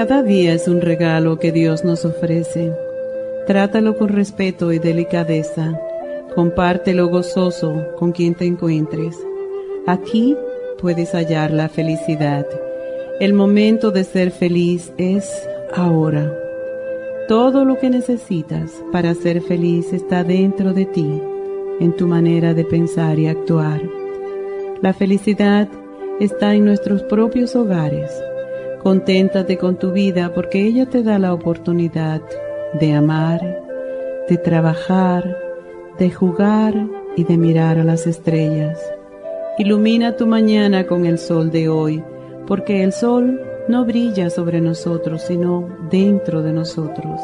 Cada día es un regalo que Dios nos ofrece. Trátalo con respeto y delicadeza. Compártelo gozoso con quien te encuentres. Aquí puedes hallar la felicidad. El momento de ser feliz es ahora. Todo lo que necesitas para ser feliz está dentro de ti, en tu manera de pensar y actuar. La felicidad está en nuestros propios hogares Conténtate con tu vida porque ella te da la oportunidad de amar, de trabajar, de jugar y de mirar a las estrellas. Ilumina tu mañana con el sol de hoy, porque el sol no brilla sobre nosotros, sino dentro de nosotros.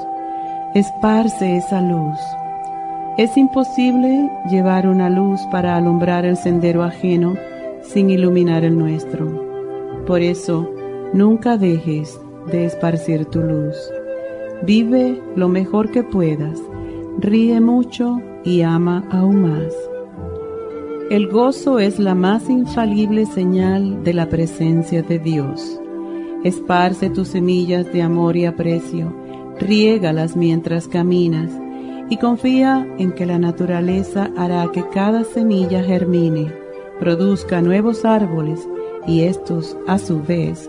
Esparce esa luz. Es imposible llevar una luz para alumbrar el sendero ajeno sin iluminar el nuestro. Por eso, Nunca dejes de esparcir tu luz. Vive lo mejor que puedas, ríe mucho y ama aún más. El gozo es la más infalible señal de la presencia de Dios. Esparce tus semillas de amor y aprecio, riégalas mientras caminas y confía en que la naturaleza hará que cada semilla germine, produzca nuevos árboles y estos, a su vez,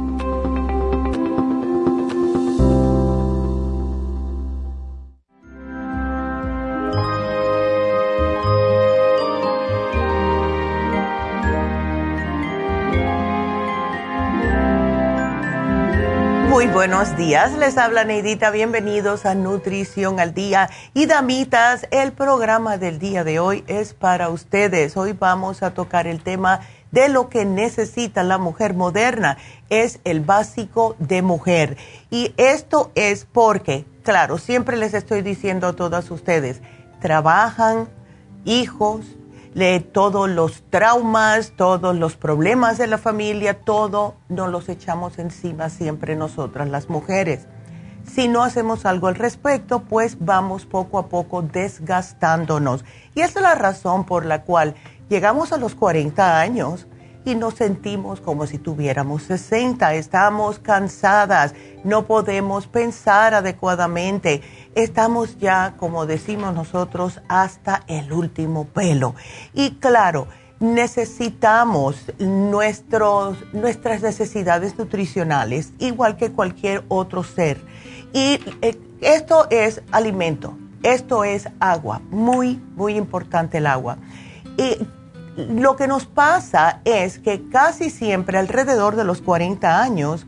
Buenos días. Les habla Neidita. Bienvenidos a Nutrición al Día. Y damitas, el programa del día de hoy es para ustedes. Hoy vamos a tocar el tema de lo que necesita la mujer moderna. Es el básico de mujer. Y esto es porque, claro, siempre les estoy diciendo a todas ustedes, trabajan, hijos, todos los traumas, todos los problemas de la familia, todo nos los echamos encima siempre nosotras las mujeres. Si no hacemos algo al respecto, pues vamos poco a poco desgastándonos. Y esa es la razón por la cual llegamos a los 40 años y nos sentimos como si tuviéramos 60. Estamos cansadas, no podemos pensar adecuadamente. Estamos ya, como decimos nosotros, hasta el último pelo. Y claro, necesitamos nuestros, nuestras necesidades nutricionales, igual que cualquier otro ser. Y eh, esto es alimento, esto es agua, muy, muy importante el agua. Lo que nos pasa es que casi siempre alrededor de los 40 años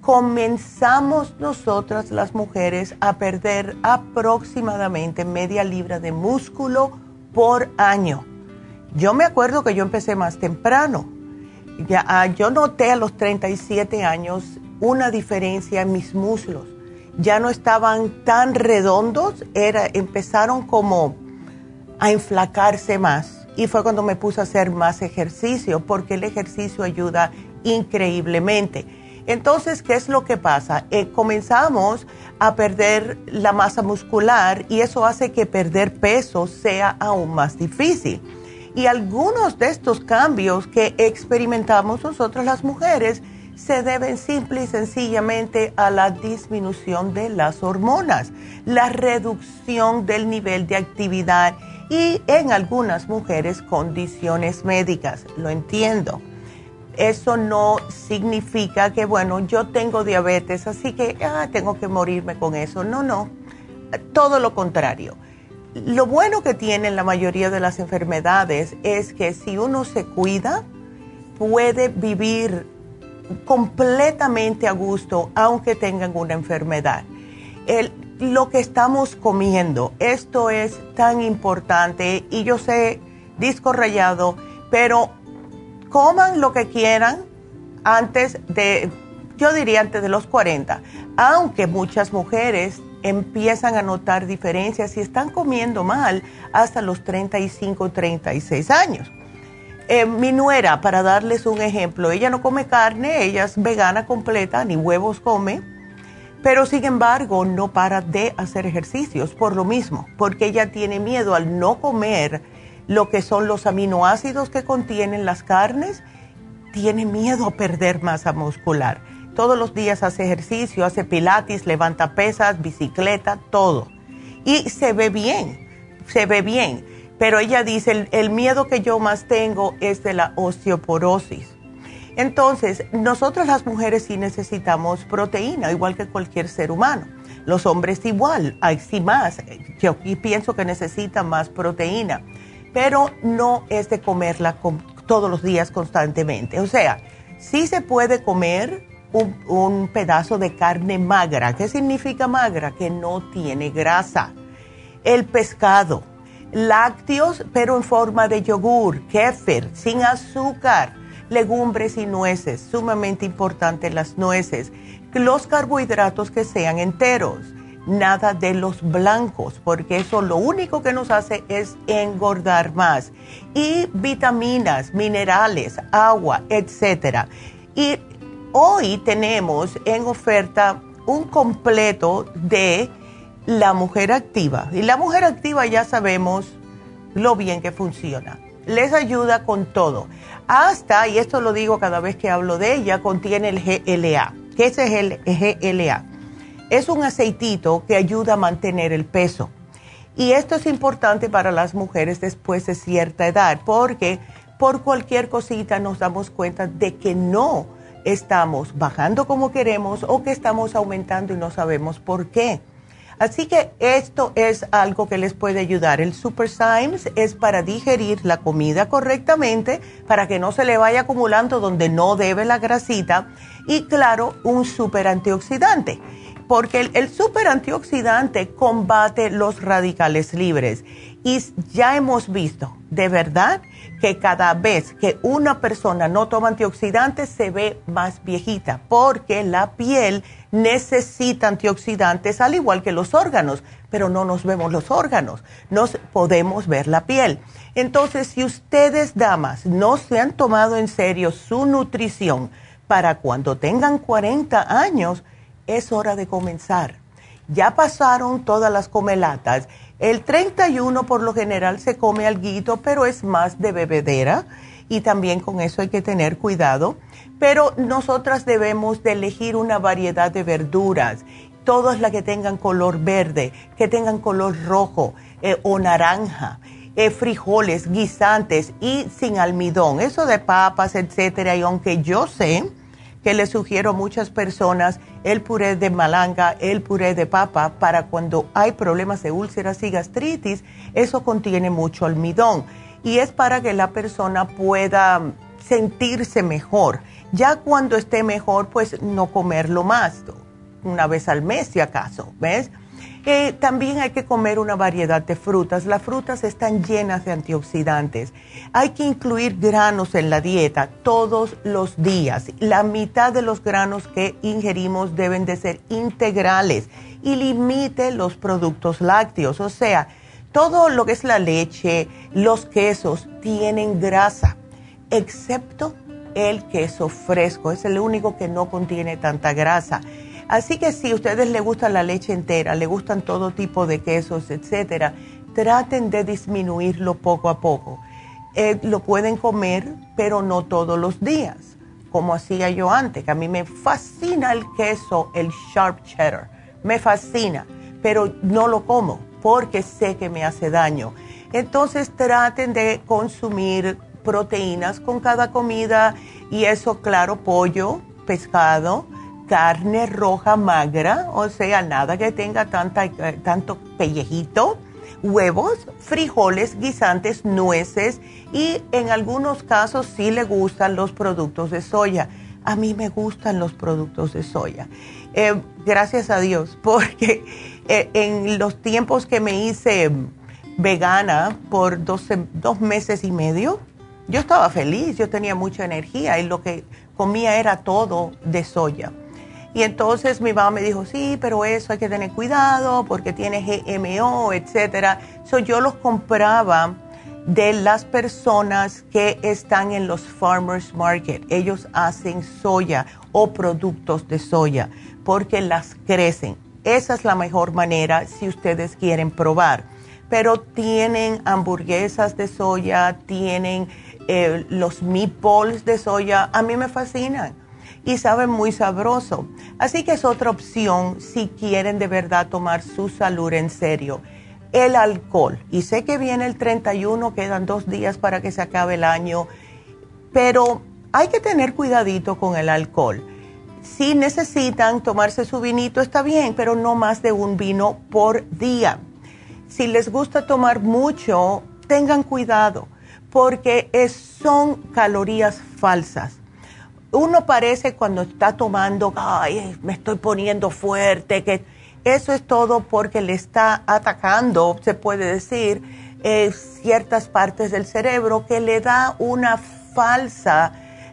comenzamos nosotras las mujeres a perder aproximadamente media libra de músculo por año. Yo me acuerdo que yo empecé más temprano. Ya, ah, yo noté a los 37 años una diferencia en mis muslos. Ya no estaban tan redondos, era, empezaron como a enflacarse más y fue cuando me puse a hacer más ejercicio, porque el ejercicio ayuda increíblemente. Entonces, ¿qué es lo que pasa? Eh, comenzamos a perder la masa muscular y eso hace que perder peso sea aún más difícil. Y algunos de estos cambios que experimentamos nosotros las mujeres se deben simple y sencillamente a la disminución de las hormonas, la reducción del nivel de actividad y en algunas mujeres condiciones médicas. Lo entiendo. Eso no significa que, bueno, yo tengo diabetes, así que ah, tengo que morirme con eso. No, no. Todo lo contrario. Lo bueno que tienen la mayoría de las enfermedades es que si uno se cuida, puede vivir completamente a gusto aunque tengan una enfermedad. El, lo que estamos comiendo. Esto es tan importante y yo sé, disco rayado, pero coman lo que quieran antes de, yo diría antes de los 40, aunque muchas mujeres empiezan a notar diferencias y están comiendo mal hasta los 35, 36 años. Eh, mi nuera, para darles un ejemplo, ella no come carne, ella es vegana completa, ni huevos come pero sin embargo no para de hacer ejercicios por lo mismo, porque ella tiene miedo al no comer lo que son los aminoácidos que contienen las carnes, tiene miedo a perder masa muscular. Todos los días hace ejercicio, hace pilates, levanta pesas, bicicleta, todo. Y se ve bien, se ve bien. Pero ella dice, el, el miedo que yo más tengo es de la osteoporosis entonces, nosotros las mujeres sí necesitamos proteína, igual que cualquier ser humano. Los hombres igual, hay sí más. Yo pienso que necesitan más proteína, pero no es de comerla todos los días constantemente. O sea, sí se puede comer un, un pedazo de carne magra. ¿Qué significa magra? Que no tiene grasa. El pescado, lácteos, pero en forma de yogur, kéfir, sin azúcar legumbres y nueces, sumamente importante las nueces, los carbohidratos que sean enteros, nada de los blancos, porque eso lo único que nos hace es engordar más. Y vitaminas, minerales, agua, etc. Y hoy tenemos en oferta un completo de la mujer activa. Y la mujer activa ya sabemos lo bien que funciona. Les ayuda con todo hasta, y esto lo digo cada vez que hablo de ella, contiene el GLA. ¿Qué es el GLA? Es un aceitito que ayuda a mantener el peso. Y esto es importante para las mujeres después de cierta edad, porque por cualquier cosita nos damos cuenta de que no estamos bajando como queremos o que estamos aumentando y no sabemos por qué. Así que esto es algo que les puede ayudar. El Super Symes es para digerir la comida correctamente, para que no se le vaya acumulando donde no debe la grasita. Y claro, un super antioxidante, porque el, el super antioxidante combate los radicales libres. Y ya hemos visto, de verdad, que cada vez que una persona no toma antioxidantes se ve más viejita, porque la piel necesita antioxidantes al igual que los órganos, pero no nos vemos los órganos, nos podemos ver la piel. Entonces, si ustedes, damas, no se han tomado en serio su nutrición para cuando tengan 40 años, es hora de comenzar. Ya pasaron todas las comelatas. El 31 por lo general se come alguito, pero es más de bebedera y también con eso hay que tener cuidado pero nosotras debemos de elegir una variedad de verduras, todas las que tengan color verde, que tengan color rojo eh, o naranja. eh, frijoles, guisantes y sin almidón, eso de papas, etcétera. Y aunque yo sé que le sugiero a muchas personas el puré de malanga, el puré de papa, para cuando hay problemas de úlceras y gastritis, eso contiene mucho almidón y es para que la persona pueda sentirse mejor. Ya cuando esté mejor, pues no comerlo más, una vez al mes si acaso, ¿ves? También hay que comer una variedad de frutas. Las frutas están llenas de antioxidantes. Hay que incluir granos en la dieta todos los días. La mitad de los granos que ingerimos deben de ser integrales y limite los productos lácteos. O sea, todo lo que es la leche, los quesos tienen grasa, excepto el queso fresco. Es el único que no contiene tanta grasa. Así que si a ustedes les gusta la leche entera, le gustan todo tipo de quesos, etcétera, traten de disminuirlo poco a poco. Eh, lo pueden comer, pero no todos los días, como hacía yo antes, que a mí me fascina el queso, el sharp cheddar, me fascina, pero no lo como porque sé que me hace daño. Entonces traten de consumir proteínas con cada comida y eso, claro, pollo, pescado, carne roja magra, o sea, nada que tenga tanta, eh, tanto pellejito, huevos, frijoles, guisantes, nueces y en algunos casos sí le gustan los productos de soya. A mí me gustan los productos de soya. Eh, gracias a Dios, porque eh, en los tiempos que me hice vegana por dos meses y medio, yo estaba feliz, yo tenía mucha energía y lo que comía era todo de soya. Y entonces mi mamá me dijo, sí, pero eso hay que tener cuidado porque tiene GMO, etcétera. So yo los compraba de las personas que están en los farmers market. Ellos hacen soya o productos de soya porque las crecen. Esa es la mejor manera si ustedes quieren probar. Pero tienen hamburguesas de soya, tienen eh, los meatballs de soya. A mí me fascinan y sabe muy sabroso. Así que es otra opción si quieren de verdad tomar su salud en serio. El alcohol. Y sé que viene el 31, quedan dos días para que se acabe el año, pero hay que tener cuidadito con el alcohol. Si necesitan tomarse su vinito, está bien, pero no más de un vino por día. Si les gusta tomar mucho, tengan cuidado, porque son calorías falsas uno parece cuando está tomando, ay, me estoy poniendo fuerte, que eso es todo porque le está atacando, se puede decir, eh, ciertas partes del cerebro que le da una falsa,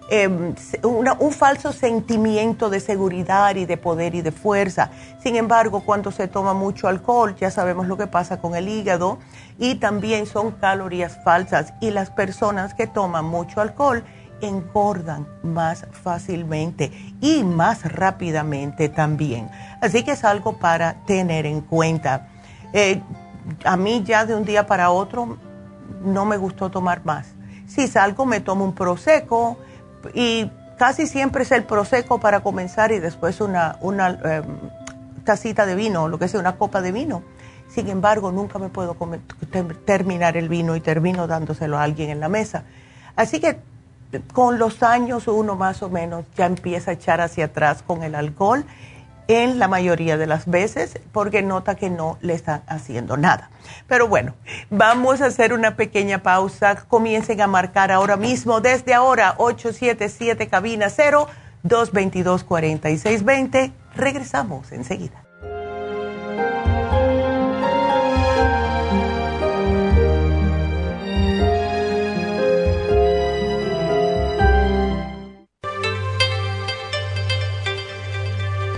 em, un falso sentimiento de seguridad y de poder y de fuerza. Sin embargo, cuando se toma mucho alcohol, ya sabemos lo que pasa con el hígado y también son calorías falsas. Y las personas que toman mucho alcohol, engordan más fácilmente y más rápidamente también. Así que es algo para tener en cuenta. Eh, a mí ya de un día para otro no me gustó tomar más. Si salgo me tomo un proseco y casi siempre es el proseco para comenzar y después una, em, tacita de vino, lo que sea, una copa de vino. Sin embargo, nunca me puedo terminar el vino y termino dándoselo a alguien en la mesa. Así que con los años uno más o menos ya empieza a echar hacia atrás con el alcohol en la mayoría de las veces porque nota que no le está haciendo nada. Pero bueno, vamos a hacer una pequeña pausa. Comiencen a marcar ahora mismo, desde ahora, 877 cabina 0 222 4620. Regresamos enseguida.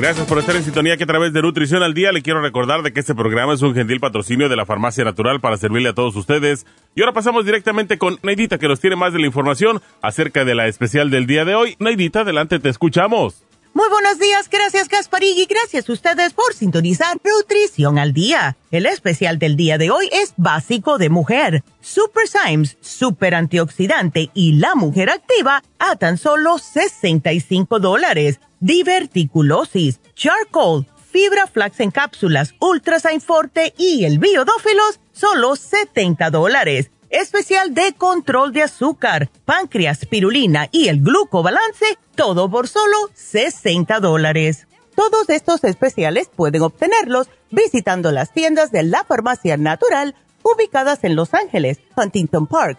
Gracias por estar en sintonía que a través de Nutrición al Día le quiero recordar de que este programa es un gentil patrocinio de la Farmacia Natural para servirle a todos ustedes. Y ahora pasamos directamente con Neidita que nos tiene más de la información acerca de la especial del día de hoy. Neidita, adelante, te escuchamos. Muy buenos días, gracias Gasparí y gracias a ustedes por sintonizar Nutrición al Día. El especial del día de hoy es básico de mujer. Super Symes, super antioxidante y la mujer activa a tan solo 65 dólares. Diverticulosis, charcoal, fibra flax en cápsulas, ultrasign forte y el biodófilos, solo 70 dólares especial de control de azúcar, páncreas, pirulina y el glucobalance, todo por solo 60 dólares. Todos estos especiales pueden obtenerlos visitando las tiendas de la farmacia natural ubicadas en Los Ángeles, Huntington Park,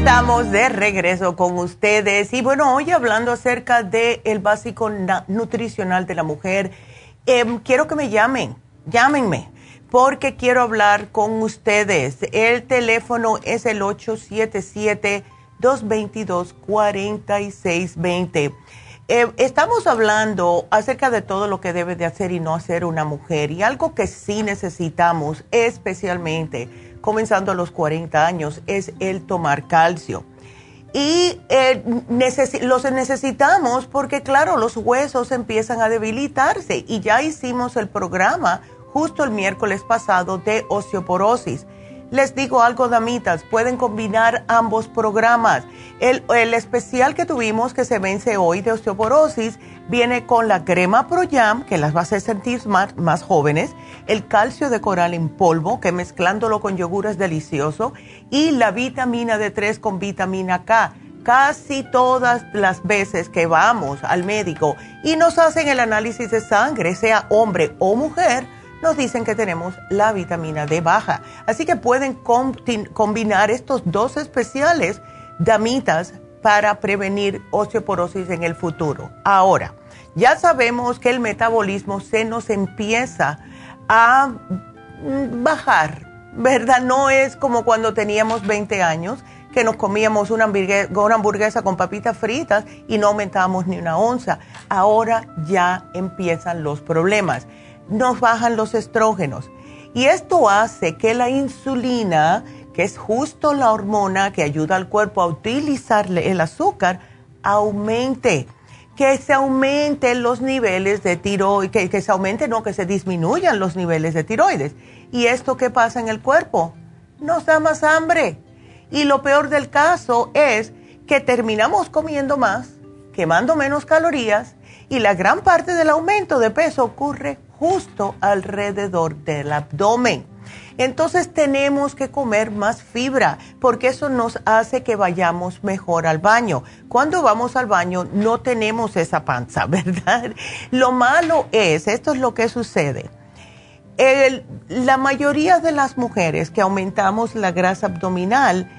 Estamos de regreso con ustedes y bueno, hoy hablando acerca del el básico nutricional de la mujer, em, quiero que me llamen, llámenme, porque quiero hablar con ustedes. El teléfono es el 877-222-4620. Em, estamos hablando acerca de todo lo que debe de hacer y no hacer una mujer y algo que sí necesitamos especialmente comenzando a los 40 años es el tomar calcio. Y eh, los necesitamos porque, claro, los huesos empiezan a debilitarse y ya hicimos el programa justo el miércoles pasado de osteoporosis. Les digo algo, damitas, pueden combinar ambos programas. El, especial que tuvimos que se vence hoy de osteoporosis Viene con la crema Pro Jam, que las va a hacer sentir más, más jóvenes, el calcio de coral en polvo, que mezclándolo con yogur es delicioso, y la vitamina D3 con vitamina K. Casi todas las veces que vamos al médico y nos hacen el análisis de sangre, sea hombre o mujer, nos dicen que tenemos la vitamina D baja. Así que pueden combinar estos dos especiales, damitas, para prevenir osteoporosis en el futuro. Ahora, ya sabemos que el metabolismo se nos empieza a bajar, ¿verdad? No es como cuando teníamos 20 años que nos comíamos una hamburguesa, con papitas fritas y no aumentábamos ni una onza. Ahora ya empiezan los problemas. Nos bajan los estrógenos. Y esto hace que la insulina, que es justo la hormona que ayuda al cuerpo a utilizar el azúcar, aumente que se aumenten los niveles de tiroides, que, que, se aumente, no, que se disminuyan los niveles de tiroides. ¿Y esto qué pasa en el cuerpo? Nos da más hambre. Y lo peor del caso es que terminamos comiendo más, quemando menos calorías, y la gran parte del aumento de peso ocurre justo alrededor del abdomen. Entonces tenemos que comer más fibra porque eso nos hace que vayamos mejor al baño. Cuando vamos al baño no tenemos esa panza, ¿verdad? Lo malo es, esto es lo que sucede. la mayoría de las mujeres que aumentamos la grasa abdominal,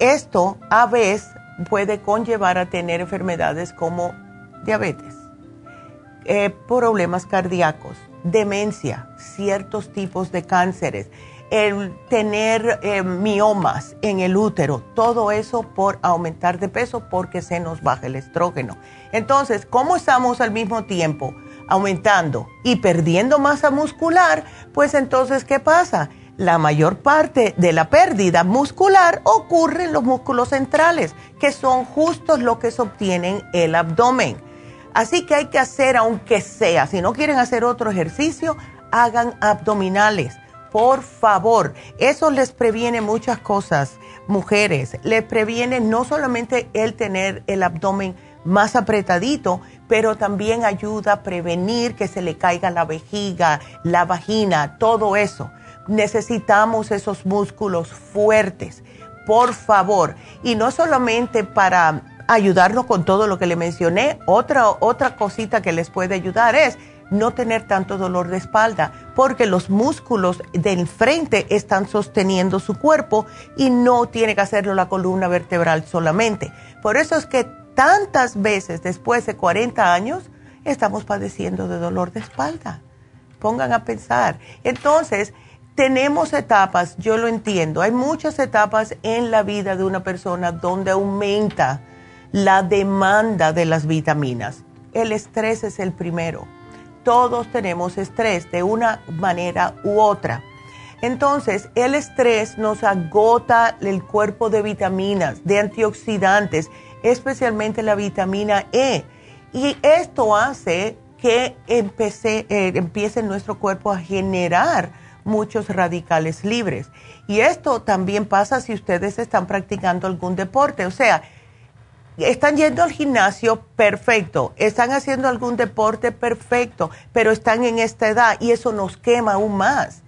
esto a veces puede conllevar a tener enfermedades como diabetes, eh, problemas cardíacos demencia, ciertos tipos de cánceres, el tener eh, miomas en el útero, todo eso por aumentar de peso porque se nos baja el estrógeno. Entonces, ¿cómo estamos al mismo tiempo aumentando y perdiendo masa muscular? Pues entonces, ¿qué pasa? La mayor parte de la pérdida muscular ocurre en los músculos centrales, que son justos los que se obtienen el abdomen. Así que hay que hacer, aunque sea, si no quieren hacer otro ejercicio, hagan abdominales. Por favor, eso les previene muchas cosas, mujeres. Les previene no solamente el tener el abdomen más apretadito, pero también ayuda a prevenir que se le caiga la vejiga, la vagina, todo eso. Necesitamos esos músculos fuertes, por favor. Y no solamente para ayudarnos con todo lo que le mencioné, otra, otra cosita que les puede ayudar es no tener tanto dolor de espalda, porque los músculos del frente están sosteniendo su cuerpo y no tiene que hacerlo la columna vertebral solamente. Por eso es que tantas veces después de 40 años estamos padeciendo de dolor de espalda. Pongan a pensar. Entonces, tenemos etapas, yo lo entiendo, hay muchas etapas en la vida de una persona donde aumenta la demanda de las vitaminas. El estrés es el primero todos tenemos estrés de una manera u otra. Entonces, el estrés nos agota el cuerpo de vitaminas, de antioxidantes, especialmente la vitamina E. Y esto hace que eh, empiece nuestro cuerpo a generar muchos radicales libres. Y esto también pasa si ustedes están practicando algún deporte. O sea, están yendo al gimnasio, perfecto. Están haciendo algún deporte, perfecto. Pero están en esta edad y eso nos quema aún más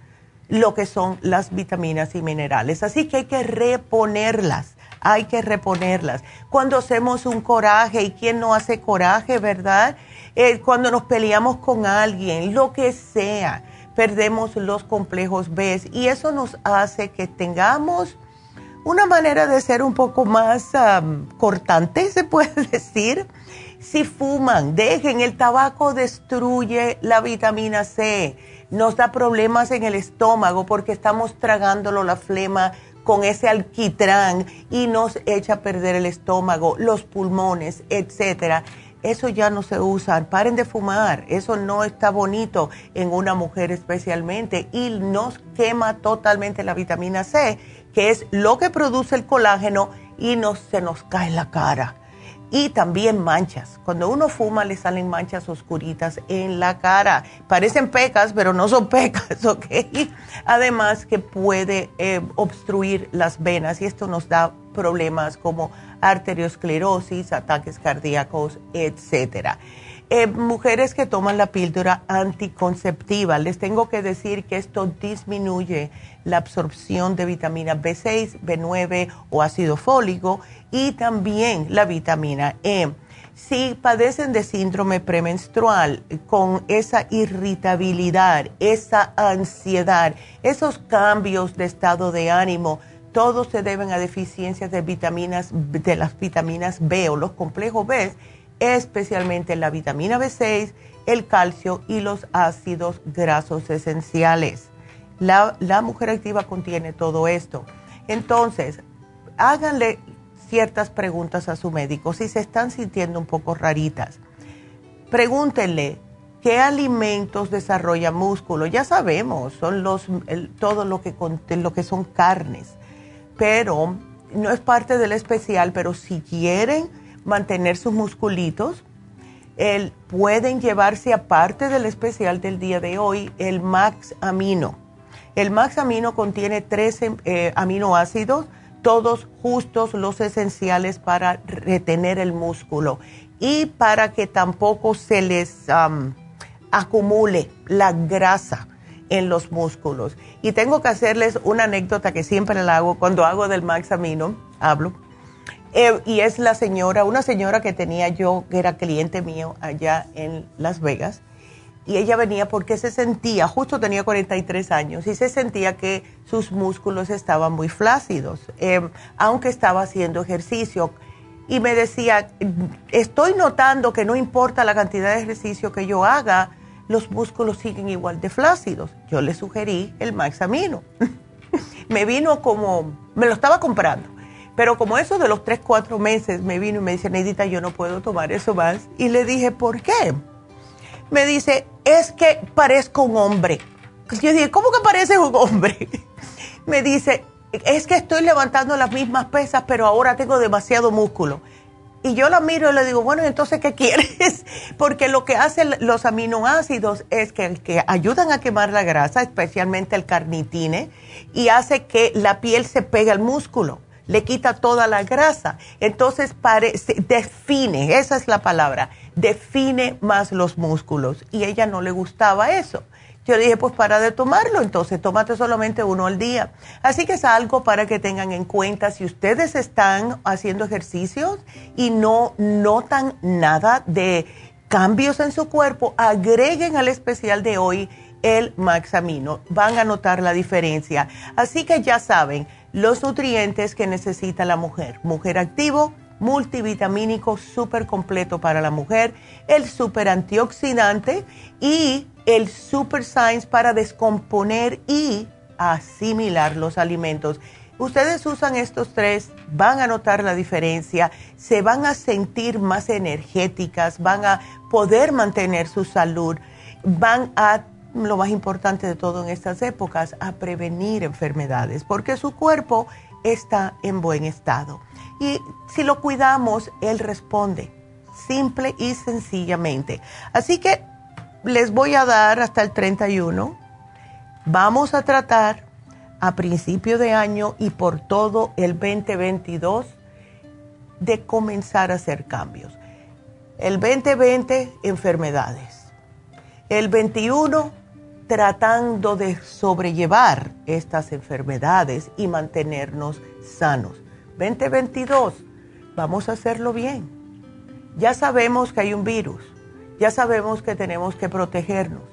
lo que son las vitaminas y minerales. Así que hay que reponerlas. Hay que reponerlas. Cuando hacemos un coraje, ¿y quién no hace coraje, verdad? Eh, cuando nos peleamos con alguien, lo que sea, perdemos los complejos B y eso nos hace que tengamos una manera de ser un poco más cortante, se puede decir. Si fuman, dejen, el tabaco destruye la vitamina C, nos da problemas en el estómago porque estamos tragándolo la flema con ese alquitrán y nos echa a perder el estómago, los pulmones, etcétera. Eso ya no se usa. Paren de fumar. Eso no está bonito en una mujer especialmente y nos quema totalmente la vitamina C que es lo que produce el colágeno y nos, se nos cae la cara. Y también manchas. Cuando uno fuma le salen manchas oscuritas en la cara. Parecen pecas, pero no son pecas, ¿ok? Además que puede eh, obstruir las venas y esto nos da problemas como arteriosclerosis, ataques cardíacos, etcétera. Eh, mujeres que toman la píldora anticonceptiva, les tengo que decir que esto disminuye la absorción de vitamina B6, B9 o ácido fólico y también la vitamina E. Si padecen de síndrome premenstrual con esa irritabilidad, esa ansiedad, esos cambios de estado de ánimo, todos se deben a deficiencias de vitaminas, de las vitaminas B o los complejos B especialmente la vitamina B6, el calcio y los ácidos grasos esenciales. La, mujer activa contiene todo esto. Entonces, háganle ciertas preguntas a su médico si se están sintiendo un poco raritas. Pregúntenle qué alimentos desarrollan músculo. Ya sabemos, son los, todo lo que, lo que son carnes, pero no es parte del especial, pero si quieren mantener sus musculitos. El, pueden llevarse aparte del especial del día de hoy el Max Amino. El Max Amino contiene tres eh, aminoácidos, todos justos los esenciales para retener el músculo y para que tampoco se les acumule la grasa en los músculos. Y tengo que hacerles una anécdota que siempre la hago cuando hago del Max Amino, hablo eh, y es la señora, una señora que tenía yo, que era cliente mío allá en Las Vegas. Y ella venía porque se sentía, justo tenía 43 años, y se sentía que sus músculos estaban muy flácidos, em, aunque estaba haciendo ejercicio. Y me decía, estoy notando que no importa la cantidad de ejercicio que yo haga, los músculos siguen igual de flácidos. Yo le sugerí el Maxamino. me vino como, me lo estaba comprando pero como eso de los tres, cuatro meses me vino y me dice, Neidita, yo no puedo tomar eso más. Y le dije, ¿por qué? Me dice, es que parezco un hombre. Yo dije, ¿cómo que pareces un hombre? me dice, es que estoy levantando las mismas pesas, pero ahora tengo demasiado músculo. Y yo la miro y le digo, bueno, entonces, ¿qué quieres? Porque lo que hacen los aminoácidos es que, que ayudan a quemar la grasa, especialmente el carnitine, y hace que la piel se pegue al músculo le quita toda la grasa. Entonces define, esa es la palabra, define más los músculos. Y ella no le gustaba eso. Yo dije, pues para de tomarlo, entonces tómate solamente uno al día. Así que es algo para que tengan en cuenta si ustedes están haciendo ejercicios y no notan nada de cambios en su cuerpo, agreguen al especial de hoy el Maxamino. Van a notar la diferencia. Así que ya saben, los nutrientes que necesita la mujer. Mujer activo, multivitamínico súper completo para la mujer, el super antioxidante y el Super Science para descomponer y asimilar los alimentos. Ustedes usan estos tres, van a notar la diferencia, se van a sentir más energéticas, van a poder mantener su salud, van a, lo más importante de todo en estas épocas, a prevenir enfermedades, porque su cuerpo está en buen estado. Y si lo cuidamos, él responde, simple y sencillamente. Así que les voy a dar hasta el 31. Vamos a tratar a principio de año y por todo el 2022 de comenzar a hacer cambios. El 2020, enfermedades. El 21, tratando de sobrellevar estas enfermedades y mantenernos sanos. 2022, vamos a hacerlo bien. Ya sabemos que hay un virus ya sabemos que tenemos que protegernos,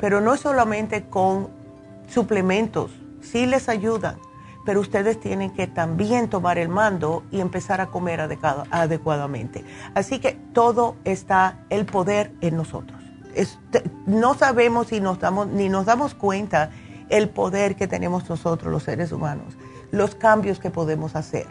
pero no solamente con suplementos, sí les ayudan, pero ustedes tienen que también tomar el mando y empezar a comer adecuadamente. Así que todo está el poder en nosotros. No sabemos si nos damos, ni nos damos cuenta el poder que tenemos nosotros los seres humanos, los cambios que podemos hacer.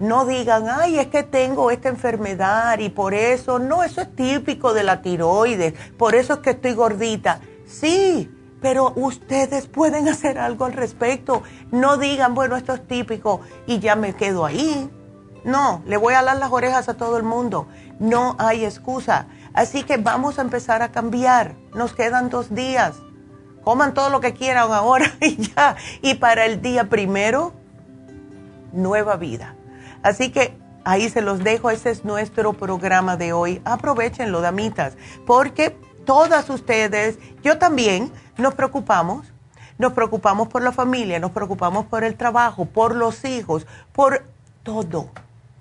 No digan, ay, es que tengo esta enfermedad y por eso, no, eso es típico de la tiroides, por eso es que estoy gordita. Sí, pero ustedes pueden hacer algo al respecto. No digan, bueno, esto es típico y ya me quedo ahí. No, le voy a dar las orejas a todo el mundo. No hay excusa. Así que vamos a empezar a cambiar. Nos quedan dos días. Coman todo lo que quieran ahora y ya. Y para el día primero, nueva vida. Así que ahí se los dejo, ese es nuestro programa de hoy. Aprovechenlo, damitas, porque todas ustedes, yo también, nos preocupamos. Nos preocupamos por la familia, nos preocupamos por el trabajo, por los hijos, por todo,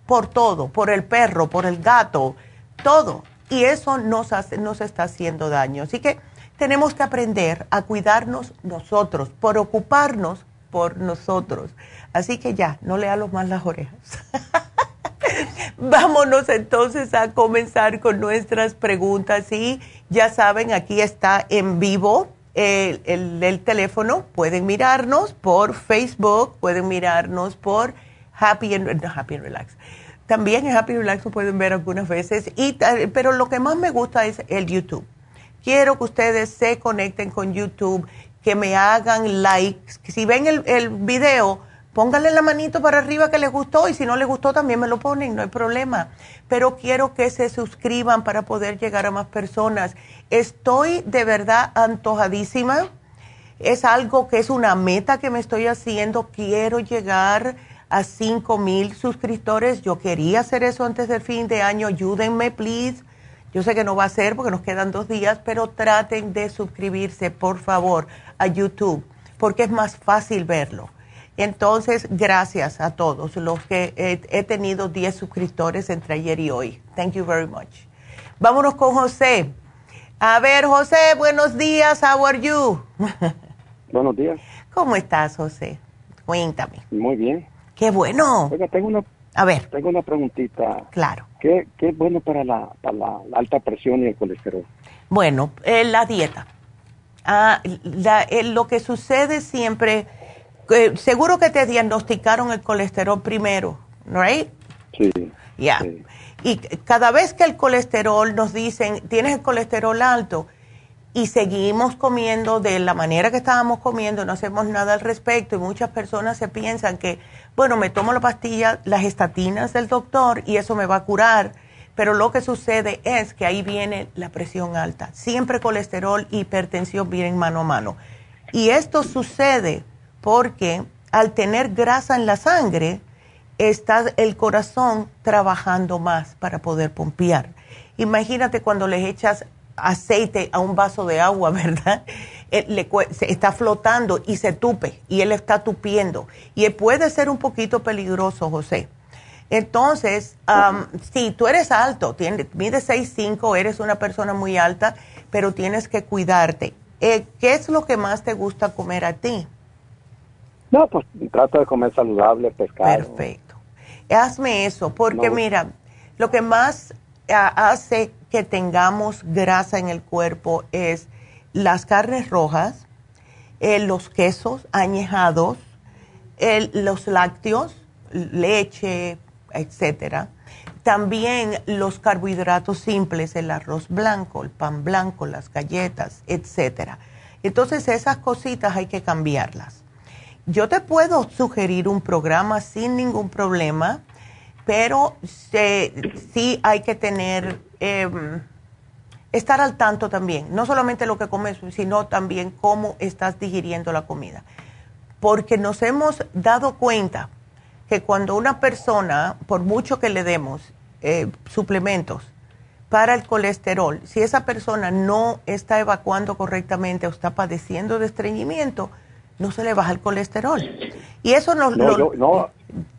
por todo, por el perro, por el gato, todo. Y eso nos, hace, nos está haciendo daño. Así que tenemos que aprender a cuidarnos nosotros, por ocuparnos por nosotros. Así que ya, no le los más las orejas. Vámonos entonces a comenzar con nuestras preguntas y ya saben, aquí está en vivo el, el, teléfono. Pueden mirarnos por Facebook, pueden mirarnos por Happy and, Happy and Relax. También en Happy Relax lo pueden ver algunas veces, y, pero lo que más me gusta es el YouTube. Quiero que ustedes se conecten con YouTube, que me hagan likes. Si ven el, el video, pónganle la manito para arriba que les gustó y si no les gustó también me lo ponen, no hay problema. Pero quiero que se suscriban para poder llegar a más personas. Estoy de verdad antojadísima. Es algo que es una meta que me estoy haciendo. Quiero llegar a 5 mil suscriptores. Yo quería hacer eso antes del fin de año. Ayúdenme, please. Yo sé que no va a ser porque nos quedan dos días, pero traten de suscribirse, por favor, a YouTube, porque es más fácil verlo. Entonces, gracias a todos los que he, tenido 10 suscriptores entre ayer y hoy. Thank you very much. Vámonos con José. A ver, José, buenos días. How are you? Buenos días. ¿Cómo estás, José? Cuéntame. Muy bien. Qué bueno. Oiga, tengo una, a ver. Tengo una preguntita. Claro. ¿Qué, qué es bueno para la, para la, alta presión y el colesterol? Bueno, eh, la dieta. Ah, eh, lo que sucede siempre seguro que te diagnosticaron el colesterol primero, ¿right? Sí. Ya. Y cada vez que el colesterol nos dicen, tienes el colesterol alto, y seguimos comiendo de la manera que estábamos comiendo, no hacemos nada al respecto, y muchas personas se piensan que, bueno, me tomo la pastilla, las estatinas del doctor, y eso me va a curar. Pero lo que sucede es que ahí viene la presión alta. Siempre colesterol y hipertensión vienen mano a mano. Y esto sucede porque al tener grasa en la sangre, está el corazón trabajando más para poder pompear. Imagínate cuando le echas aceite a un vaso de agua, ¿verdad? Eh, le, está flotando y se tupe y él está tupiendo. Y puede ser un poquito peligroso, José. Entonces, si tú eres alto, tienes, mides 6'5, eres una persona muy alta, pero tienes que cuidarte. Eh, ¿Qué es lo que más te gusta comer a ti? No, pues trato de comer saludable, pescado. Perfecto. Hazme eso, porque mira, lo que más hace que tengamos grasa en el cuerpo es las carnes rojas, eh, los quesos añejados, los lácteos, leche, etcétera. También los carbohidratos simples, el arroz blanco, el pan blanco, las galletas, etcétera. Entonces esas cositas hay que cambiarlas. Yo te puedo sugerir un programa sin ningún problema, pero sí hay que tener, em, estar al tanto también, no solamente lo que comes, sino también cómo estás digiriendo la comida. Porque nos hemos dado cuenta que cuando una persona, por mucho que le demos eh, suplementos para el colesterol, si esa persona no está evacuando correctamente o está padeciendo de estreñimiento, no se le baja el colesterol. Y eso no... No, no.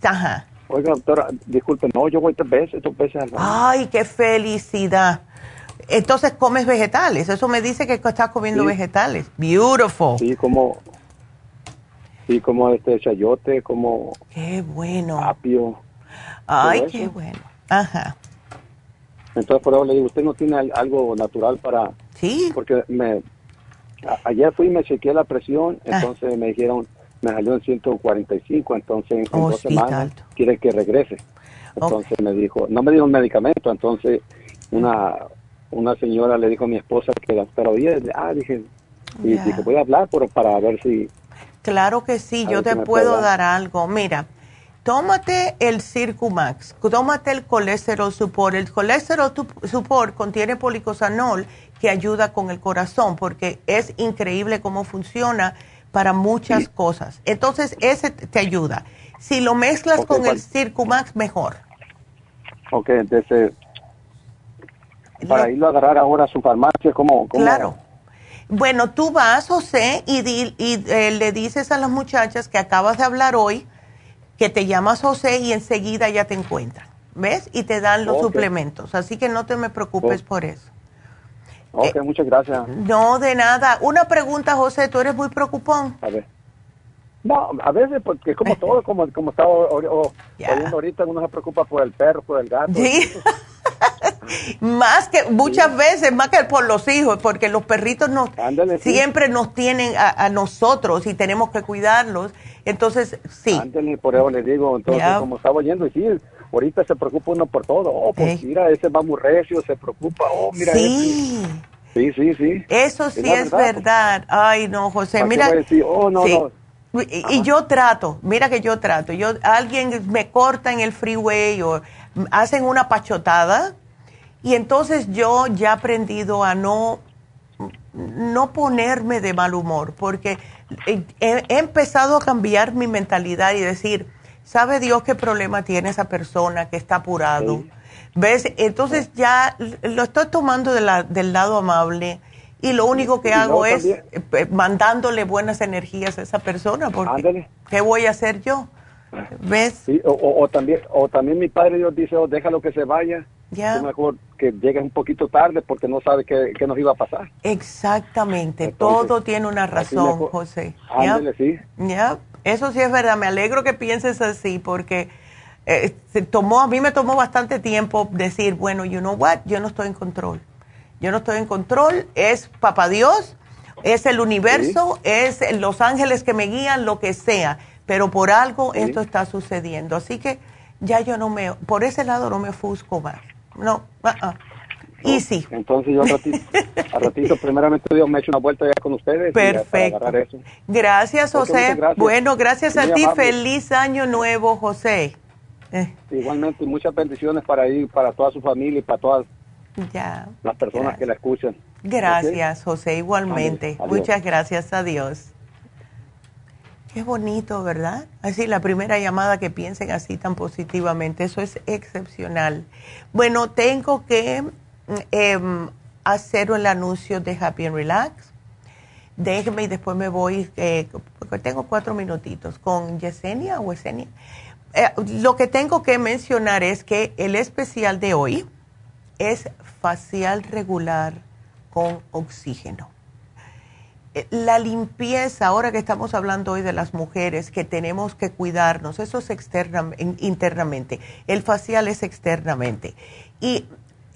Ajá. Oiga, doctora, disculpe, no, yo voy tres veces, dos veces al Ay, qué felicidad. Entonces comes vegetales, eso me dice que estás comiendo vegetales. Beautiful. Sí, como Sí, como este chayote, como... Qué bueno. Apio. Ay, qué bueno. Ajá. Entonces, por eso le digo, ¿usted no tiene algo natural para...? Sí. Porque me... ayer fui y me chequeé la presión, ah. entonces me dijeron, me salió en 145, entonces en oh, dos semanas quiere que regrese. Entonces me dijo, no me dijo un medicamento, entonces una una señora le dijo a mi esposa que la pero ah, dije, y dije, voy a hablar pero para ver si Claro que sí, yo te puedo dar. algo. Mira, tómate el Circumax, tómate el colesterol support. El colesterol support contiene policosanol que ayuda con el corazón porque es increíble cómo funciona para muchas cosas. Entonces, ese te ayuda. Si lo mezclas con el Circumax, mejor. Ok, entonces, para irlo a agarrar ahora a su farmacia, ¿cómo? cómo claro bueno, tú vas, José, y, y eh, le dices a las muchachas que acabas de hablar hoy, que te llamas José y enseguida ya te encuentran, ¿ves? Y te dan los suplementos, así que no te me preocupes por eso. Ok, eh, muchas gracias. No, de nada. Una pregunta, José, ¿tú eres muy preocupón? A ver. No, a veces, porque como todo, como, como estaba oyendo ahorita, uno se preocupa por el perro, por el gato. Sí. más que muchas veces, más que por los hijos, porque los perritos nos, siempre nos tienen a, nosotros y tenemos que cuidarlos. Entonces, sí. por eso les digo, entonces, como estaba oyendo, y sí, ahorita se preocupa uno por todo. Oh, pues mira, ese va muy recio, se preocupa. Oh, mira, sí. Sí, sí, sí. Eso sí es, verdad. Ay, no, José, mira. Oh, no, no. Y, yo trato, mira que yo trato. Yo alguien me corta en el freeway o hacen una pachotada y entonces yo ya he aprendido a no, no ponerme de mal humor, porque he, empezado a cambiar mi mentalidad y decir, ¿sabe Dios qué problema tiene esa persona que está apurado? ¿Ves? Entonces ya lo estoy tomando del lado amable y lo único que hago es eh, mandándole buenas energías a esa persona, porque ¿qué voy a hacer yo? ¿Ves? o, también, o también mi padre Dios dice, oh, déjalo que se vaya. Es mejor que llegue un poquito tarde porque no sabe qué, nos iba a pasar. Exactamente, todo tiene una razón, José. Ándale, sí. Eso sí es verdad, me alegro que pienses así porque eh, se tomó, a mí me tomó bastante tiempo decir, bueno, you know what, yo no estoy en control. Yo no estoy en control, es papá Dios, es el universo, es los ángeles que me guían, lo que sea pero por algo esto está sucediendo. Así que ya yo no me, por ese lado no me ofusco más. No, uh -uh. Y sí. Entonces yo al ratito, primeramente Dios me echo una vuelta ya con ustedes. Perfecto. Gracias, José. Bueno, gracias a ti. Feliz año nuevo, José. Eh. Igualmente, muchas bendiciones para ir, para toda su familia y para todas ya. las personas que la escuchan. Gracias, José, igualmente. Muchas gracias a Dios. Qué bonito, ¿verdad? Así la primera llamada que piensen así tan positivamente, eso es excepcional. Bueno, tengo que em, hacer el anuncio de Happy and Relax. Déjeme y después me voy, eh, porque tengo cuatro minutitos, con Yesenia o Yesenia. Eh, lo que tengo que mencionar es que el especial de hoy es facial regular con oxígeno. Eh, la limpieza, ahora que estamos hablando hoy de las mujeres, que tenemos que cuidarnos, eso es internamente. El facial es externamente. Y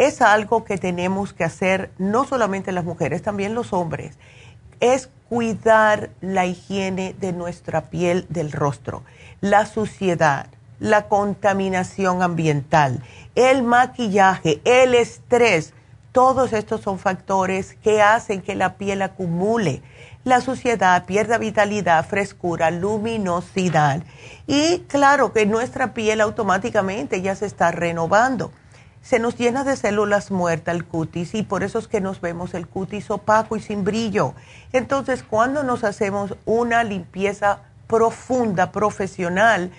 es algo que tenemos que hacer no solamente las mujeres, también los hombres. Es cuidar la higiene de nuestra piel, del rostro, la suciedad, la contaminación ambiental, el maquillaje, el estrés todos estos son factores que hacen que la piel acumule la suciedad, pierda vitalidad, frescura, luminosidad. Y claro que nuestra piel automáticamente ya se está renovando. Se nos llena de células muertas el cutis y por eso es que nos vemos el cutis opaco y sin brillo. Entonces, cuando nos hacemos una limpieza profunda, profesional,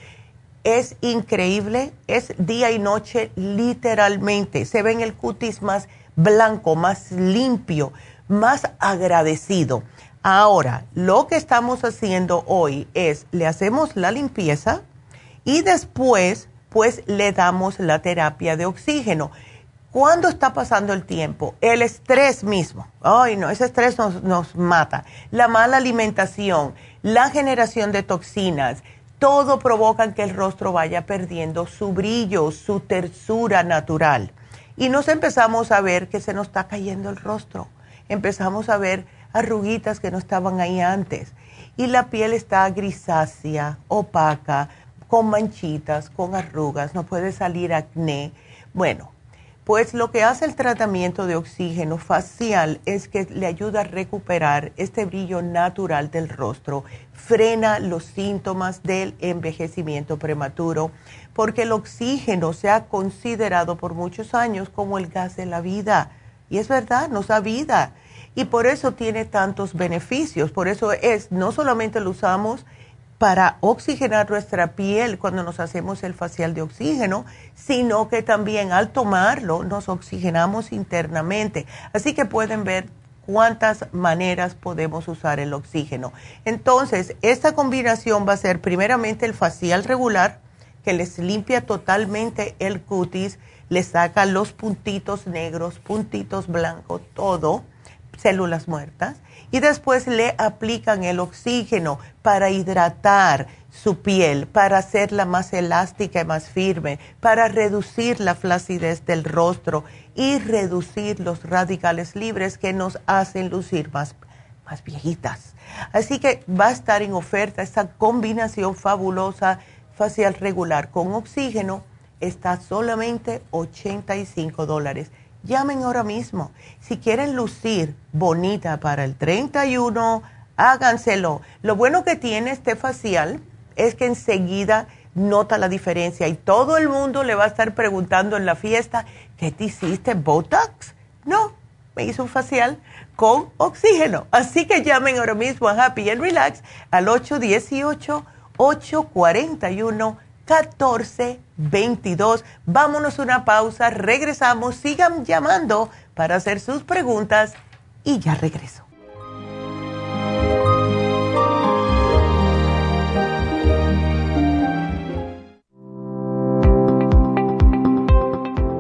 es increíble, es día y noche literalmente. Se ve en el cutis más blanco, más limpio, más agradecido. Ahora, lo que estamos haciendo hoy es, le hacemos la limpieza y después, pues, le damos la terapia de oxígeno. ¿Cuándo está pasando el tiempo? El estrés mismo. Ay, no, ese estrés nos, nos mata. La mala alimentación, la generación de toxinas, todo provoca que el rostro vaya perdiendo su brillo, su tersura natural y nos empezamos a ver que se nos está cayendo el rostro. Empezamos a ver arruguitas que no estaban ahí antes. Y la piel está grisácea, opaca, con manchitas, con arrugas, no puede salir acné. Bueno, pues lo que hace el tratamiento de oxígeno facial es que le ayuda a recuperar este brillo natural del rostro, frena los síntomas del envejecimiento prematuro porque el oxígeno se ha considerado por muchos años como el gas de la vida. Y es verdad, nos da vida. Y por eso tiene tantos beneficios. Por eso es, no solamente lo usamos para oxigenar nuestra piel cuando nos hacemos el facial de oxígeno, sino que también al tomarlo nos oxigenamos internamente. Así que pueden ver cuántas maneras podemos usar el oxígeno. Entonces, esta combinación va a ser primeramente el facial regular, que les limpia totalmente el cutis, les saca los puntitos negros, puntitos blancos, todo, células muertas, y después le aplican el oxígeno para hidratar su piel, para hacerla más elástica y más firme, para reducir la flacidez del rostro y reducir los radicales libres que nos hacen lucir más, más viejitas. Así que va a estar en oferta esta combinación fabulosa facial regular con oxígeno está solamente 85 dólares. Llamen ahora mismo. Si quieren lucir bonita para el 31, háganselo. Lo bueno que tiene este facial es que enseguida nota la diferencia y todo el mundo le va a estar preguntando en la fiesta, ¿qué te hiciste? ¿Botox? No, me hizo un facial con oxígeno. Así que llamen ahora mismo a Happy and Relax al 818 841-1422. Vámonos una pausa, regresamos, sigan llamando para hacer sus preguntas y ya regreso.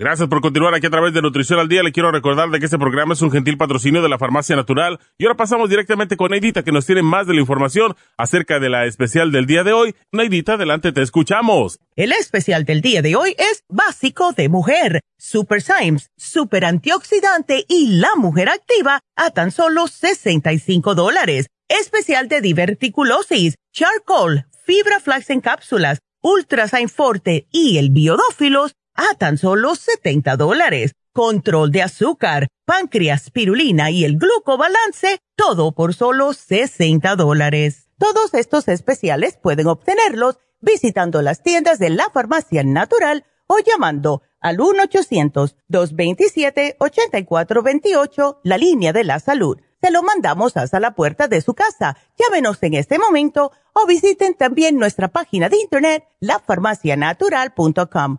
Gracias por continuar aquí a través de Nutrición al Día. Le quiero recordar de que este programa es un gentil patrocinio de la Farmacia Natural. Y ahora pasamos directamente con Neidita, que nos tiene más de la información acerca de la especial del día de hoy. Neidita, adelante, te escuchamos. El especial del día de hoy es básico de mujer, Super Symes, super antioxidante y la mujer activa a tan solo 65 dólares. Especial de diverticulosis, charcoal, fibra flax en cápsulas, ultrasign forte y el biodófilos a tan solo 70 dólares. Control de azúcar, páncreas, pirulina y el glucobalance, todo por solo 60 dólares. Todos estos especiales pueden obtenerlos visitando las tiendas de la farmacia natural o llamando al 1-800-227-8428, la línea de la salud. Se lo mandamos hasta la puerta de su casa. Llámenos en este momento o visiten también nuestra página de internet, lafarmacianatural.com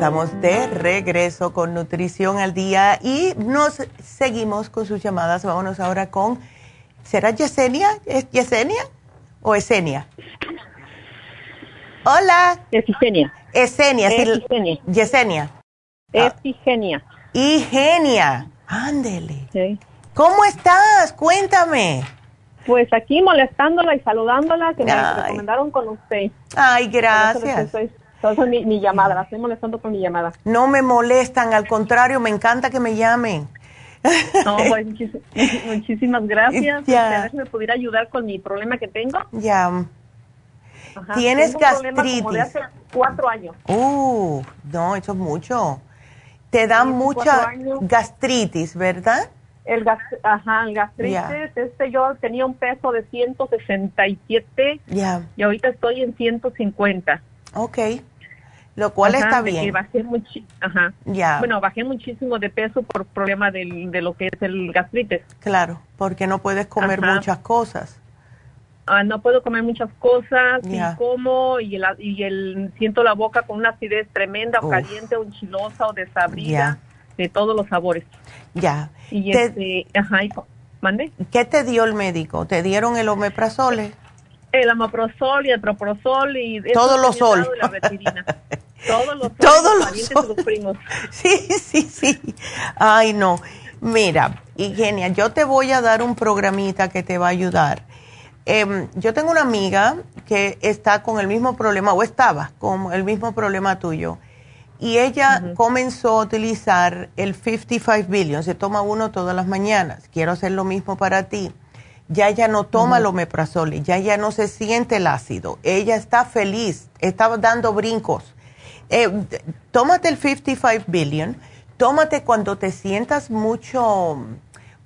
Estamos de regreso con Nutrición al Día y nos seguimos con sus llamadas. Vámonos ahora con, ¿será Yesenia? ¿Es Yesenia o Esenia? Hola. Efigenia. Esenia. Efigenia. Yesenia. Efigenia. Igenia. Ándele. ¿Cómo estás? Cuéntame. Pues aquí molestándola y saludándola, que me recomendaron con usted. Ay, gracias. Entonces mi, mi llamada, la estoy molestando con mi llamada. No me molestan, al contrario, me encanta que me llamen. No, pues muchísimas gracias. Ya. A ver si me pudiera ayudar con mi problema que tengo. Ya. Tienes gastritis. Como de hace cuatro años. Uh, no, eso es mucho. Te da mucha gastritis, ¿verdad? El gas, ajá, el gastritis, este yo tenía un peso de 167 Ya. y ahorita estoy en 150. Ok lo cual está bien. Bajé Ajá. Ya. Bueno, bajé muchísimo de peso por problema de lo que es el gastritis. Claro, porque no puedes comer muchas cosas. Ah, no puedo comer muchas cosas, y como y el, y el siento la boca con una acidez tremenda, o caliente, o enchilosa, o desabrida, de todos los sabores. Ya. Y este, ajá, ¿mande? ¿Qué te dio el médico? ¿Te dieron el omeprazole? El amaprozol y el proprozol y todos los sol. Todos los Todos los, primos. Sí, sí, sí. Ay, no. Mira, Igenia, yo te voy a dar un programita que te va a ayudar. Em, yo tengo una amiga que está con el mismo problema, o estaba con el mismo problema tuyo, y ella comenzó a utilizar el 55 billion, se toma uno todas las mañanas. Quiero hacer lo mismo para ti ya ella no toma el omeprazole, ya ya no se siente el ácido, ella está feliz, está dando brincos. Eh, tómate el 55 billion, tómate cuando te sientas mucho,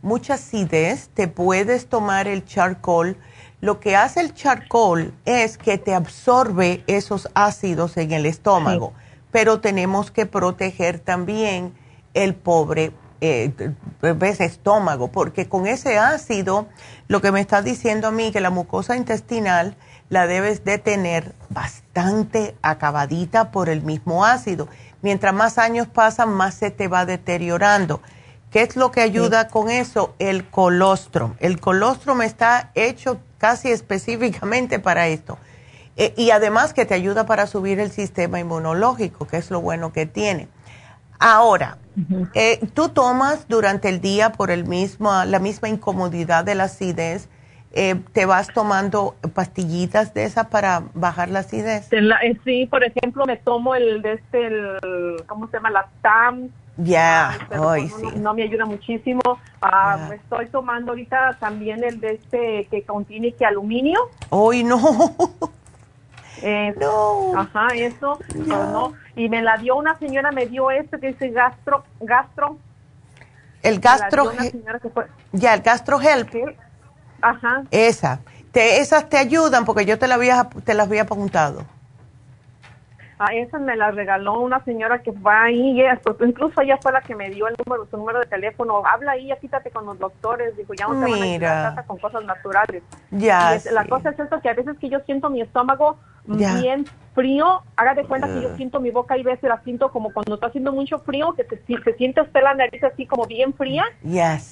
mucha acidez, te puedes tomar el charcoal. Lo que hace el charcoal es que te absorbe esos ácidos en el estómago, pero tenemos que proteger también el pobre eh, ves estómago, porque con ese ácido, lo que me está diciendo a mí que la mucosa intestinal la debes de tener bastante acabadita por el mismo ácido. Mientras más años pasan, más se te va deteriorando. ¿Qué es lo que ayuda con eso? El colostrum. El colostrum está hecho casi específicamente para esto. Eh, y además que te ayuda para subir el sistema inmunológico, que es lo bueno que tiene. Ahora, eh, ¿tú tomas durante el día por el mismo, la misma incomodidad de la acidez? Eh, ¿Te vas tomando pastillitas de esas para bajar la acidez? Eh, sí, por ejemplo, me tomo el de este, ¿cómo se llama? La TAM. Ya, ah, no, me ayuda muchísimo. Ah, Estoy tomando ahorita también el de este que contiene que aluminio. Hoy no. no. Ajá, eso. No. Y me la dio una señora, me dio este que dice gastro, gastro. El gastro. Ya, el gastro help. Ajá. Esa. Te, esas te ayudan porque yo te, la había, te las había apuntado. A esa me la regaló una señora que va ahí, pues, incluso ella fue la que me dio el número, su número de teléfono. Habla ahí, ya quítate con los doctores. Dijo, ya no te van a con cosas naturales. Ya. La cosa es esto que a veces que yo siento mi estómago bien frío, haga de cuenta que yo siento mi boca y veces la siento como cuando está haciendo mucho frío, que se, se siente usted la nariz así como bien fría,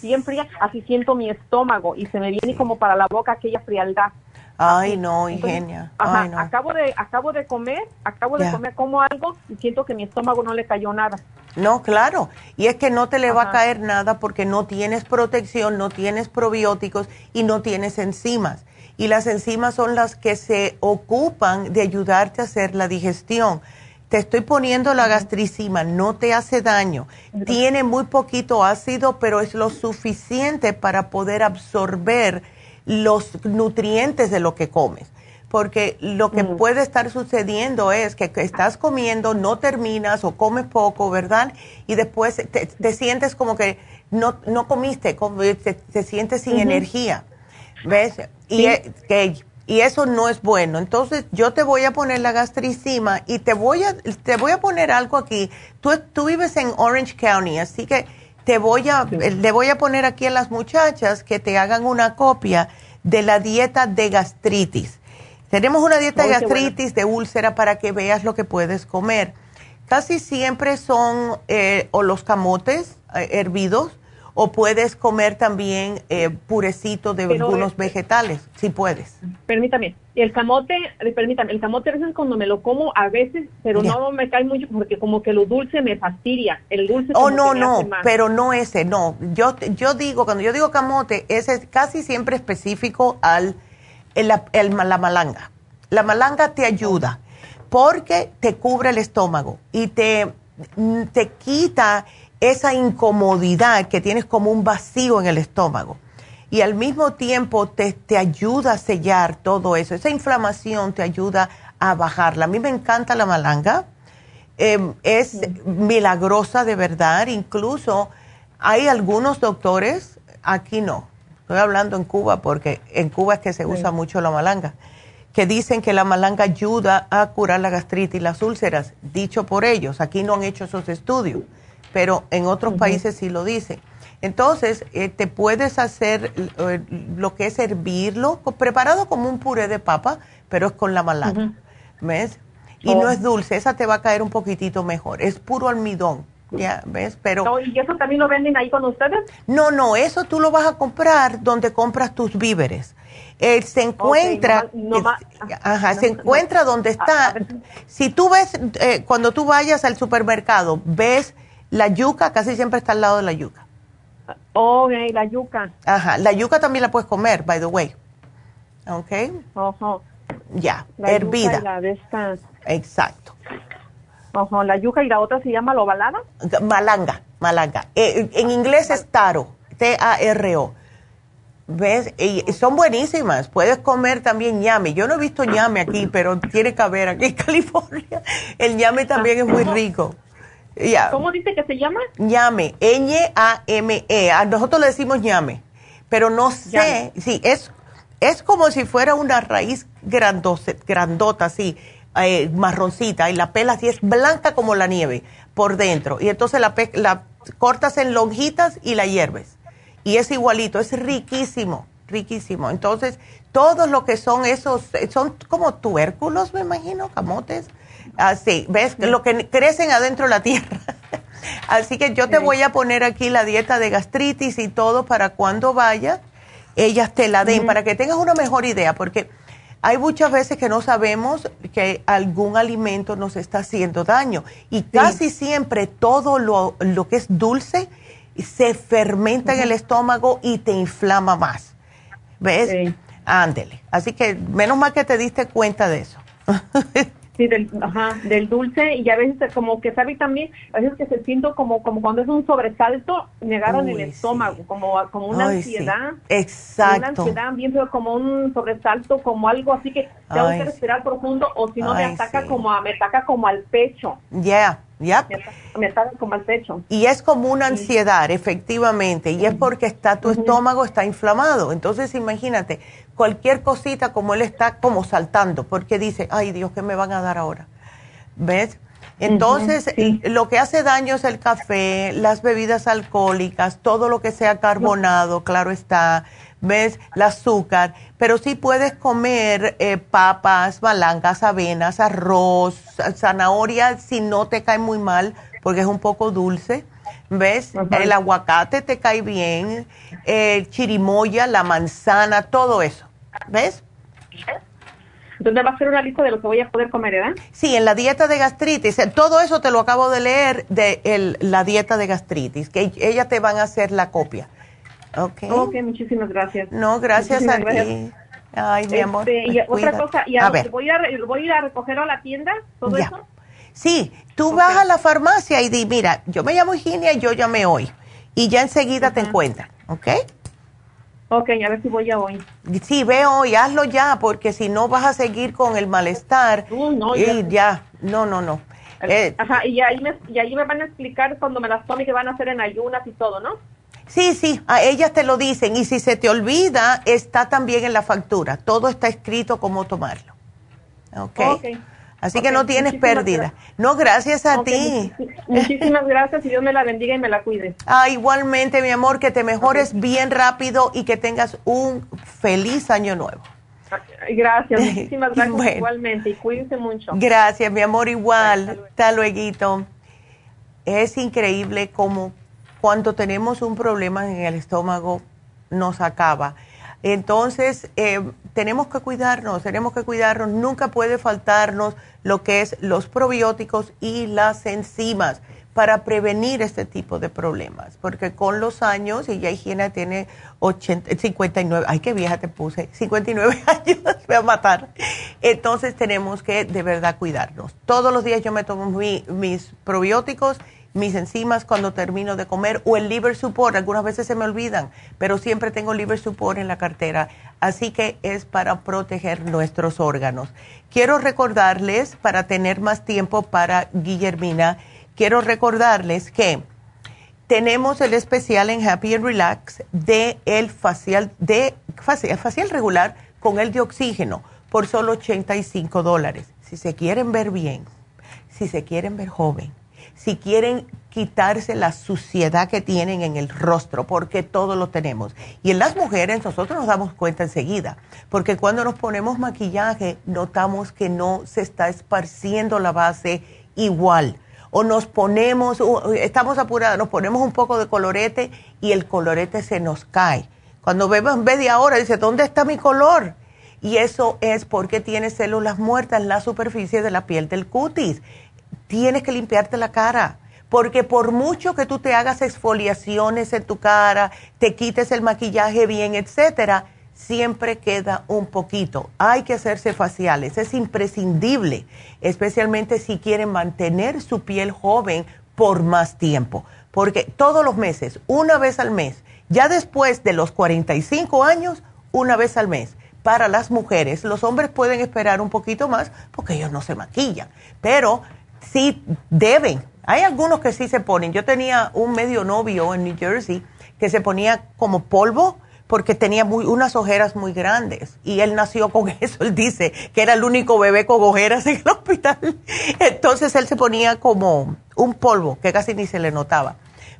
bien fría, así siento mi estómago y se me viene como para la boca aquella frialdad. Ay, no, Ingenia. Ajá, acabo de acabo de comer, acabo de comer como algo y siento que mi estómago no le cayó nada. No, claro. Y es que no te le va a caer nada porque no tienes protección, no tienes probióticos y no tienes enzimas y las enzimas son las que se ocupan de ayudarte a hacer la digestión. Te estoy poniendo la gastricima, no te hace daño. Tiene muy poquito ácido, pero es lo suficiente para poder absorber los nutrientes de lo que comes. Porque lo que puede estar sucediendo es que, estás comiendo, no terminas o comes poco, ¿verdad? Y después te, sientes como que no, no comiste, te, sientes sin energía. ¿Ves? Y, e, que, y eso no es bueno. Entonces, yo te voy a poner la gastricima y te voy a, te voy a poner algo aquí. Tú, tú vives en Orange County, así que te voy a, le voy a poner aquí a las muchachas que te hagan una copia de la dieta de gastritis. Tenemos una dieta de gastritis, de úlcera, para que veas lo que puedes comer. Casi siempre son eh, o los camotes eh, hervidos o puedes comer también eh, purecito de algunos vegetales, si puedes. Permítame, el camote, eh, permítame, el camote a veces cuando me lo como, a veces, pero no me cae mucho porque como que lo dulce me fastidia. El dulce Oh, no, no, pero no ese, no. Yo, yo digo, cuando yo digo camote, ese es casi siempre específico al el, la malanga. La malanga te ayuda porque te cubre el estómago y te, te quita esa incomodidad que tienes como un vacío en el estómago. Y al mismo tiempo te, ayuda a sellar todo eso. Esa inflamación te ayuda a bajarla. A mí me encanta la malanga. Em, es milagrosa de verdad. Incluso hay algunos doctores, aquí no. Estoy hablando en Cuba porque en Cuba es que se usa mucho la malanga que dicen que la malanga ayuda a curar la gastritis y las úlceras, dicho por ellos. Aquí no han hecho esos estudios pero en otros países sí lo dicen. Entonces, eh, te puedes hacer eh, lo que es hervirlo, preparado como un puré de papa, pero es con la malanga, ¿ves? Y no oh. es dulce, esa te va a caer un poquitito mejor, es puro almidón, ¿ya ves? Pero... ¿Y eso también lo venden ahí con ustedes? No, no, eso tú lo vas a comprar donde compras tus víveres. Eh, se encuentra, ajá, se encuentra donde está. Si tú ves, cuando tú vayas al supermercado, ves la yuca casi siempre está al lado de la yuca. Ok, la yuca. Ajá, la yuca también la puedes comer, by the way. Ok. Ojo. Ya, hervida. la de. Exacto. Ojo, la yuca y la otra se llama lobalada. Malanga, malanga. Eh, en inglés es taro, T-A-R-O. ¿Ves? Y son buenísimas. Puedes comer también ñame. Yo no he visto ñame aquí, pero tiene que haber aquí en California. El ñame también es muy rico. ¿Cómo dice que se llama? Ñame, Ñ-A-M-E. A nosotros le decimos ñame, pero no sé, sí, es, es como si fuera una raíz grandota, así, eh, marroncita, y la pela así es blanca como la nieve por dentro. Y entonces la, la cortas en lonjitas y la hierves. Y es igualito, es riquísimo, riquísimo. Entonces, todo lo que son esos, son como tubérculos, me imagino, camotes Así, ¿ves? Lo que crecen adentro de la tierra. Así que yo te voy a poner aquí la dieta de gastritis y todo para cuando vaya, ellas te la den, para que tengas una mejor idea, porque hay muchas veces que no sabemos que algún alimento nos está haciendo daño y casi siempre todo lo, lo, que es dulce se fermenta en el estómago y te inflama más. ¿Ves? Ándele. Así que menos mal que te diste cuenta de eso. Sí, del, ajá, del dulce y a veces como que sabe también, a veces que se siento como, como cuando es un sobresalto, me agarran el estómago, como, como una ansiedad. Exacto. Una ansiedad bien como un sobresalto, como algo así que tengo que respirar profundo o si no me ataca como a, me ataca como al pecho. Ya, Me como al pecho. Y es como una ansiedad, efectivamente, y es porque está tu estómago está inflamado. Entonces, imagínate, cualquier cosita como él está como saltando, porque dice, ay Dios, ¿qué me van a dar ahora? ¿Ves? Entonces, lo que hace daño es el café, las bebidas alcohólicas, todo lo que sea carbonado, claro está, ¿ves? El azúcar, pero sí puedes comer eh, papas, balangas, avenas, arroz, zanahoria, si no te cae muy mal, porque es un poco dulce, ¿ves? El aguacate te cae bien, el chirimoya, la manzana, todo eso, ¿ves? Entonces va a ser una lista de lo que voy a poder comer, ¿verdad? Sí, en la dieta de gastritis. Todo eso te lo acabo de leer de la dieta de gastritis, que ella te van a hacer la copia. Ok. Ok, muchísimas gracias. No, gracias a ti. Ay, mi amor. Este, y otra cosa, y a, ver. Voy, a, voy a recoger a la tienda todo eso. Sí, tú vas a la farmacia y di, mira, yo me llamo Higinia y yo llamé hoy. Y ya enseguida te encuentran, ¿ok? Ok, a ver si voy a hoy. Sí, ve hoy, hazlo ya, porque si no vas a seguir con el malestar. No, no, y ya. no, no, no. Eh, Ajá, y ahí, me, y ahí me van a explicar cuando me las tome que van a hacer en ayunas y todo, ¿no? Sí, sí, a ellas te lo dicen y si se te olvida, está también en la factura. Todo está escrito cómo tomarlo. ¿Ok? Así que no tienes pérdida. No, gracias a ti. Muchísimas gracias y Dios me la bendiga y me la cuide. Ah, igualmente, mi amor, que te mejores bien rápido y que tengas un feliz año nuevo. Gracias, muchísimas gracias igualmente y cuídense mucho. Gracias, mi amor, igual. Hasta luego. Es increíble cómo cuando tenemos un problema en el estómago, nos acaba. Entonces, eh, tenemos que cuidarnos, tenemos que cuidarnos. Nunca puede faltarnos lo que es los probióticos y las enzimas para prevenir este tipo de problemas. Porque con los años, y ya higiene tiene 80, 59, ay, qué vieja te puse, 59 años, me va a matar. Entonces, tenemos que de verdad cuidarnos. Todos los días yo me tomo mis probióticos mis enzimas cuando termino de comer o el liver support. Algunas veces se me olvidan, pero siempre tengo liver support en la cartera. Así que es para proteger nuestros órganos. Quiero recordarles, para tener más tiempo para Guillermina, quiero recordarles que tenemos el especial en Happy and Relax de el facial, de facial, facial regular con el de oxígeno por solo 85 dólares. Si se quieren ver bien, si se quieren ver joven si quieren quitarse la suciedad que tienen en el rostro, porque todo lo tenemos. Y en las mujeres nosotros nos damos cuenta enseguida, porque cuando nos ponemos maquillaje notamos que no se está esparciendo la base igual. O nos ponemos, estamos apurados, nos ponemos un poco de colorete y el colorete se nos cae. Cuando vemos media hora, dice, ¿dónde está mi color? Y eso es porque tiene células muertas en la superficie de la piel del cutis tienes que limpiarte la cara. Porque por mucho que tú te hagas exfoliaciones en tu cara, te quites el maquillaje bien, etcétera, siempre queda un poquito. Hay que hacerse faciales, es imprescindible, especialmente si quieren mantener su piel joven por más tiempo. Porque todos los meses, una vez al mes, ya después de los 45 años, una vez al mes. Para las mujeres, los hombres pueden esperar un poquito más porque ellos no se maquillan. Pero sí deben. Hay algunos que sí se ponen. Yo tenía un medio novio en New Jersey que se ponía como polvo porque tenía muy, unas ojeras muy grandes y él nació con eso. Él dice que era el único bebé con ojeras en el hospital. Entonces él se ponía como un polvo que casi ni se le notaba.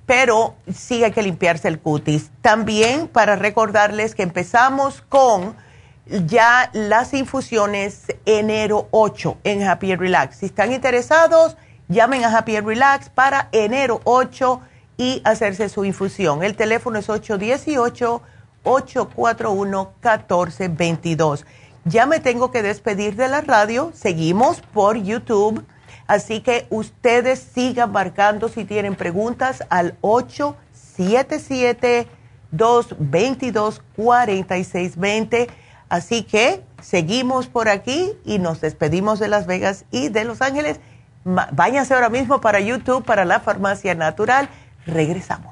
Pero sí hay que limpiarse el cutis. También para recordarles que empezamos con ya las infusiones enero 8 en Happy Relax. Si están interesados, llamen a Happy Relax para enero 8 y hacerse su infusión. El teléfono es 818-841-1422. Ya me tengo que despedir de la radio. Seguimos por YouTube. Así que ustedes sigan marcando si tienen preguntas al 877 222 4620 Así que seguimos por aquí y nos despedimos de Las Vegas y de Los Ángeles. Váyanse ahora mismo para YouTube, para la Farmacia Natural. Regresamos.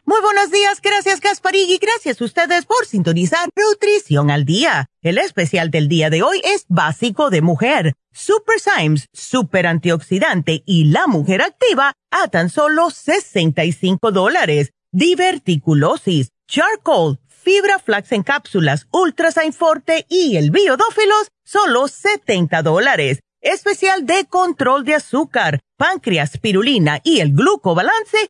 Muy buenos días, gracias Gasparig y gracias a ustedes por sintonizar Nutrición al Día. El especial del día de hoy es básico de mujer. Super Symes, super antioxidante y la mujer activa a tan solo 65 dólares. Diverticulosis charcoal, fibra flax en cápsulas, ultrasign forte y el biodófilos, solo 70 dólares. Especial de control de azúcar, páncreas, pirulina y el glucobalance,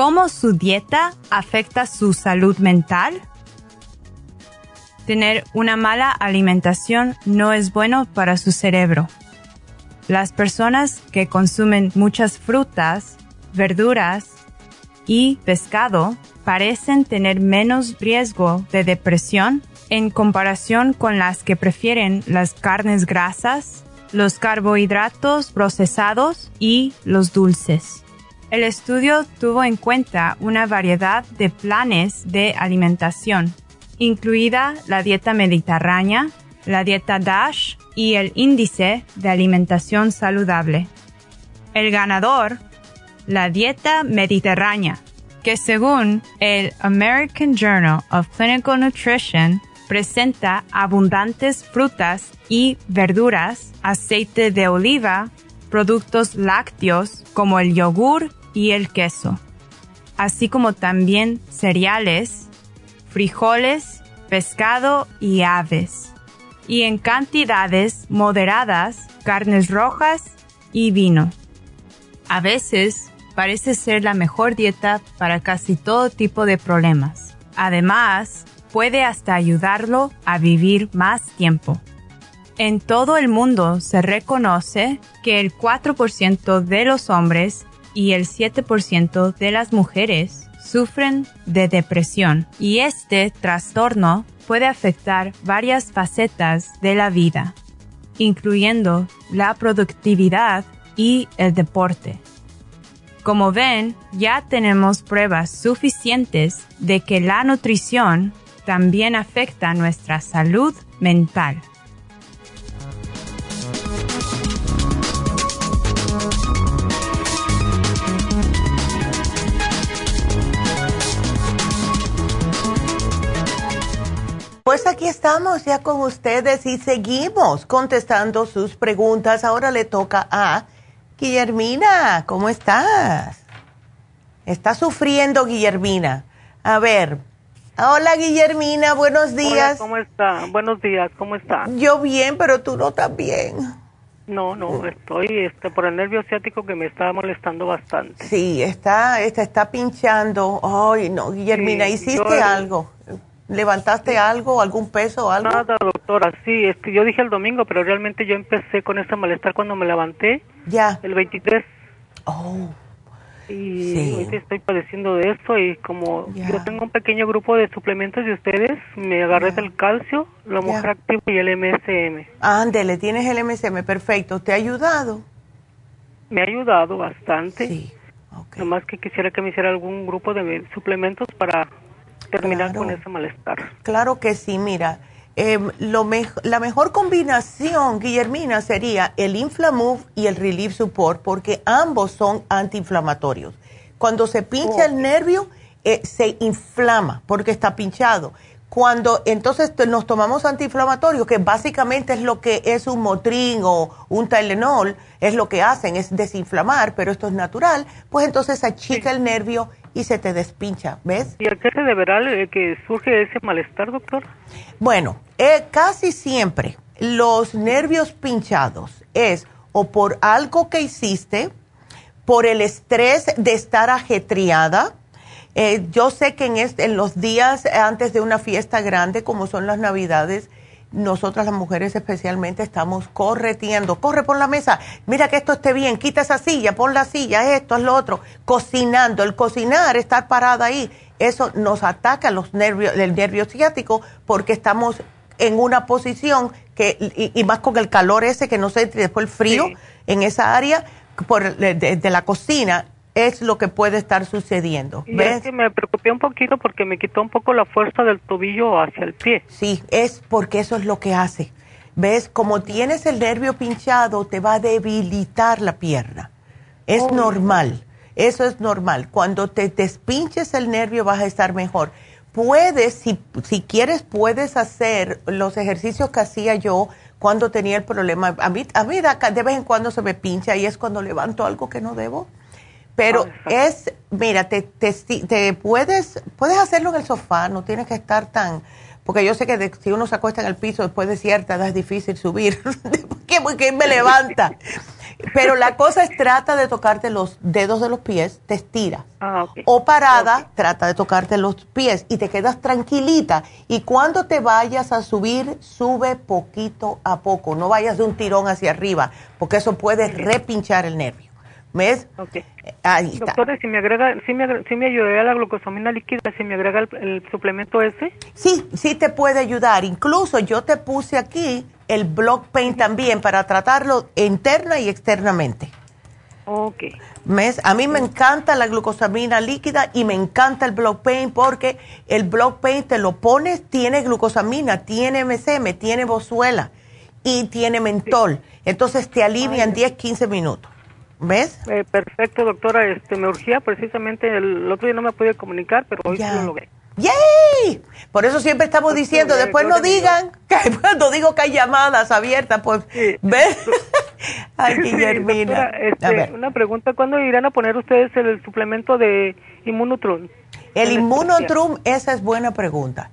¿Cómo su dieta afecta su salud mental? Tener una mala alimentación no es bueno para su cerebro. Las personas que consumen muchas frutas, verduras y pescado parecen tener menos riesgo de depresión en comparación con las que prefieren las carnes grasas, los carbohidratos procesados y los dulces. El estudio tuvo en cuenta una variedad de planes de alimentación, incluida la dieta mediterránea, la dieta DASH y el índice de alimentación saludable. El ganador, la dieta mediterránea, que según el American Journal of Clinical Nutrition presenta abundantes frutas y verduras, aceite de oliva, productos lácteos como el yogur y el queso, así como también cereales, frijoles, pescado y aves, y en cantidades moderadas carnes rojas y vino. A veces parece ser la mejor dieta para casi todo tipo de problemas. Además, puede hasta ayudarlo a vivir más tiempo. En todo el mundo se reconoce que el 4% de los hombres y el 7% de las mujeres sufren de depresión y este trastorno puede afectar varias facetas de la vida, incluyendo la productividad y el deporte. Como ven, ya tenemos pruebas suficientes de que la nutrición también afecta nuestra salud mental. Pues aquí estamos ya con ustedes y seguimos contestando sus preguntas. Ahora le toca a Guillermina. ¿Cómo estás? Está sufriendo Guillermina. A ver, Hola Guillermina, buenos días. ¿Cómo está? Buenos días, ¿cómo está? Yo bien, pero tú no estás bien. No, no, estoy este, por el nervio ciático que me está molestando bastante. Sí, está, está, está pinchando. Ay, no, Guillermina, ¿hiciste algo? ¿Levantaste algo, algún peso o algo? Nada, doctora, sí, es que yo dije el domingo, pero realmente yo empecé con ese malestar cuando me levanté. Ya. El 23. Oh. Y estoy padeciendo de eso y como yo tengo un pequeño grupo de suplementos de ustedes, me agarré del calcio, la mujer activa y el MSM. Ándele, tienes el MSM, perfecto. ¿Te ha ayudado? Me ha ayudado bastante. Sí. Okay. Nomás que quisiera que me hiciera algún grupo de suplementos para terminar con ese malestar. Claro que sí, mira. Em, lo la mejor combinación, Guillermina, sería el Inflamove y el Relief Support, porque ambos son antiinflamatorios. Cuando se pincha el nervio, eh, se inflama porque está pinchado. Cuando entonces nos tomamos antiinflamatorios, que básicamente es lo que es un Motrin o un Tylenol, es lo que hacen, es desinflamar, pero esto es natural, pues entonces achica el nervio y se te despincha, ¿ves? ¿Y a qué se deberá que surge ese malestar, doctor? Bueno, eh, casi siempre los nervios pinchados es o por algo que hiciste, por el estrés de estar ajetreada. Eh, yo sé que en, este, en los días antes de una fiesta grande, como son las navidades, nosotras las mujeres especialmente estamos corretiendo, corre por la mesa, mira que esto esté bien, quita esa silla, pon la silla, esto, es lo otro, cocinando, el cocinar, estar parada ahí, eso nos ataca los nervios, el nervio ciático porque estamos en una posición que, y, más con el calor ese que no se y después el frío en esa área por, de la cocina, es lo que puede estar sucediendo. ¿Ves? que me preocupé un poquito porque me quitó un poco la fuerza del tobillo hacia el pie. Sí, es porque eso es lo que hace. ¿Ves? Como tienes el nervio pinchado, te va a debilitar la pierna. Es oh. normal, eso es normal. Cuando te despinches el nervio vas a estar mejor. Puedes, si, si quieres, puedes hacer los ejercicios que hacía yo cuando tenía el problema. A mí, a mí de vez en cuando se me pincha y es cuando levanto algo que no debo pero es, mira, te, te, puedes, puedes hacerlo en el sofá, no tienes que estar tan, porque yo sé que si uno se acuesta en el piso después de cierta edad es difícil subir, porque me levanta. Pero la cosa es trata de tocarte los dedos de los pies, te estiras. Ah, o parada, trata de tocarte los pies y te quedas tranquilita. Y cuando te vayas a subir, sube poquito a poco. No vayas de un tirón hacia arriba, porque eso puede repinchar el nervio. ¿Ves? Okay. Ahí está. Doctora, si me agrega, si me, si me ayudaría la glucosamina líquida, si me agrega el, suplemento ese. Sí, sí te puede ayudar. Incluso yo te puse aquí el Block Pain también para tratarlo interna y externamente. Ok. ¿Ves? A mí me encanta la glucosamina líquida y me encanta el Block Pain porque el Block Pain te lo pones, tiene glucosamina, tiene MSM, tiene bozuela y tiene mentol. Entonces te alivia en 10, 15 minutos. ¿Ves? Eh, perfecto, doctora. Este, me urgía precisamente, el, otro día no me pude comunicar, pero hoy sí lo logré. ¡Yay! Por eso siempre estamos diciendo, después no digan, que cuando digo que hay llamadas abiertas, pues, ¿ves? Ay, Guillermina. Este, una pregunta, ¿cuándo irán a poner ustedes el, suplemento de Immunotrum? El Immunotrum, esa es buena pregunta.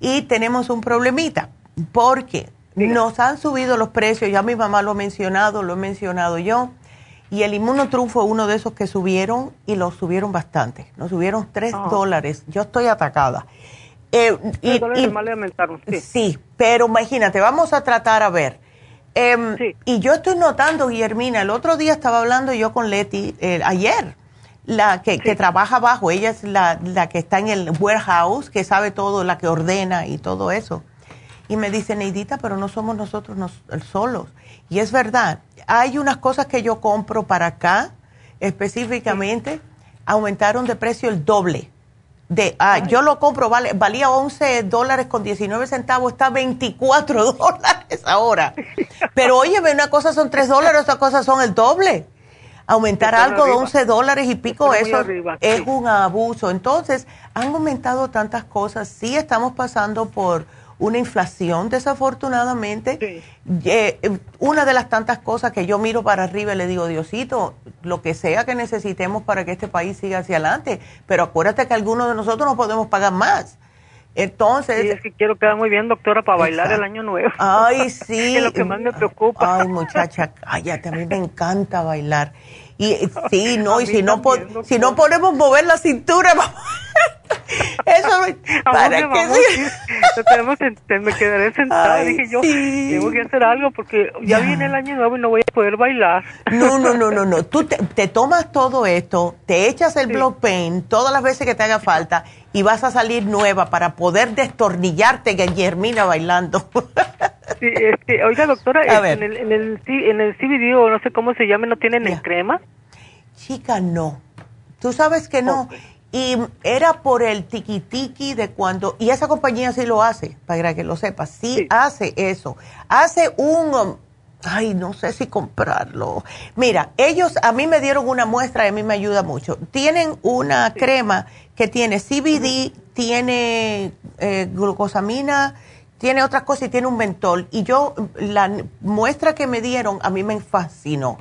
Y tenemos un problemita, porque nos han subido los precios, ya mi mamá lo ha mencionado, lo he mencionado yo, y el Inmunotrum fue uno de esos que subieron y lo subieron bastante. Nos subieron tres ah. dólares. Yo estoy atacada. Eh, y, sí. sí. pero imagínate, vamos a tratar a ver. Em, y yo estoy notando, Guillermina, el otro día estaba hablando yo con Leti, eh, ayer, la que, que, trabaja abajo, ella es la, la, que está en el warehouse, que sabe todo, la que ordena y todo eso. Y me dice, Neidita, pero no somos nosotros nos, solos. Y es verdad, hay unas cosas que yo compro para acá, específicamente, aumentaron de precio el doble. De, ah, yo lo compro, vale, valía 11 dólares con 19 centavos, está 24 dólares ahora. Pero oye, una cosa son 3 dólares, otra cosa son el doble. Aumentar algo de 11 dólares y pico, eso es un abuso. Entonces, han aumentado tantas cosas, sí estamos pasando por una inflación, desafortunadamente. Eh, una de las tantas cosas que yo miro para arriba y le digo, Diosito, lo que sea que necesitemos para que este país siga hacia adelante, pero acuérdate que algunos de nosotros no podemos pagar más. Entonces. Sí, es que quiero quedar muy bien, doctora, para bailar el año nuevo. Ay, sí. es lo que más me preocupa. Ay, muchacha, cállate, a mí me encanta bailar. Y sí, no, y si no, si no podemos mover la cintura, vamos. Eso para que sí. me quedaré sentada. dije yo, tengo que hacer algo porque ya, viene el año nuevo y no voy a poder bailar. No, no, no, no, no. Tú te, tomas todo esto, te echas el block pain todas las veces que te haga falta y vas a salir nueva para poder destornillarte, Guillermina, bailando. Sí, este, oiga, doctora, en el, en, el, en el CBD o no sé cómo se llame, ¿no tienen el crema? Chica, no. Tú sabes que no. Y era por el tiki-tiki de cuando, y esa compañía sí lo hace, para que lo sepas, sí, hace eso. Hace un, ay, no sé si comprarlo. Mira, ellos a mí me dieron una muestra y a mí me ayuda mucho. Tienen una crema que tiene CBD, tiene eh, glucosamina, tiene otras cosas y tiene un mentol. Y yo, la muestra que me dieron a mí me fascinó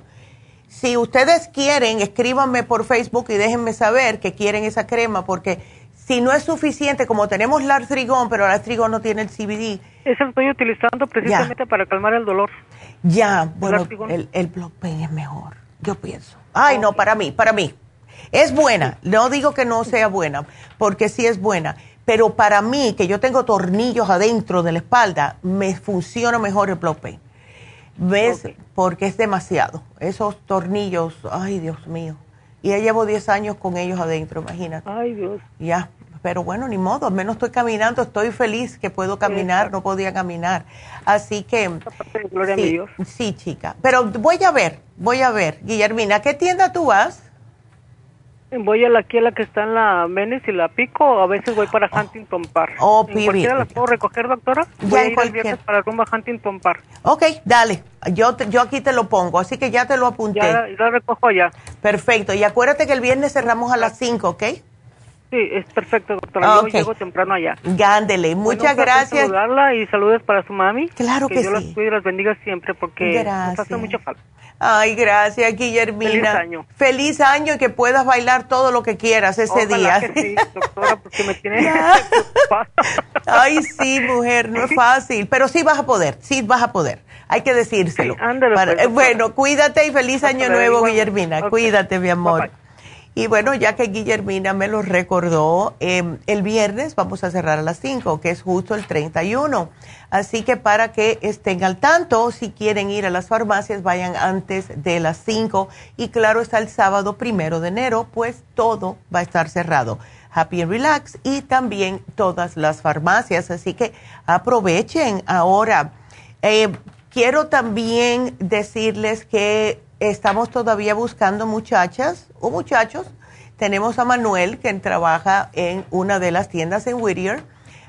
si ustedes quieren, escríbanme por Facebook y déjenme saber que quieren esa crema, porque si no es suficiente, como tenemos la artrigón, pero la artrigón no tiene el CBD. Eso estoy utilizando precisamente para calmar el dolor. Ya, bueno, el, el block pain es mejor, yo pienso. Ay, no, para mí, para mí. Es buena, no digo que no sea buena, porque sí es buena, pero para mí, que yo tengo tornillos adentro de la espalda, me funciona mejor el block pain. ¿Ves? Porque es demasiado. Esos tornillos, ay Dios mío. Y ya llevo 10 años con ellos adentro, imagínate. Ay Dios. Ya, pero bueno, ni modo, al menos estoy caminando, estoy feliz que puedo caminar, no podía caminar. Así que... Gloria sí, a Dios. sí, chica. Pero voy a ver, voy a ver. Guillermina, ¿a qué tienda tú vas? Voy a la, aquí a la que está en la Menes y la Pico, o a veces voy para oh. Huntington Park. Oh, ¿En cualquiera la puedo recoger, doctora? Voy ya a ir el viernes para rumba Huntington Park. Ok, dale. Yo, yo aquí te lo pongo, así que ya te lo apunté. Ya, lo recojo ya. Perfecto. Y acuérdate que el viernes cerramos a las 5, ¿ok? Sí, es perfecto, doctora. Yo llego temprano allá. Gándele. Muchas gracias. saludarla y saludos para su mami. Claro que, que Dios las cuide y las bendiga siempre porque nos hace mucha falta. Ay, gracias, Guillermina. Feliz año. Feliz año y que puedas bailar todo lo que quieras ese día. Que sí, doctora, porque me tiene Ay, sí, mujer, no es fácil, pero sí vas a poder, sí vas a poder. Hay que decírselo. Pues, bueno, cuídate y feliz año nuevo, Guillermina. Cuídate, mi amor. Y bueno, ya que Guillermina me lo recordó, em, el viernes vamos a cerrar a las 5, que es justo el 31. Así que para que estén al tanto, si quieren ir a las farmacias, vayan antes de las 5. Y claro, está el sábado primero de enero, pues todo va a estar cerrado. Happy and Relax y también todas las farmacias. Así que aprovechen ahora. Eh, quiero también decirles que estamos todavía buscando muchachas o muchachos. Tenemos a Manuel que trabaja en una de las tiendas en Whittier.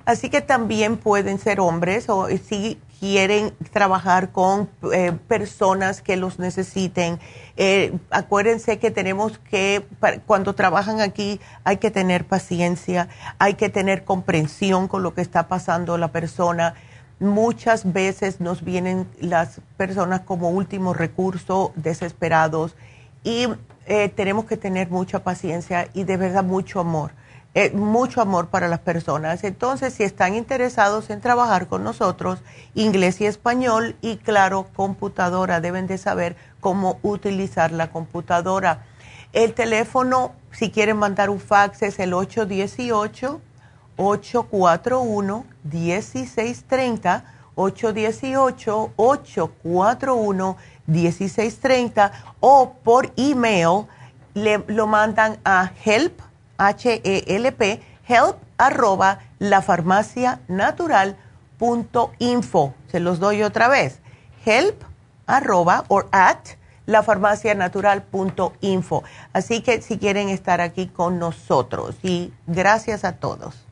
Así que también pueden ser hombres o si quieren trabajar con eh, personas que los necesiten. Eh, acuérdense que tenemos que, cuando trabajan aquí, hay que tener paciencia, hay que tener comprensión con lo que está pasando la persona Muchas veces nos vienen las personas como último recurso, desesperados, y eh, tenemos que tener mucha paciencia y de verdad mucho amor. Eh, mucho amor para las personas. Entonces, si están interesados en trabajar con nosotros, inglés y español, y claro, computadora, deben de saber cómo utilizar la computadora. El teléfono, si quieren mandar un fax, es el 818. 841-1630, 818-841-1630 o por email le, lo mandan a help, H-E-L-P, help arroba lafarmacianatural.info. Se los doy otra vez. Help arroba or at lafarmacianatural.info. Así que si quieren estar aquí con nosotros y gracias a todos.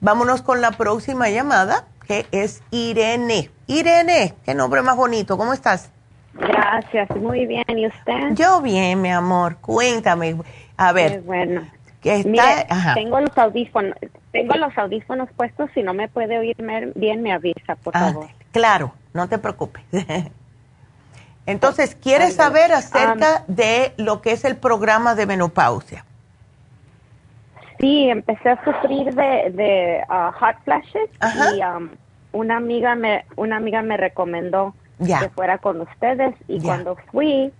Vámonos con la próxima llamada, que es Irene. Irene, qué nombre más bonito, ¿cómo estás? Gracias, muy bien, ¿y usted? Yo bien, mi amor, cuéntame. A ver. bueno. está? tengo los audífonos, tengo los audífonos puestos, si no me puede oír bien me avisa, por ah, favor. Claro, no te preocupes. Entonces, ¿quieres saber acerca de lo que es el programa de menopausia? Sí, empecé a sufrir de, de uh, hot flashes y um, una amiga me una amiga me recomendó que fuera con ustedes y cuando fui,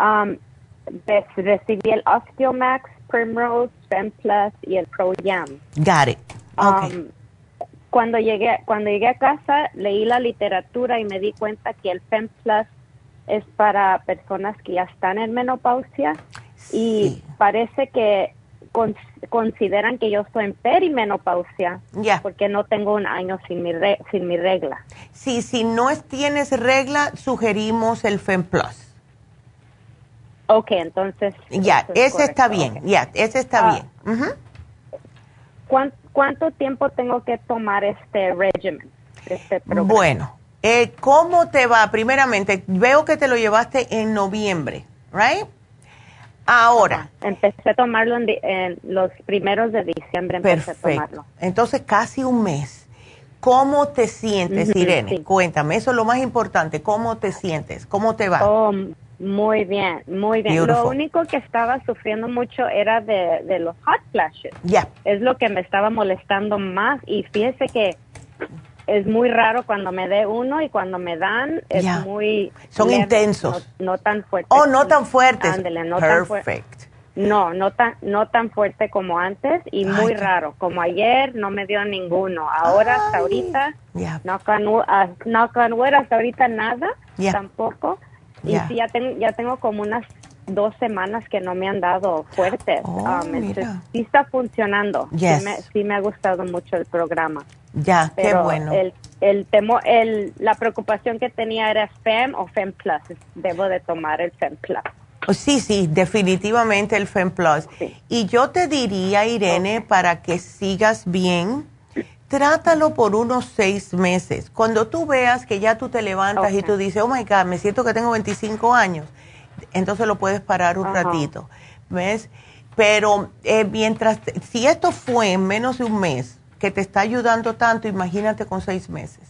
um, recibí el Osteomax, Primrose, Fem Plus y el Pro Yam. Got it. Um, cuando llegué cuando llegué a casa leí la literatura y me di cuenta que el Fem Plus es para personas que ya están en menopausia y parece que consideran que yo estoy en perimenopausia porque no tengo un año sin mi, sin mi regla. Sí, si no tienes regla, sugerimos el FemPlus. Ok, entonces. Ya, ese está bien, ya, ese está ah, bien. ¿cuánto, tiempo tengo que tomar este régimen? Este bueno, eh, ¿cómo te va? Primeramente, veo que te lo llevaste en noviembre, ¿right? Ahora. Empecé a tomarlo en, los primeros de diciembre. Empecé A tomarlo. Entonces, casi un mes. ¿Cómo te sientes, Irene? Cuéntame, eso es lo más importante. ¿Cómo te sientes? ¿Cómo te va? Oh, muy bien, muy bien. Lo único que estaba sufriendo mucho era de, los hot flashes. Ya. Es lo que me estaba molestando más. Y fíjese que es muy raro cuando me dé uno y cuando me dan es muy... Son intensos. No, tan fuertes. Oh, no tan fuertes. no Perfect. no, no tan, no tan fuerte como antes y muy raro. Como ayer no me dio ninguno. Ahora hasta ahorita, no, can, uh, no hasta ahorita nada, tampoco. Y sí, ya, tengo ya tengo como unas dos semanas que no me han dado fuertes. Oh, um, sí está funcionando. Sí, me, ha gustado mucho el programa. Ya, qué bueno. El, el, temo, el la preocupación que tenía era FEM o FEM Plus. Debo de tomar el FEM Plus. Oh, sí, sí, definitivamente el FEM Plus. Y yo te diría, Irene, para que sigas bien, trátalo por unos seis meses. Cuando tú veas que ya tú te levantas y tú dices, oh my God, me siento que tengo 25 años entonces lo puedes parar un ratito, ¿ves? Pero eh, mientras, si esto fue en menos de un mes, que te está ayudando tanto, imagínate con seis meses,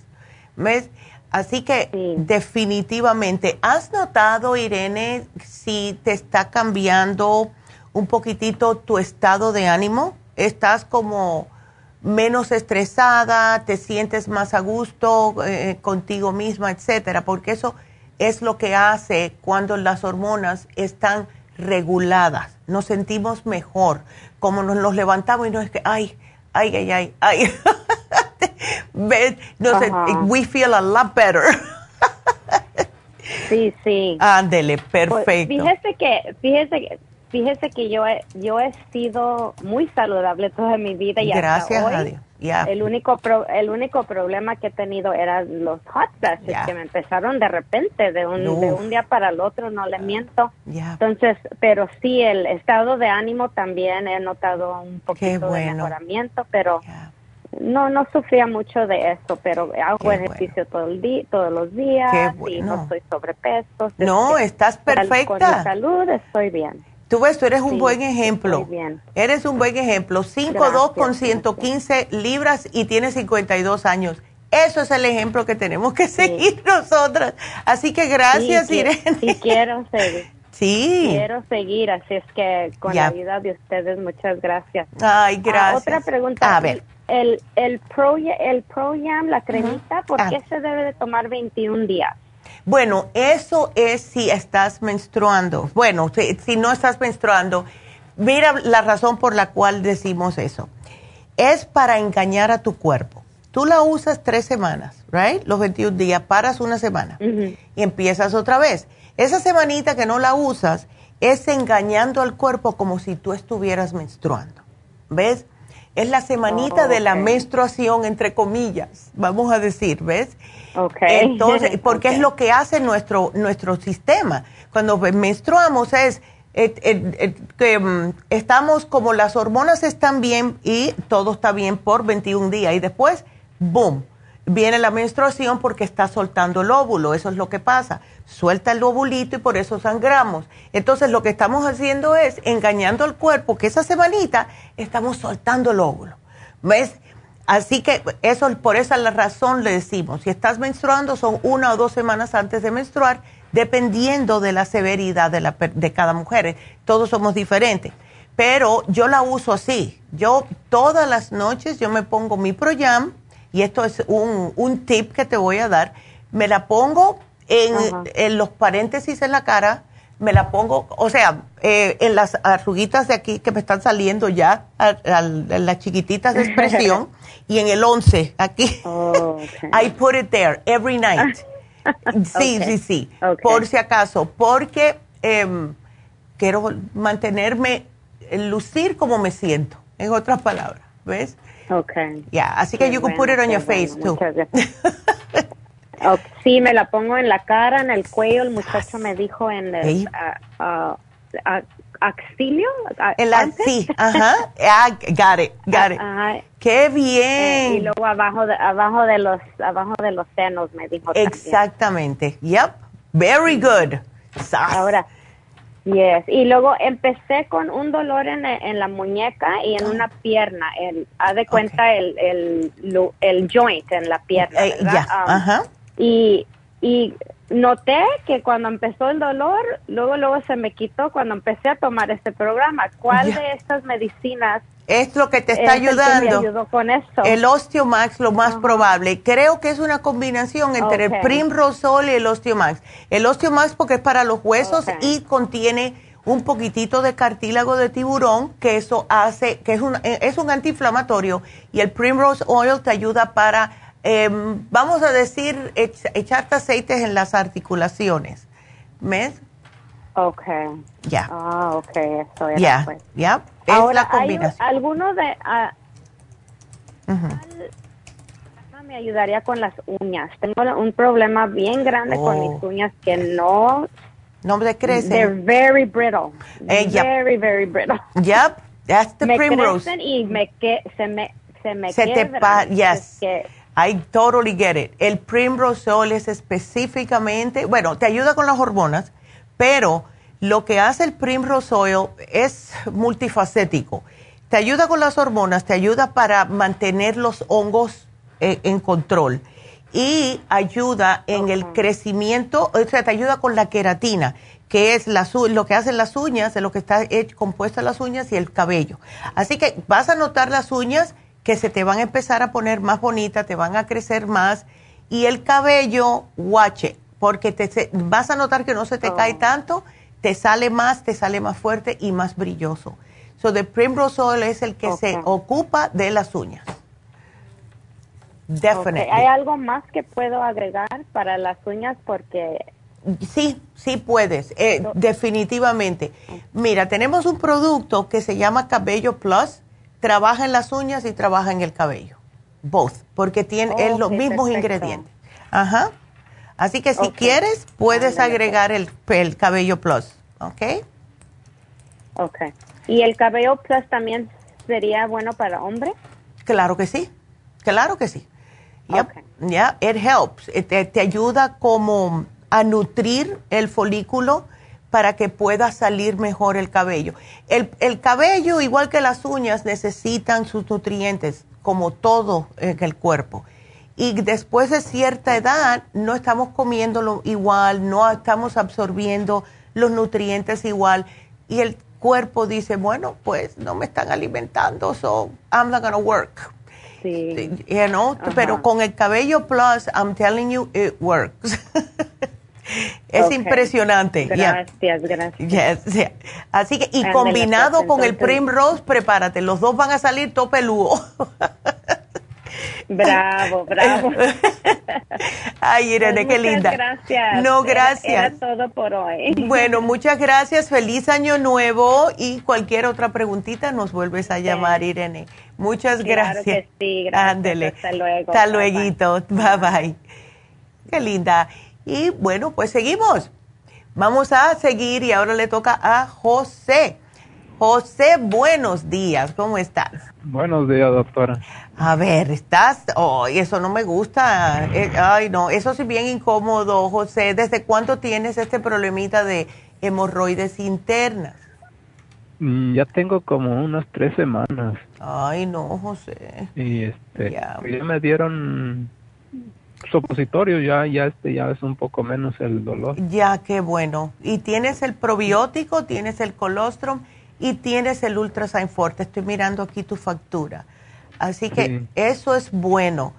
¿ves? Así que definitivamente, ¿has notado, Irene, si te está cambiando un poquitito tu estado de ánimo? ¿Estás como menos estresada, te sientes más a gusto eh, contigo misma, etcétera? Porque eso es lo que hace cuando las hormonas están reguladas. Nos sentimos mejor, como nos los levantamos y no es que, ay, ay, ay, ay, ay. we feel a lot better. sí, sí. Ándele, pues, perfecto. fíjese que, fíjese que, fíjese que yo he, yo he sido muy saludable toda mi vida y Gracias hasta hoy, a Dios. El único el único problema que he tenido eran los hot flashes que me empezaron de repente, de un, de un día para el otro, no le miento. Entonces, pero sí, el estado de ánimo también he notado un poquito de mejoramiento, pero no no sufría mucho de eso, pero hago ejercicio todo el día, todos los días y no estoy sobrepeso. No, estás perfecta. Con mi salud estoy bien. Tú ves, tú eres un buen ejemplo. Eres un buen ejemplo. 5'2 con 115 libras y tienes 52 años. Eso es el ejemplo que tenemos que seguir nosotras. Así que gracias, Irene. Sí, quiero seguir. Sí. Quiero seguir, así es que con la ayuda de ustedes, muchas gracias. Ay, ah, gracias. otra pregunta. A ver. El, el, Pro, el Proyam, la cremita, ¿por ah. qué se debe de tomar 21 días? Bueno, eso es si estás menstruando. Bueno, si, no estás menstruando, mira la razón por la cual decimos eso. Es para engañar a tu cuerpo. Tú la usas tres semanas, ¿right? Los 21 días, paras una semana y empiezas otra vez. Esa semanita que no la usas es engañando al cuerpo como si tú estuvieras menstruando. ¿Ves? Es la semanita de la menstruación, entre comillas, vamos a decir, ¿ves? Okay. Entonces, porque es lo que hace nuestro, nuestro sistema. Cuando menstruamos es que mm, estamos como las hormonas están bien y todo está bien por 21 días y después, boom, viene la menstruación porque está soltando el óvulo, eso es lo que pasa. Suelta el ovulito y por eso sangramos. Entonces lo que estamos haciendo es engañando al cuerpo que esa semanita estamos soltando el óvulo. ¿Ves? Así que eso, por esa la razón le decimos, si estás menstruando son una o dos semanas antes de menstruar, dependiendo de la severidad de, la, de cada mujer. Todos somos diferentes. pero yo la uso así. Yo todas las noches yo me pongo mi Proyam y esto es un, un tip que te voy a dar. Me la pongo en, en, los paréntesis en la cara, me la pongo, o sea, eh, en las arruguitas de aquí que me están saliendo ya, en las chiquititas de expresión, y en el 11 aquí. Oh, I put it there every night. Sí, sí, sí. Por si acaso, porque em, quiero mantenerme, lucir como me siento, en otras palabras, ¿ves? Okay. Yeah, así que you can put it on your face too. sí, me la pongo en la cara, en el cuello. El muchacho me dijo en el uh, axilio. El sí, ajá. Ah, got it, got it. Qué bien. Eh, y luego abajo de, abajo de los abajo de los senos me dijo. Exactamente. Yep. Very good. Ahora, Yes, y luego empecé con un dolor en, en la muñeca y en una pierna. El, haz de cuenta el, el, el, joint en la pierna. Eh, ya, um, ajá. Y, y noté que cuando empezó el dolor, luego luego se me quitó cuando empecé a tomar este programa. ¿Cuál de estas medicinas es lo que te está ayudando? El, ayudó con esto? el Osteomax, lo más probable. Creo que es una combinación entre el Primrosol y el Osteomax. El Osteomax porque es para los huesos y contiene un poquitito de cartílago de tiburón, que eso hace, que es un, es un antiinflamatorio, y el Primrose Oil te ayuda para Em, vamos a decir, echarte aceites en las articulaciones. ¿Ves? Ok. Ya. Ah, ok, eso era. Ya, pues. ya. Es Ahora, la combinación. Hay algunos de... Uh, Me ayudaría con las uñas. Tengo un problema bien grande con mis oh. uñas que no... No me crecen. They're very brittle. Eh, very, very brittle. Yep, that's the me primrose. crecen y me que, se me se me se te pa yes. I totally get it. El Primrose es específicamente, bueno, te ayuda con las hormonas, pero lo que hace el Primrose Oil es multifacético. Te ayuda con las hormonas, te ayuda para mantener los hongos eh, en control y ayuda en el crecimiento, o sea, te ayuda con la queratina, que es la, lo que hacen las uñas, de lo que está compuesta las uñas y el cabello. Así que vas a notar las uñas que se te van a empezar a poner más bonitas, te van a crecer más y el cabello, guache, porque te, vas a notar que no se te cae tanto, te sale más, te sale más fuerte y más brilloso. So the Primrose Oil es el que se ocupa de las uñas. Definitely. ¿Hay algo más que puedo agregar para las uñas? Porque Sí, sí puedes, eh, definitivamente. Mira, tenemos un producto que se llama Cabello Plus, trabaja en las uñas y trabaja en el cabello. Both, porque tiene los mismos ingredientes. Ajá. Así que si quieres, puedes agregar el, el, cabello plus, ¿ok? Ok. ¿Y el cabello plus también sería bueno para hombres? Claro que sí, claro que sí. Ya, it helps. Te, te, ayuda como a nutrir el folículo para que pueda salir mejor el cabello. El, cabello, igual que las uñas, necesitan sus nutrientes, como todo en el cuerpo. Y después de cierta edad, no estamos comiéndolo igual, no estamos absorbiendo los nutrientes igual. Y el cuerpo dice, bueno, pues no me están alimentando, so I'm not gonna work. Sí. Pero con el cabello plus, I'm telling you, it works. Es impresionante. Gracias, gracias. Así que, y combinado con el Primrose, prepárate, los dos van a salir topeludo. Bravo, bravo. Ay, Irene, pues qué linda. Gracias. No, gracias. Era, todo por hoy. Bueno, muchas gracias. Feliz año nuevo y cualquier otra preguntita nos vuelves a llamar, Irene. Muchas gracias. Que sí, gracias. Ándele. Hasta luego. Hasta luego. Bye bye. Qué linda. Y bueno, pues seguimos. Vamos a seguir y ahora le toca a José. José, buenos días, ¿cómo estás? Buenos días, doctora. A ver, estás, oh, eso no me gusta, eh, ay no, eso sí bien incómodo, José. ¿Desde cuánto tienes este problemita de hemorroides internas? Mm, ya tengo como unas tres semanas. Ay no, José. Y este, ya me dieron supositorio ya ya este ya es un poco menos el dolor. Ya, qué bueno. ¿Y tienes el probiótico, tienes el colostrum y tienes el Ultrasign Forte. Estoy mirando aquí tu factura. Así que eso es bueno.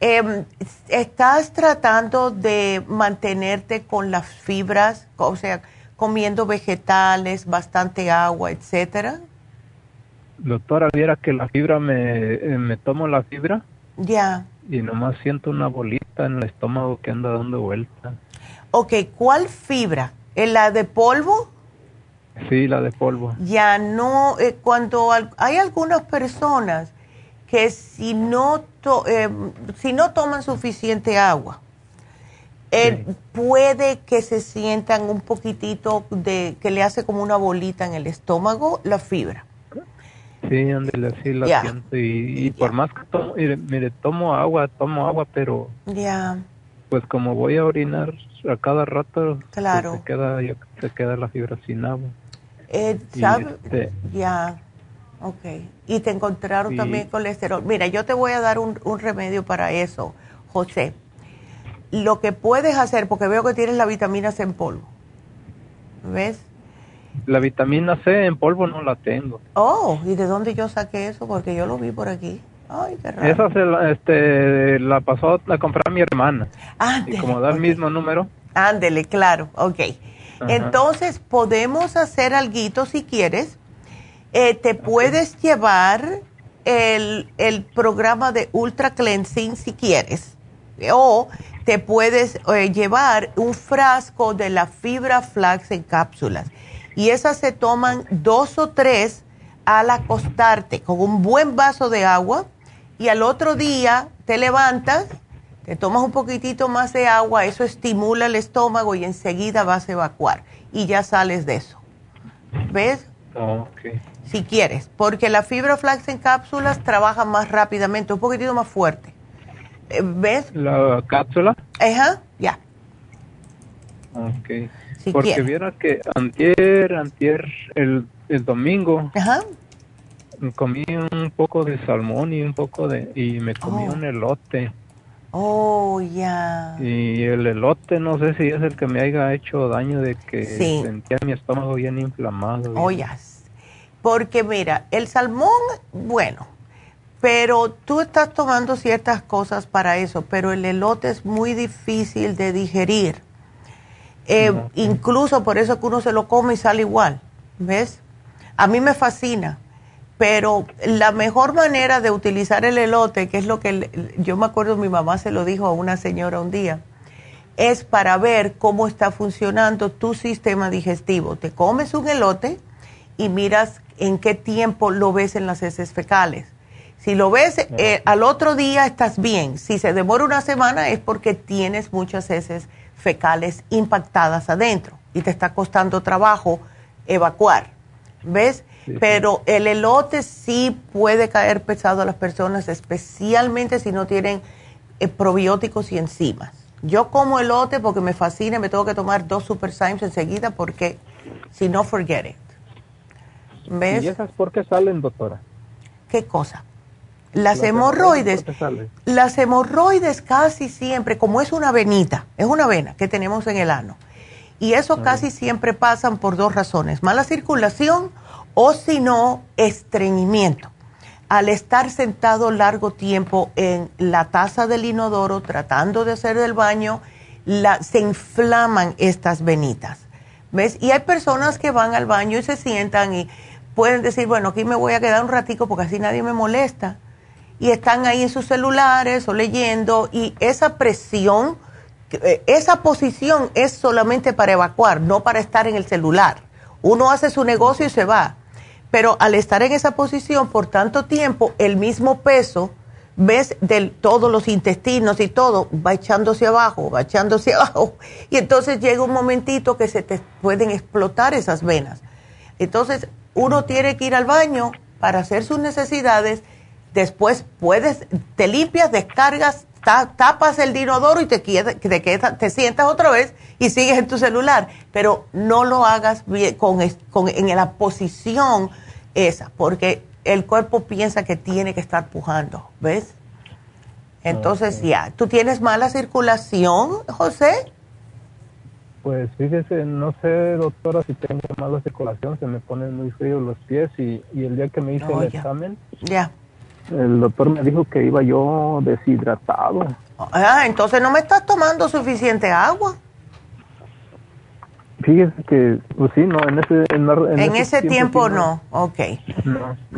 Em, ¿Estás tratando de mantenerte con las fibras, o sea, comiendo vegetales, bastante agua, etcétera? Doctora, viera que la fibra me, eh, me tomo la fibra. Ya. Y nomás siento una bolita en el estómago que anda dando vueltas. Ok, ¿cuál fibra? ¿La de polvo? Sí, la de polvo. Ya no, eh, cuando hay algunas personas que si no, eh, si no toman suficiente agua, eh, puede que se sientan un poquitito de, que le hace como una bolita en el estómago, la fibra. Sí, ándale, así la siento. Y, por más que tomo, mire, tomo agua, tomo agua, pero... Ya. Pues como voy a orinar a cada rato, pues, claro. se, queda, se queda la fibra sin agua. Eh, este ya, ok. Y te encontraron también colesterol. Mira, yo te voy a dar un, un remedio para eso, José. Lo que puedes hacer, porque veo que tienes la vitamina C en polvo. ¿Ves? La vitamina C en polvo no la tengo. Oh, ¿y de dónde yo saqué eso? Porque yo lo vi por aquí. Ay, qué raro. Esa se la, este, la pasó a comprar mi hermana. y como da el mismo número. Ándele, claro, ok. Entonces, podemos hacer algo si quieres. Eh, te puedes llevar el, el, programa de Ultra Cleansing si quieres. O te puedes eh, llevar un frasco de la fibra flax en cápsulas y esas se toman dos o tres al acostarte con un buen vaso de agua y al otro día te levantas, te tomas un poquitito más de agua, eso estimula el estómago y enseguida vas a evacuar y ya sales de eso. ¿Ves? Oh, si quieres, porque la fibra flax en cápsulas trabaja más rápidamente, un poquitito más fuerte. Eh, ¿Ves? ¿La cápsula? Ajá, ya. Porque viera que antier, antier, el, el domingo, comí un poco de salmón y un poco de, y me comí oh. un elote. Oh, ya. Y el elote no sé si es el que me haya hecho daño de que sentía mi estómago bien inflamado. Oh, ya. Porque mira, el salmón, bueno, pero tú estás tomando ciertas cosas para eso, pero el elote es muy difícil de digerir. Eh, incluso por eso que uno se lo come y sale igual, ¿ves? A mí me fascina, pero la mejor manera de utilizar el elote, que es lo que yo me acuerdo mi mamá se lo dijo a una señora un día, es para ver cómo está funcionando tu sistema digestivo. Te comes un elote y miras en qué tiempo lo ves en las heces fecales. Si lo ves eh, al otro día estás bien. Si se demora una semana es porque tienes muchas heces fecales impactadas adentro y te está costando trabajo evacuar. ¿Ves? Pero el elote sí puede caer pesado a las personas, especialmente si no tienen eh, probióticos y enzimas. Yo como elote porque me fascina, me tengo que tomar dos Super Symes enseguida porque si no, forget it. ¿Ves? ¿Y esas por qué salen, doctora? ¿Qué cosa? Las, hemorroides, las hemorroides casi siempre, como es una venita, es una vena que tenemos en el ano, y eso casi siempre pasan por dos razones, mala circulación o si no, estreñimiento. Al estar sentado largo tiempo en la taza del inodoro tratando de hacer del baño, la, se inflaman estas venitas. ¿Ves? Y hay personas que van al baño y se sientan y pueden decir, bueno, aquí me voy a quedar un ratico porque así nadie me molesta y están ahí en sus celulares o leyendo y esa presión, eh, esa posición es solamente para evacuar, no para estar en el celular. Uno hace su negocio y se va, pero al estar en esa posición por tanto tiempo, el mismo peso, ves, de todos los intestinos y todo, va echándose abajo, va echándose abajo, y entonces llega un momentito que se te pueden explotar esas venas. Entonces, uno tiene que ir al baño para hacer sus necesidades Después puedes, te limpias, descargas, tapas el dinodoro y te, te, te sientas otra vez y sigues en tu celular. Pero no lo hagas bien, con, con, en la posición esa, porque el cuerpo piensa que tiene que estar pujando, ¿ves? Entonces ya, ¿tú tienes mala circulación, José? Pues fíjese, no sé, doctora, si tengo mala circulación, se me ponen muy fríos los pies y, el día que me hice el examen, ya. El doctor me dijo que iba yo deshidratado. Ah, entonces no me estás tomando suficiente agua. Fíjese que, pues sí, no, en ese, en, ese, tiempo, no, ok.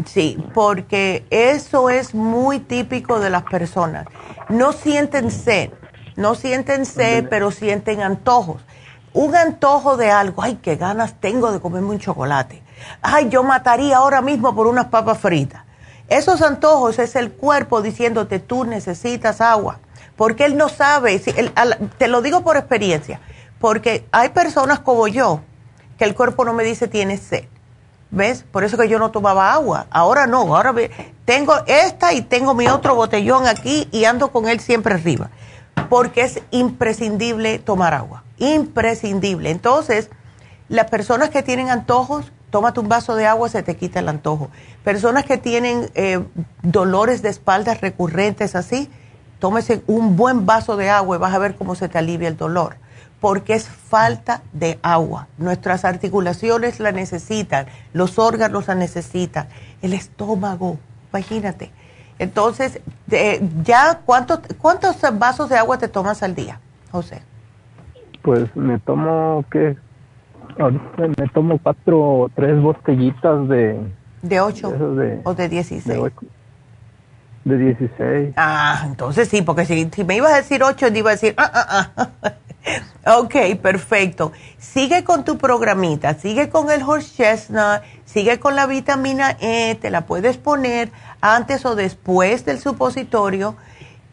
Sí, porque eso es muy típico de las personas. No sienten sed, no sienten sed, pero sienten antojos. Un antojo de algo, ay, qué ganas tengo de comerme un chocolate. Ay, yo mataría ahora mismo por unas papas fritas. Esos antojos es el cuerpo diciéndote tú necesitas agua, porque él no sabe, te lo digo por experiencia porque hay personas como yo que el cuerpo no me dice tienes sed. ¿Ves? Por eso que yo no tomaba agua. Ahora no, ahora tengo esta y tengo mi otro botellón aquí y ando con él siempre arriba. Porque es imprescindible tomar agua. Imprescindible. Entonces, las personas que tienen antojos, tómate un vaso de agua, se te quita el antojo. Personas que tienen eh, dolores de espaldas recurrentes así, tómese un buen vaso de agua y vas a ver cómo se te alivia el dolor porque es falta de agua. Nuestras articulaciones la necesitan, los órganos la necesitan, el estómago, imagínate. Entonces, ya, ¿cuántos, ¿cuántos vasos de agua te tomas al día, José? Pues me tomo, ¿qué? Me tomo cuatro o tres botellitas de... ¿De ocho? ¿O de dieciséis? De, dieciséis. Ah, entonces sí, porque si, si, me ibas a decir ocho, te iba a decir, ah, ah, ah. Ok, perfecto. Sigue con tu programita, sigue con el horse chestnut, sigue con la vitamina E, te la puedes poner antes o después del supositorio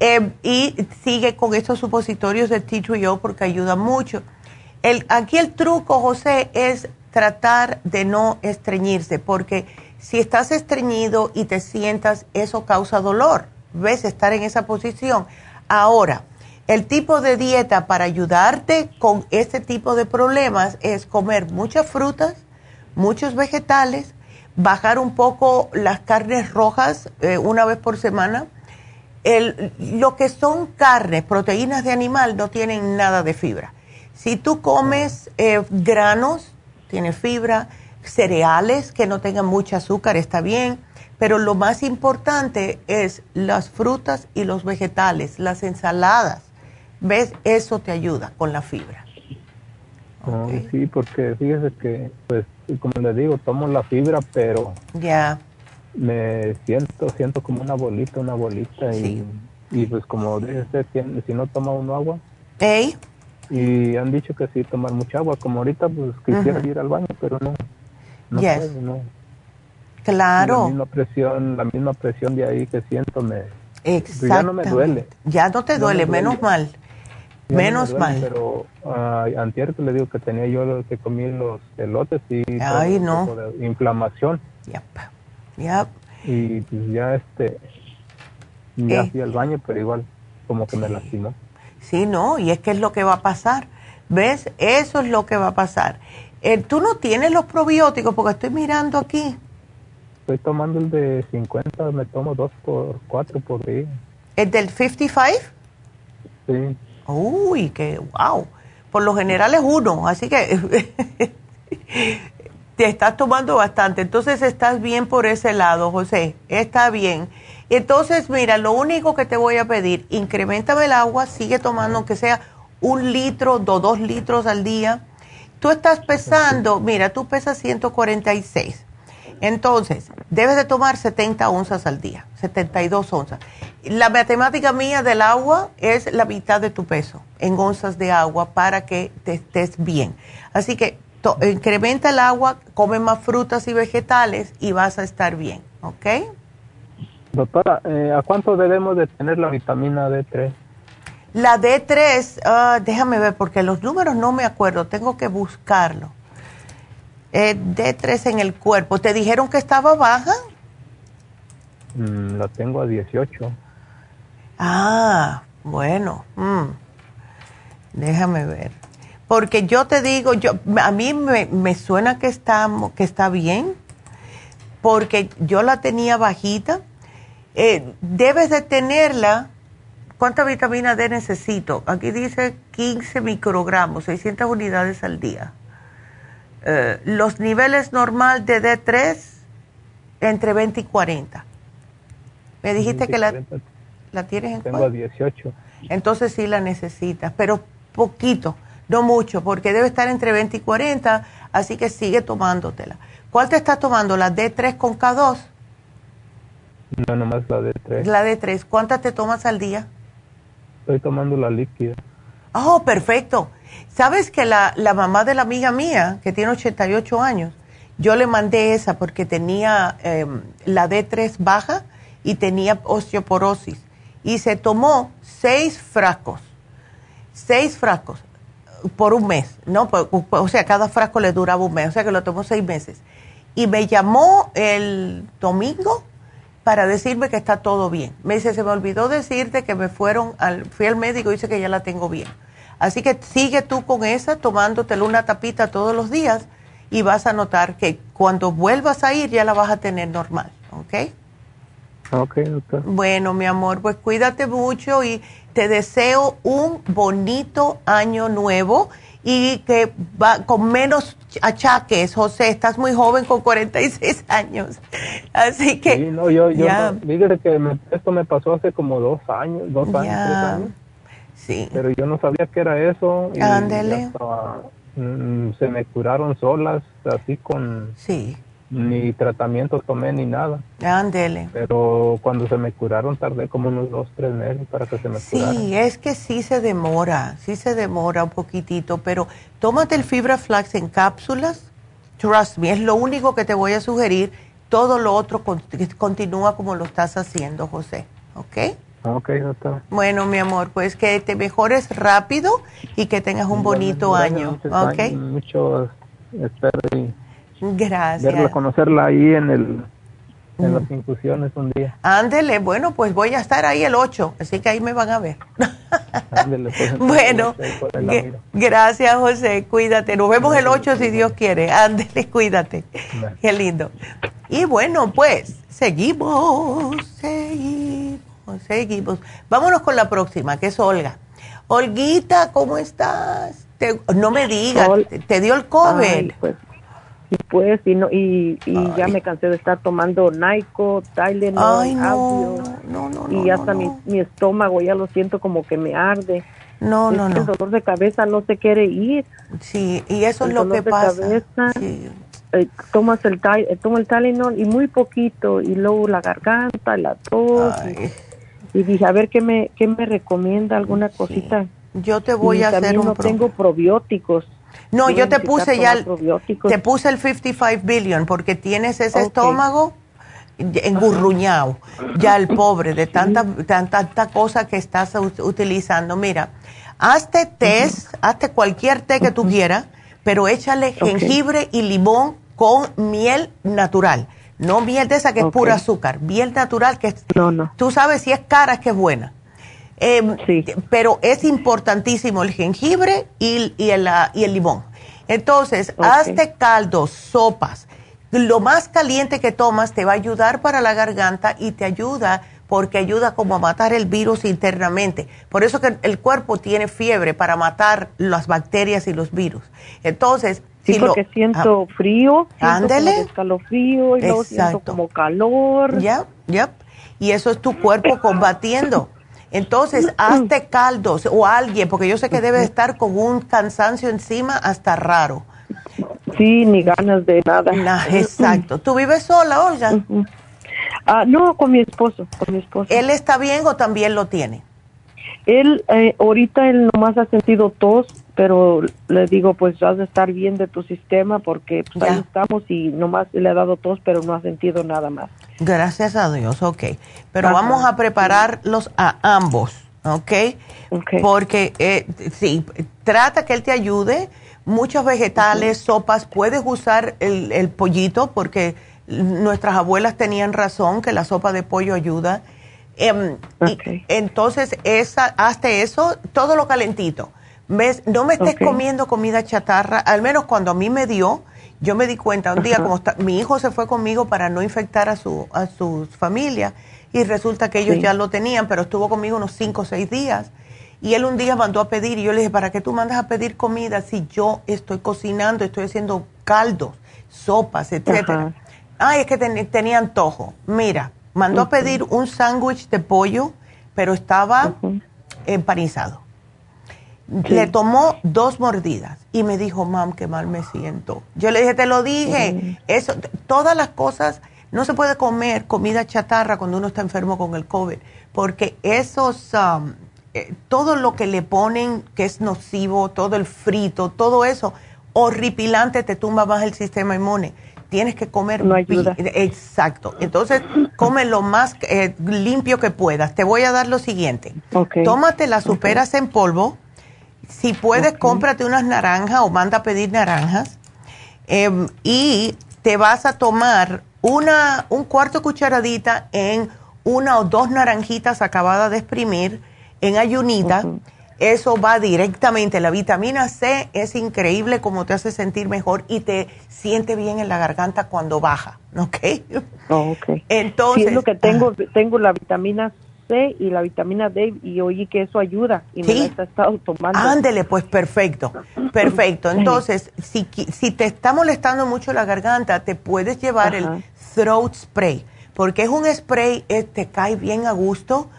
eh, y sigue con estos supositorios de t 2 porque ayuda mucho. El, aquí el truco, José, es tratar de no estreñirse porque si estás estreñido y te sientas, eso causa dolor. ¿Ves? Estar en esa posición. Ahora, el tipo de dieta para ayudarte con este tipo de problemas es comer muchas frutas, muchos vegetales, bajar un poco las carnes rojas eh, una vez por semana. lo que son carnes, proteínas de animal, no tienen nada de fibra. Si tú comes eh, granos, tiene fibra, cereales que no tengan mucho azúcar, está bien, pero lo más importante es las frutas y los vegetales, las ensaladas ¿Ves? Eso te ayuda con la fibra. Oh, sí, porque fíjese que, pues, como le digo, tomo la fibra, pero... Ya. Me siento, siento como una bolita, una bolita. Y, y pues como dice usted, si no toma uno agua. ¿Ey? Y han dicho que sí, tomar mucha agua. Como ahorita, pues quisiera ir al baño, pero no. No, no. Claro. La misma presión, la misma presión de ahí que siento me... Exacto. Ya no me duele. Ya no te duele, menos mal. Menos mal. Pero uh, antier le digo que tenía yo que comí los elotes y Ay, no. inflamación. Yep. Y pues ya este ya eh. fui al baño, pero igual como que me lastimó. Sí, no, y es que es lo que va a pasar. ¿Ves? Eso es lo que va a pasar. Eh, ¿Tú no tienes los probióticos? Porque estoy mirando aquí. Estoy tomando el de 50, me tomo dos por cuatro por día. ¿El del 55? Sí. Uy, que wow. Por lo general es uno, así que te estás tomando bastante. Entonces estás bien por ese lado, José. Está bien. Entonces, mira, lo único que te voy a pedir, incrementame el agua, sigue tomando aunque sea un litro, o dos litros al día. Tú estás pesando, mira, tú pesas 146. Entonces, debes de tomar 70 onzas al día, 72 onzas. La matemática mía del agua es la mitad de tu peso en onzas de agua para que te estés bien. Así que incrementa el agua, come más frutas y vegetales y vas a estar bien, ¿ok? Doctora, eh, ¿a cuánto debemos de tener la vitamina D3? La D3, ah, déjame ver porque los números no me acuerdo, tengo que buscarlo. Eh, D3 en el cuerpo. ¿Te dijeron que estaba baja? Mm, la tengo a 18. Ah, bueno. Mm. Déjame ver. Porque yo te digo, yo, a mí me, suena que está, que está bien, porque yo la tenía bajita. Eh, debes de tenerla ¿cuánta vitamina D necesito? Aquí dice 15 microgramos, 600 unidades al día. Eh, los niveles normal de D3 entre 20 y 40. Me dijiste que la, la tienes en Tengo 18. Entonces sí la necesitas, pero poquito, no mucho, porque debe estar entre 20 y 40, así que sigue tomándotela. ¿Cuál te estás tomando? ¿La D3 con K2? No, nomás la D3. La D3. ¿Cuántas te tomas al día? Estoy tomando la líquida. Oh, perfecto. ¿Sabes que la, la mamá de la amiga mía, que tiene 88 años, yo le mandé esa porque tenía em, la D3 baja y tenía osteoporosis. Y se tomó seis frascos, seis frascos por un mes, ¿no? O sea, cada frasco le duraba un mes, o sea que lo tomó seis meses. Y me llamó el domingo para decirme que está todo bien. Me dice, se me olvidó decirte que me fueron, al, fui al médico y dice que ya la tengo bien. Así que sigue tú con esa, tomándotela una tapita todos los días y vas a notar que cuando vuelvas a ir ya la vas a tener normal, ¿ok? Ok, doctor. Bueno, mi amor, pues cuídate mucho y te deseo un bonito año nuevo y que va con menos achaques, José. Estás muy joven con 46 años. Así que. Sí, no, yo, yo que esto me pasó hace como dos años, dos años, tres años. Sí. Pero yo no sabía que era eso. Ándele. Mm, se me curaron solas, así con. Sí ni tratamiento tomé ni nada. Ándele. Pero cuando se me curaron tardé como unos dos, tres meses para que se me curaran. Sí, es que sí se demora, sí se demora un poquitito, pero tómate el fibra flax en cápsulas, trust me, es lo único que te voy a sugerir, todo lo otro continúa como lo estás haciendo, José, ¿ok? Ok, doctor. Bueno, mi amor, pues que te mejores rápido y que tengas un bonito año, ¿ok? Mucho espero y Gracias. Verla, conocerla ahí en el en las infusiones un día. Ándele, bueno, pues voy a estar ahí el 8, así que ahí me van a ver. Ándele, pues, bueno, gracias José, cuídate. Nos vemos el 8 si Dios quiere. Ándele, cuídate. Qué lindo. Y bueno, pues seguimos, seguimos, seguimos. Vámonos con la próxima, que es Olga. Olguita, ¿cómo estás? no me digas, te, dio el COVID. pues y pues y no y, y ya me cansé de estar tomando Nyco, Tylenol, no, no, y hasta Mi, mi, estómago ya lo siento como que me arde. No, no, no. El dolor de cabeza no se quiere ir. Sí, y eso es lo que pasa. Cabeza, eh, tomas el eh, tomo el Tylenol y muy poquito y luego la garganta, la tos. Y, dije, a ver qué me qué me recomienda alguna cosita. Yo te voy a hacer un no tengo probióticos. No, yo te puse ya, el, te puse el 55 billion porque tienes ese estómago engurruñado, ya el pobre de tanta, tanta, cosa que estás utilizando. Mira, hazte test, hazte cualquier té que tú quieras, pero échale jengibre y limón con miel natural. No miel de esa que es pura azúcar, miel natural que no, no. tú sabes si es cara es que es buena. Em, pero es importantísimo el jengibre y, el, ah, y el, limón. Entonces, hazte caldos, sopas. Lo más caliente que tomas te va a ayudar para la garganta y te ayuda porque ayuda como a matar el virus internamente. Por eso que el cuerpo tiene fiebre para matar las bacterias y los virus. Entonces, Sí, porque siento ah, frío, siento escalofrío y luego siento como calor. Ya, ya. Y eso es tu cuerpo combatiendo. Entonces, hazte caldos o alguien, porque yo sé que debe estar con un cansancio encima hasta raro. Sí, ni ganas de nada. exacto. ¿Tú vives sola, Olga? Ah, no, con mi esposo, con mi esposo. ¿Él está bien o también lo tiene? Él, eh, ahorita él nomás ha sentido tos, pero le digo, pues vas a estar bien de tu sistema porque pues, ahí estamos y nomás le ha dado tos, pero no ha sentido nada más. Gracias a Dios, ok. Pero vamos a prepararlos a ambos, ¿ok? Porque, eh, sí, trata que él te ayude. Muchos vegetales, sopas, puedes usar el, el pollito porque nuestras abuelas tenían razón que la sopa de pollo ayuda Em, entonces, esa, hazte eso, todo lo calentito. ¿Ves? No me estés comiendo comida chatarra, al menos cuando a mí me dio, yo me di cuenta un día, como mi hijo se fue conmigo para no infectar a su, a su familia, y resulta que ellos ya lo tenían, pero estuvo conmigo unos cinco o seis días. Y él un día mandó a pedir y yo le dije, ¿para qué tú mandas a pedir comida si yo estoy cocinando, estoy haciendo caldos, sopas, etcétera? Ay, es que tenía antojo. Mira, mandó a pedir un sándwich de pollo, pero estaba empanizado. Le tomó dos mordidas y me dijo, mam, qué mal me siento. Yo le dije, te lo dije, eso, todas las cosas, no se puede comer comida chatarra cuando uno está enfermo con el COVID, porque esos, um, eh, todo lo que le ponen que es nocivo, todo el frito, todo eso, horripilante, te tumba más el sistema inmune tienes que comer. No ayuda. Exacto. Entonces, come lo más eh, limpio que puedas. Te voy a dar lo siguiente. Tómate las superas en polvo. Si puedes, cómprate unas naranjas o manda a pedir naranjas. Em, y te vas a tomar una, un cuarto cucharadita en una o dos naranjitas acabadas de exprimir en ayunita eso va directamente. La vitamina C es increíble como te hace sentir mejor y te siente bien en la garganta cuando baja, ¿ok? Oh, ok. Entonces. Sí, es lo que tengo, tengo la vitamina C y la vitamina D y oí que eso ayuda y me la he estado tomando. Ándele, pues perfecto, perfecto. Entonces, si, si te está molestando mucho la garganta, te puedes llevar el throat spray, porque es un spray, eh, te cae bien a gusto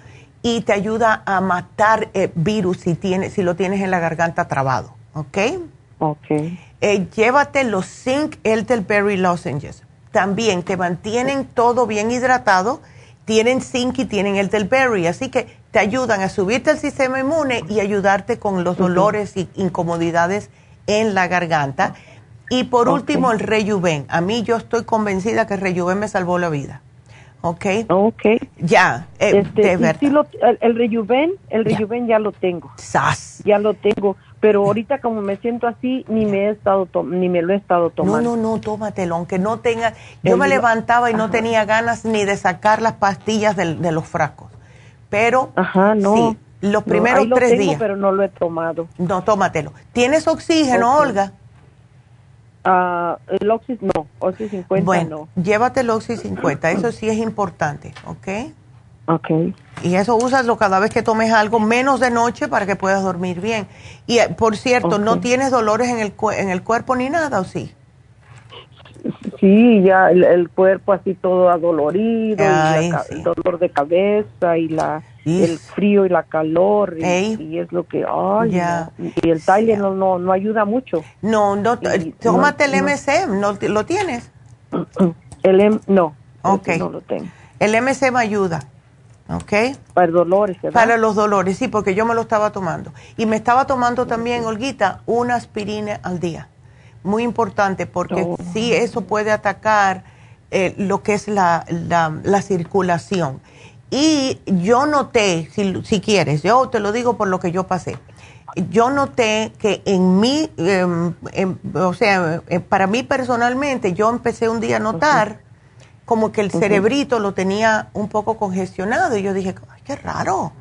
y te ayuda a matar el eh, virus si, tienes, si lo tienes en la garganta trabado, ¿ok? Ok. Eh, llévate los zinc elderberry lozenges. También te mantienen todo bien hidratado, tienen zinc y tienen elderberry, así que te ayudan a subirte el sistema inmune y ayudarte con los dolores y incomodidades en la garganta. Y por último, el Rejuven. A mí yo estoy convencida que el Rejuven me salvó la vida. ¿ok? Ok. Ya, eh, este, el, rejuven, el rejuven ya lo tengo. ¡Sas! Ya lo tengo, pero ahorita como me siento así, ni me he estado ni me lo he estado tomando. No, no, no, tómatelo, aunque no tenga, yo me levantaba y no tenía ganas ni de sacar las pastillas de, los frascos, pero Ajá, no. sí, los primeros tres días. pero no lo he tomado. No, tómatelo. ¿Tienes oxígeno, Olga? Uh, el Oxy no, Oxy 50 bueno, llévate el Oxy 50, eso sí es importante, ¿ok? Ok. Y eso úsalo cada vez que tomes algo, menos de noche para que puedas dormir bien. Y eh, por cierto, ¿no tienes dolores en el, en el cuerpo ni nada o sí? Sí, ya el, cuerpo así todo adolorido, el dolor de cabeza y la el frío y la calor y, es lo que ay, y el Tylenol no, no, no ayuda mucho. No, no, tómate el MC, no, ¿lo tienes? El M, no, okay. no lo tengo. El MC me ayuda. ¿Ok? Para dolores, Para los dolores, sí, porque yo me lo estaba tomando. Y me estaba tomando también, Olguita, una aspirina al día muy importante porque oh. sí eso puede atacar eh, lo que es la, la, circulación. Y yo noté, si, si, quieres, yo te lo digo por lo que yo pasé, yo noté que en mí, em, em, o sea, eh, para mí personalmente, yo empecé un día a notar como que el cerebrito lo tenía un poco congestionado y yo dije, ay, qué raro.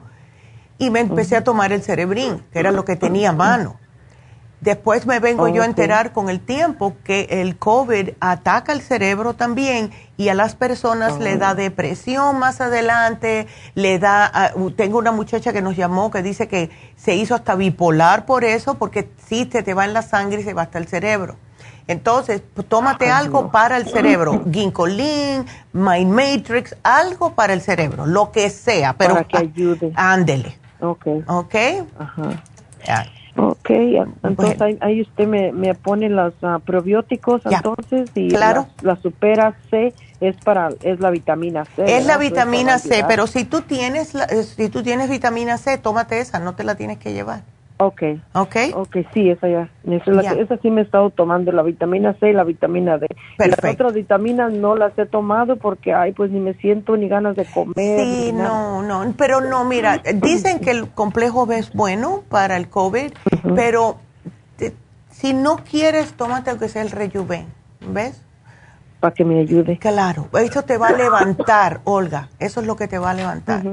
Y me empecé a tomar el cerebrín, que era lo que tenía a mano. Después me vengo yo a enterar con el tiempo que el COVID ataca el cerebro también y a las personas le da oh. depresión más adelante, le da, ah, tengo una muchacha que nos llamó que dice que se hizo hasta bipolar por eso, porque sí te, te va en la sangre y se va hasta el cerebro. Entonces, pues, tómate algo para el cerebro, ginkolin, Mind Matrix, algo para el cerebro, lo que sea, pero para que ayude. Ándele. Ok. Ok. Ajá. Ok, entonces ahí, usted me, me pone los ah, probióticos entonces y claro. la, supera C es para es la vitamina C. Es la vitamina C, pero si tú tienes eh, si tú tienes vitamina C, tómate esa, no te la tienes que llevar. Ok. Ok. Ok, sí, esa ya. Esa, sí me he estado tomando, la vitamina C y la vitamina D. Perfecto. Las otras vitaminas no las he tomado porque, ay, pues ni me siento ni ganas de comer. Sí, no, no. Pero no, mira, dicen que el complejo B es bueno para el COVID, pero si no quieres, tómate aunque sea el rejuven, ¿ves? Para que me ayude. Claro, eso te va a levantar, Olga. Eso es lo que te va a levantar.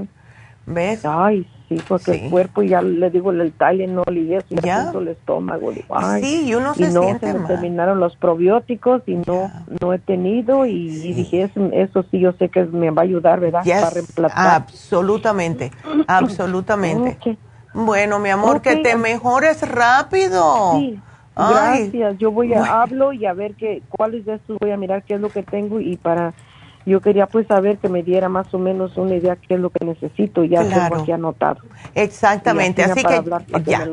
¿Ves? Ay, sí, porque el cuerpo ya le digo el Tylenol y eso, ya el estómago. sí, y uno se no siente se me terminaron los probióticos y no no he tenido y, dije eso, sí yo sé que me va a ayudar, ¿verdad? Para reemplazar. Absolutamente, absolutamente. Bueno, mi amor, que te mejores rápido. Sí. Gracias, yo voy a hablo y a ver qué cuáles de estos voy a mirar qué es lo que tengo y para yo quería pues saber que me diera más o menos una idea qué es lo que necesito y ya tengo aquí anotado. Exactamente, así que, ya.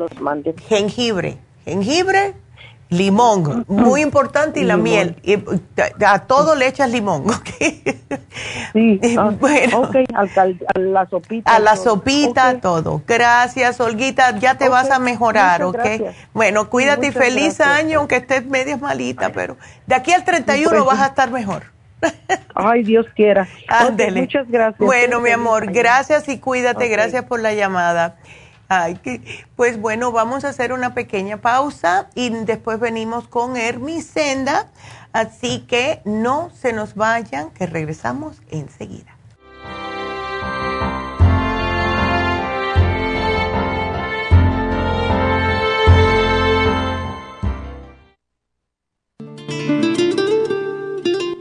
Jengibre, jengibre, limón, muy importante y la miel. Y a todo le echas limón, ¿ok? Sí, ah, bueno. A la sopita. A la sopita, todo. Gracias, Olguita, ya te vas a mejorar, ¿ok? Bueno, cuídate y feliz año, aunque estés medio malita, pero de aquí al 31 pues vas a estar mejor. Ay, Dios quiera. muchas gracias. Bueno, mi amor, gracias y cuídate. Gracias por la llamada. Ay, que, pues bueno, vamos a hacer una pequeña pausa y después venimos con Hermisenda. Así que no se nos vayan, que regresamos enseguida.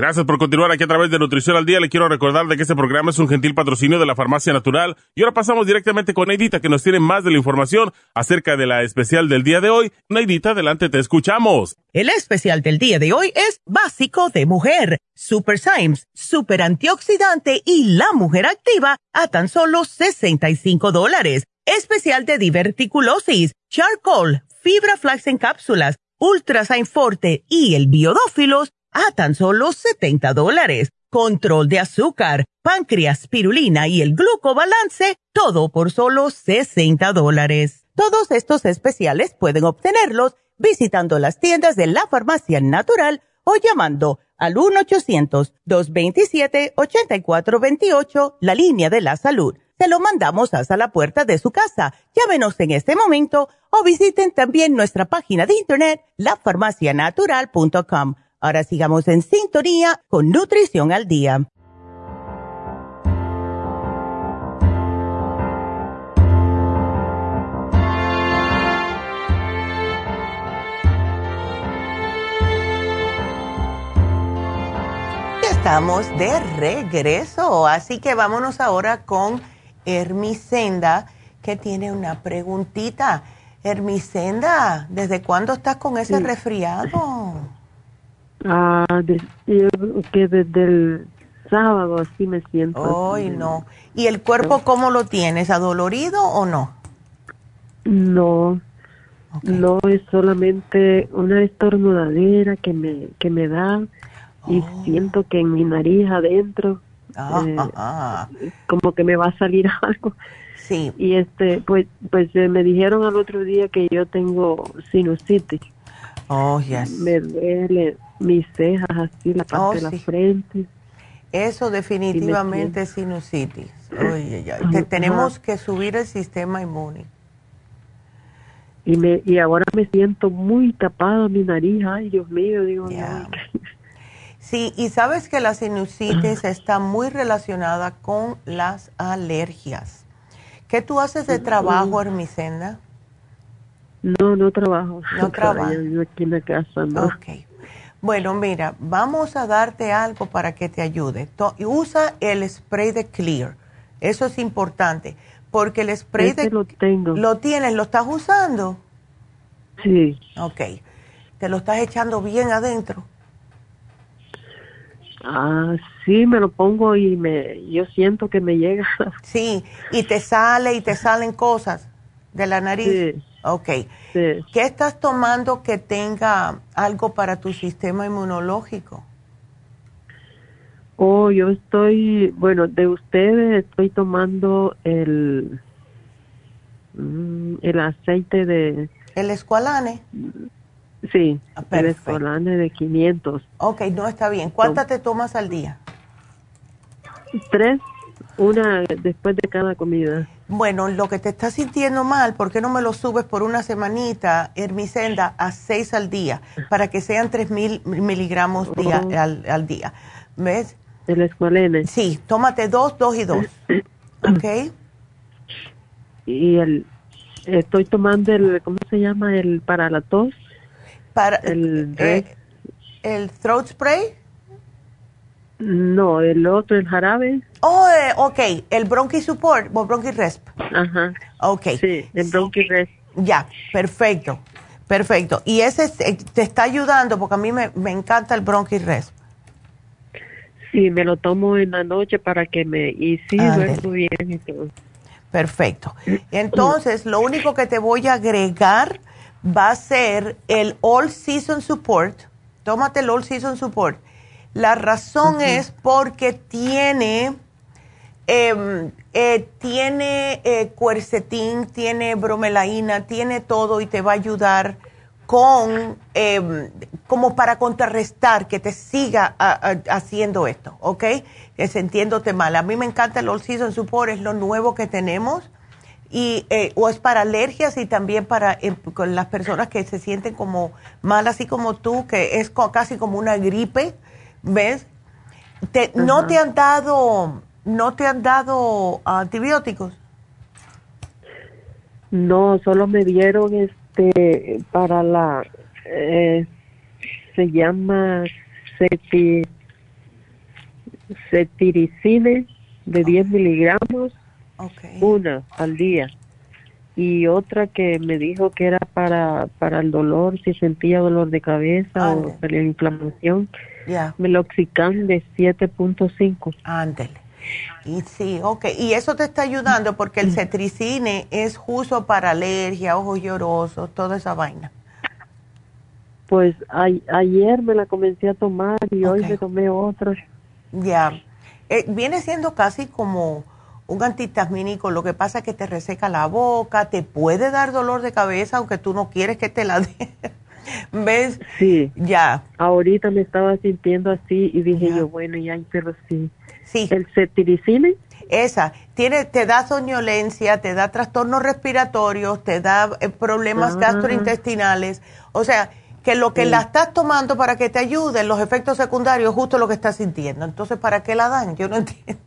Gracias por continuar aquí a través de Nutrición al Día. Le quiero recordar de que este programa es un gentil patrocinio de la Farmacia Natural. Y ahora pasamos directamente con Neidita, que nos tiene más de la información acerca de la especial del día de hoy. Neidita, adelante, te escuchamos. El especial del día de hoy es básico de mujer. Super Symes, super antioxidante y la mujer activa a tan solo 65 dólares. Especial de diverticulosis, charcoal, fibra flax en cápsulas, ultrasign forte y el biodófilos a tan solo 70 dólares. Control de azúcar, páncreas, pirulina y el glucobalance, todo por solo 60 dólares. Todos estos especiales pueden obtenerlos visitando las tiendas de la farmacia natural o llamando al 1-800-227-8428, la línea de la salud. Se lo mandamos hasta la puerta de su casa. Llámenos en este momento o visiten también nuestra página de internet, lafarmacianatural.com Ahora sigamos en sintonía con Nutrición al Día. Estamos de regreso, así que vámonos ahora con Hermisenda, que tiene una preguntita. Hermisenda, ¿desde cuándo estás con ese resfriado? Ah, que desde el sábado así me siento. Ay, no. ¿Y el cuerpo cómo lo tienes? ¿Adolorido o no? No. No, es solamente una estornudadera que me, que me da y oh. siento que en mi nariz adentro ah, eh, como que me va a salir algo. Sí. Y este, pues, pues eh, me dijeron al otro día que yo tengo sinusitis. Oh, yes. Me duele, mis cejas así, la parte de la oh, frente. Eso definitivamente es sinusitis. Oye, ya. tenemos que subir el sistema inmune. Y, me, y ahora me siento muy tapada mi nariz. Ay, Dios mío, digo. Sí, y sabes que la sinusitis está muy relacionada con las alergias. ¿Qué tú haces de trabajo, Hermicenda? No, no trabajo. No trabajo. Yo aquí en la casa, ¿no? Ok. Bueno, mira, vamos a darte algo para que te ayude. usa el spray de Clear. Eso es importante, porque el spray de... lo tengo. ¿Lo tienes? ¿Lo estás usando? Sí. Ok. ¿Te lo estás echando bien adentro? Ah, sí, me lo pongo y me, yo siento que me llega. Sí, y te sale y te salen cosas de la nariz. Sí. Ok. ¿Qué estás tomando que tenga algo para tu sistema inmunológico? Oh, yo estoy, bueno, de ustedes estoy tomando el, mm, el aceite de... ¿El escualane? Sí, ah, el escualane de 500. Ok, no está bien. ¿Cuántas te tomas al día? Tres, una después de cada comida. Bueno, lo que te está sintiendo mal, ¿por qué no me lo subes por una semanita, Hermicenda, a seis al día, para que sean tres mil miligramos día, oh. al, día? ¿Ves? El escualene. Sí, tómate dos, dos y dos. ¿Ok? Y el, estoy tomando el, ¿cómo se llama? El para la tos. Para, el, eh, el throat spray. No, el otro, el jarabe. Oh, eh, ok, el Bronchi Support o Bronchi Resp. Ajá. Ok. Sí, el Bronchi Resp. Ya, perfecto, perfecto. Y ese eh, te está ayudando porque a mí me, encanta el Bronchi Resp. Sí, me lo tomo en la noche para que me... Y sí, duermo bien y todo. Perfecto. Entonces, lo único que te voy a agregar va a ser el All Season Support. Tómate el All Season Support la razón es porque tiene, em, eh, tiene eh, cuercetín, tiene bromelaína, tiene todo y te va a ayudar con, em, como para contrarrestar que te siga haciendo esto, ¿ok? sintiéndote mal. A mí me encanta el All Season Support, es lo nuevo que tenemos. Y, eh, o es para alergias y también para em, con las personas que se sienten como mal, así como tú, que es casi como una gripe ¿Ves? ¿No te han dado, no te han dado antibióticos? No, solo me dieron este para la, eh, se llama cetiricine de 10 miligramos, una al día. Y otra que me dijo que era para, para el dolor, si sentía dolor de cabeza o la inflamación, Meloxicam de 7.5. Ándele. Y sí, ok. Y eso te está ayudando porque el cetricine es justo para alergia, ojos llorosos, toda esa vaina. Pues ayer me la comencé a tomar y hoy me tomé otra. Ya. Eh, viene siendo casi como un antihistamínico. Lo que pasa es que te reseca la boca, te puede dar dolor de cabeza aunque tú no quieres que te la dé. ¿Ves? Sí. Ya. Ahorita me estaba sintiendo así y dije yo, bueno, ya, pero sí. Sí. ¿El cetiricine? Esa, tiene, te da soñolencia, te da trastornos respiratorios, te da eh, problemas ah. gastrointestinales. O sea, que lo que la estás tomando para que te ayuden, los efectos secundarios, justo lo que estás sintiendo. Entonces, ¿para qué la dan? Yo no entiendo.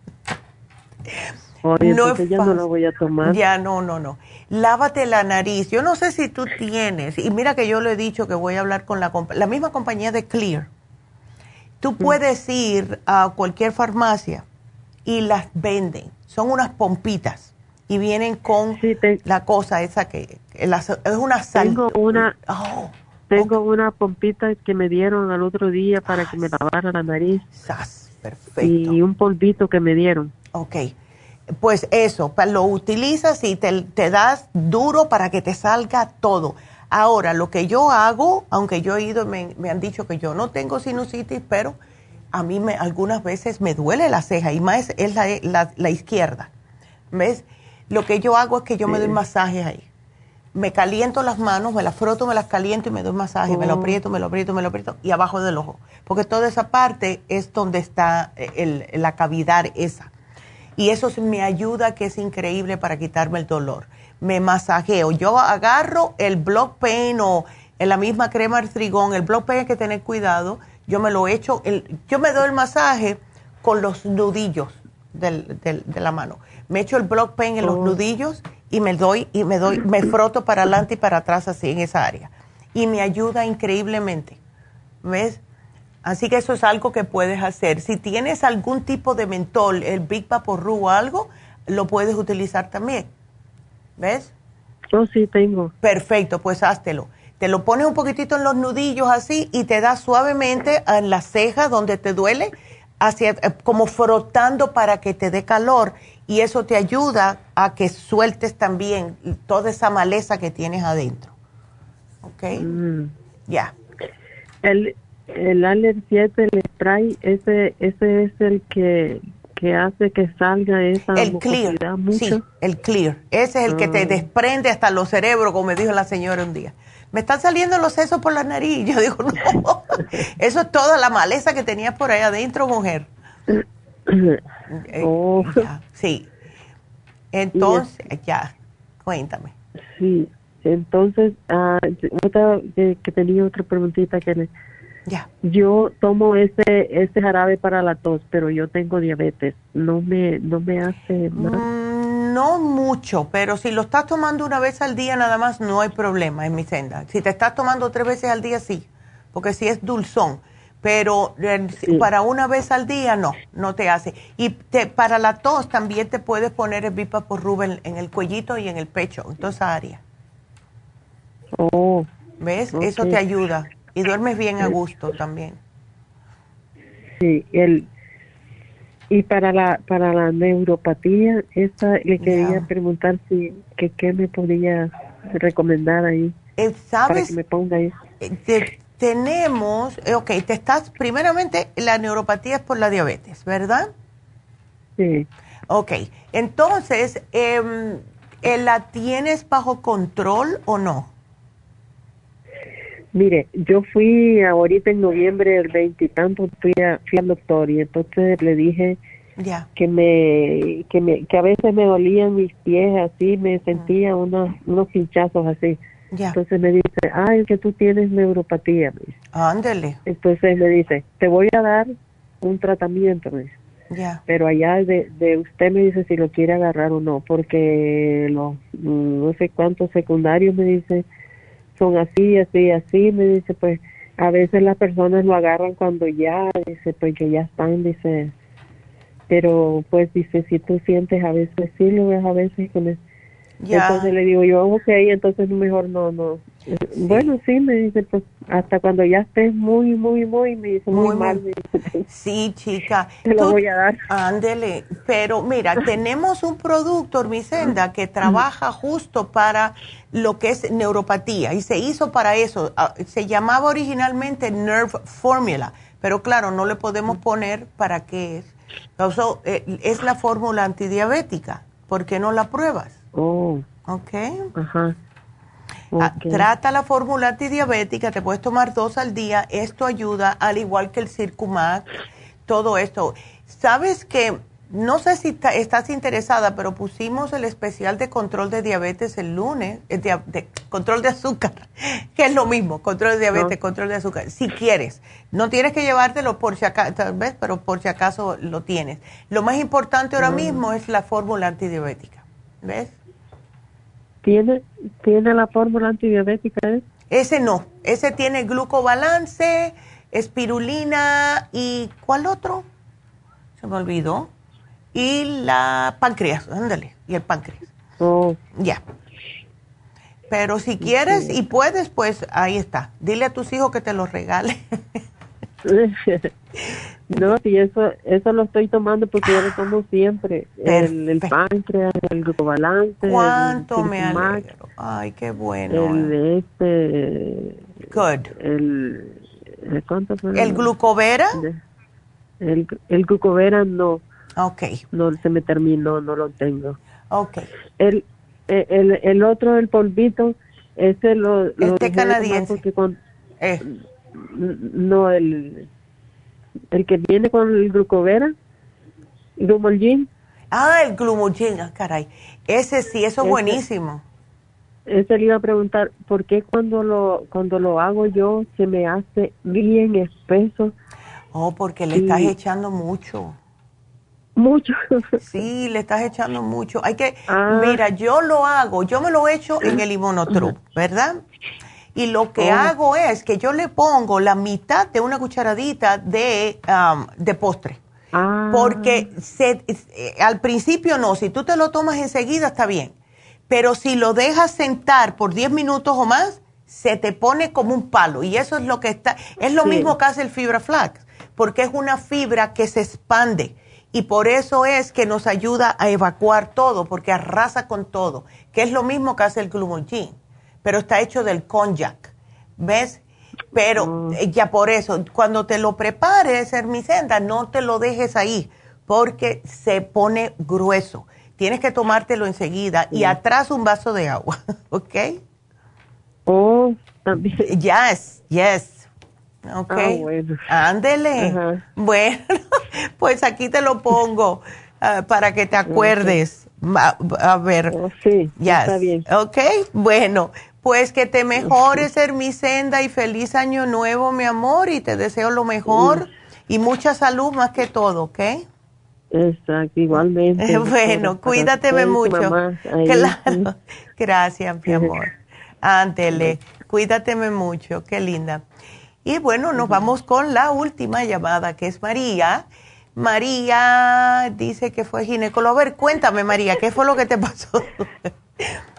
No ya no la voy a tomar. Ya, no, no, no lávate la nariz. Yo no sé si tú tienes, y mira que yo le he dicho que voy a hablar con la, la misma compañía de Clear. Tú puedes ir a cualquier farmacia y las venden. Son unas pompitas y vienen con la cosa esa que es una sal. Tengo una, oh, tengo una pompita que me dieron al otro día para que me lavara la nariz. perfecto. Y un polvito que me dieron. Ok pues eso, lo utilizas y te, das duro para que te salga todo. Ahora, lo que yo hago, aunque yo he ido, me, me han dicho que yo no tengo sinusitis, pero a mí me, algunas veces me duele la ceja y más es la, la, izquierda. ¿Ves? Lo que yo hago es que yo me doy masajes ahí. Me caliento las manos, me las froto, me las caliento y me doy masaje, me lo oh. aprieto, me lo aprieto, me lo aprieto y abajo del ojo. Porque toda esa parte es donde está el, la cavidad esa y eso me ayuda, que es increíble para quitarme el dolor. Me masajeo. Yo agarro el block pain o en la misma crema artrigón. El block pain hay que tener cuidado. yo me lo echo, el, yo me doy el masaje con los nudillos del, de la mano. Me echo el block pain en los oh. nudillos y me doy, y me doy, me froto para adelante y para atrás así en esa área. Y me ayuda increíblemente. ¿Ves? Así que eso es algo que puedes hacer. Si tienes algún tipo de mentol, el Big Vaporru o algo, lo puedes utilizar también. ¿Ves? Oh, sí, tengo. Perfecto, pues háztelo. Te lo pones un poquitito en los nudillos así y te das suavemente en la ceja donde te duele, hacia, eh, como frotando para que te dé calor. Y eso te ayuda a que sueltes también toda esa maleza que tienes adentro. ¿Ok? Mm. Ya. El, el Aller 7, el spray, ese, ese es el que, que hace que salga esa el clear, Sí, el clear. Ese es el que te ah. desprende hasta los cerebros, como me dijo la señora un día. Me están saliendo los sesos por la nariz. Yo digo, no, eso es toda la maleza que tenías por ahí adentro, mujer. Oh. sí. Entonces, ya, cuéntame. Sí, entonces, otra, que tenía otra preguntita que le Yo tomo ese ese jarabe para la tos, pero yo tengo diabetes. No me no me hace nada. Mm, no mucho, pero si lo estás tomando una vez al día nada más no hay problema en mi senda. Si te estás tomando tres veces al día sí, porque si es dulzón, pero eh, para una vez al día no, no te hace. Y te, para la tos también te puedes poner el Vipa por Rubén en el cuellito y en el pecho, en toda esa área. Oh. ¿Ves? Eso te ayuda. Y duermes bien a gusto también. Sí, el, y para la para la neuropatía, esta le quería preguntar si que qué me podría recomendar ahí. Eh, ¿Sabes? Para que me ponga ahí. Eh, tenemos, eh, ok, te estás, primeramente, la neuropatía es por la diabetes, ¿verdad? Sí. Ok, entonces, eh, ¿la tienes bajo control o no? Mire, yo fui ahorita en noviembre del veintitantos, fui, fui al doctor y entonces le dije que me que me que a veces me dolían mis pies así, me sentía unos unos pinchazos así. Entonces me dice, ay, que tú tienes neuropatía. Ándele. Entonces me dice, te voy a dar un tratamiento. Me Pero allá de, de usted me dice si lo quiere agarrar o no, porque los no sé cuántos secundarios me dice son así, así, así, me dice, pues a veces las personas lo agarran cuando ya, dice, pues que ya están, dice, pero pues dice, si tú sientes a veces sí, lo ves a veces con el, entonces le digo yo, ok, entonces mejor no, no. Bueno, sí, me dice, pues hasta cuando ya estés muy, muy, muy, me dice, muy, mal. sí, chica. Te lo voy a dar. Ándele, pero mira, tenemos un producto, Ormicenda, que trabaja justo para lo que es neuropatía y se hizo para eso. Ah, se llamaba originalmente Nerve Formula, pero claro, no le podemos poner para qué es. Eh, es la fórmula antidiabética. ¿Por qué no la pruebas? Oh. Ok. Ajá. Ah, trata la fórmula antidiabética, te puedes tomar dos al día. Esto ayuda, al igual que el Circumax, todo esto. ¿Sabes que No sé si estás interesada, pero pusimos el especial de control de diabetes el lunes, eh, de, control de azúcar, que es lo mismo, control de diabetes, control de azúcar. Si quieres, no tienes que llevártelo por si acaso, tal vez, pero por si acaso lo tienes. Lo más importante ahora mismo es la fórmula antidiabética. ¿Ves? ¿Tiene, ¿Tiene la fórmula antidiabética? Eh? Ese no, ese tiene glucobalance, espirulina y ¿cuál otro? Se me olvidó. Y la páncreas, ándale, y el páncreas. Oh. Ya. Pero si quieres y puedes, pues ahí está. Dile a tus hijos que te los regalen. No, y eso, eso lo estoy tomando porque yo lo tomo siempre. El, el, páncreas, el glucobalance. ¿Cuánto me alegro? Ay, qué bueno. El este. Good. El, ¿cuánto? ¿El glucovera? El, el glucovera no. Ok. No se me terminó, no lo tengo. Ok. El, el, el otro, el polvito, ese lo. lo este canadiense. Eh. No, el el que viene con el glucovera, glumolgin. Ah, el glumolgin, ah, caray. Ese sí, eso es buenísimo. Ese le iba a preguntar, ¿por qué cuando lo, cuando lo hago yo se me hace bien espeso? Oh, porque le estás echando mucho. Mucho. Sí, le estás echando mucho. Hay que, ah. mira, yo lo hago, yo me lo echo en el inmunotrup, ¿verdad? Y lo que oh. hago es que yo le pongo la mitad de una cucharadita de, um, de postre. Ah. Porque se, eh, al principio no, si tú te lo tomas enseguida está bien. Pero si lo dejas sentar por 10 minutos o más, se te pone como un palo. Y eso es lo que está, es lo mismo que hace el fibra flax, porque es una fibra que se expande y por eso es que nos ayuda a evacuar todo, porque arrasa con todo, que es lo mismo que hace el glumulgin, pero está hecho del konjac, ¿ves? Pero mm. eh, ya por eso, cuando te lo prepares, Hermicenda, no te lo dejes ahí, porque se pone grueso. Tienes que tomártelo enseguida y atrás un vaso de agua, ¿ok? Oh, también. Yes, yes. Ok. Ah, bueno. Ándele. Bueno, pues aquí te lo pongo ah, para que te acuerdes. A, ver. Oh, sí, está bien. Ok, bueno. Pues que te mejores, Hermicenda, y feliz año nuevo, mi amor, y te deseo lo mejor y mucha salud más que todo, ¿ok? Exacto, igualmente. bueno, cuídateme mucho. Claro. Gracias, mi amor. Ándele, cuídateme mucho, qué linda. Y bueno, nos vamos con la última llamada, que es María. María dice que fue ginecólogo. A ver, cuéntame, María, ¿qué fue lo que te pasó?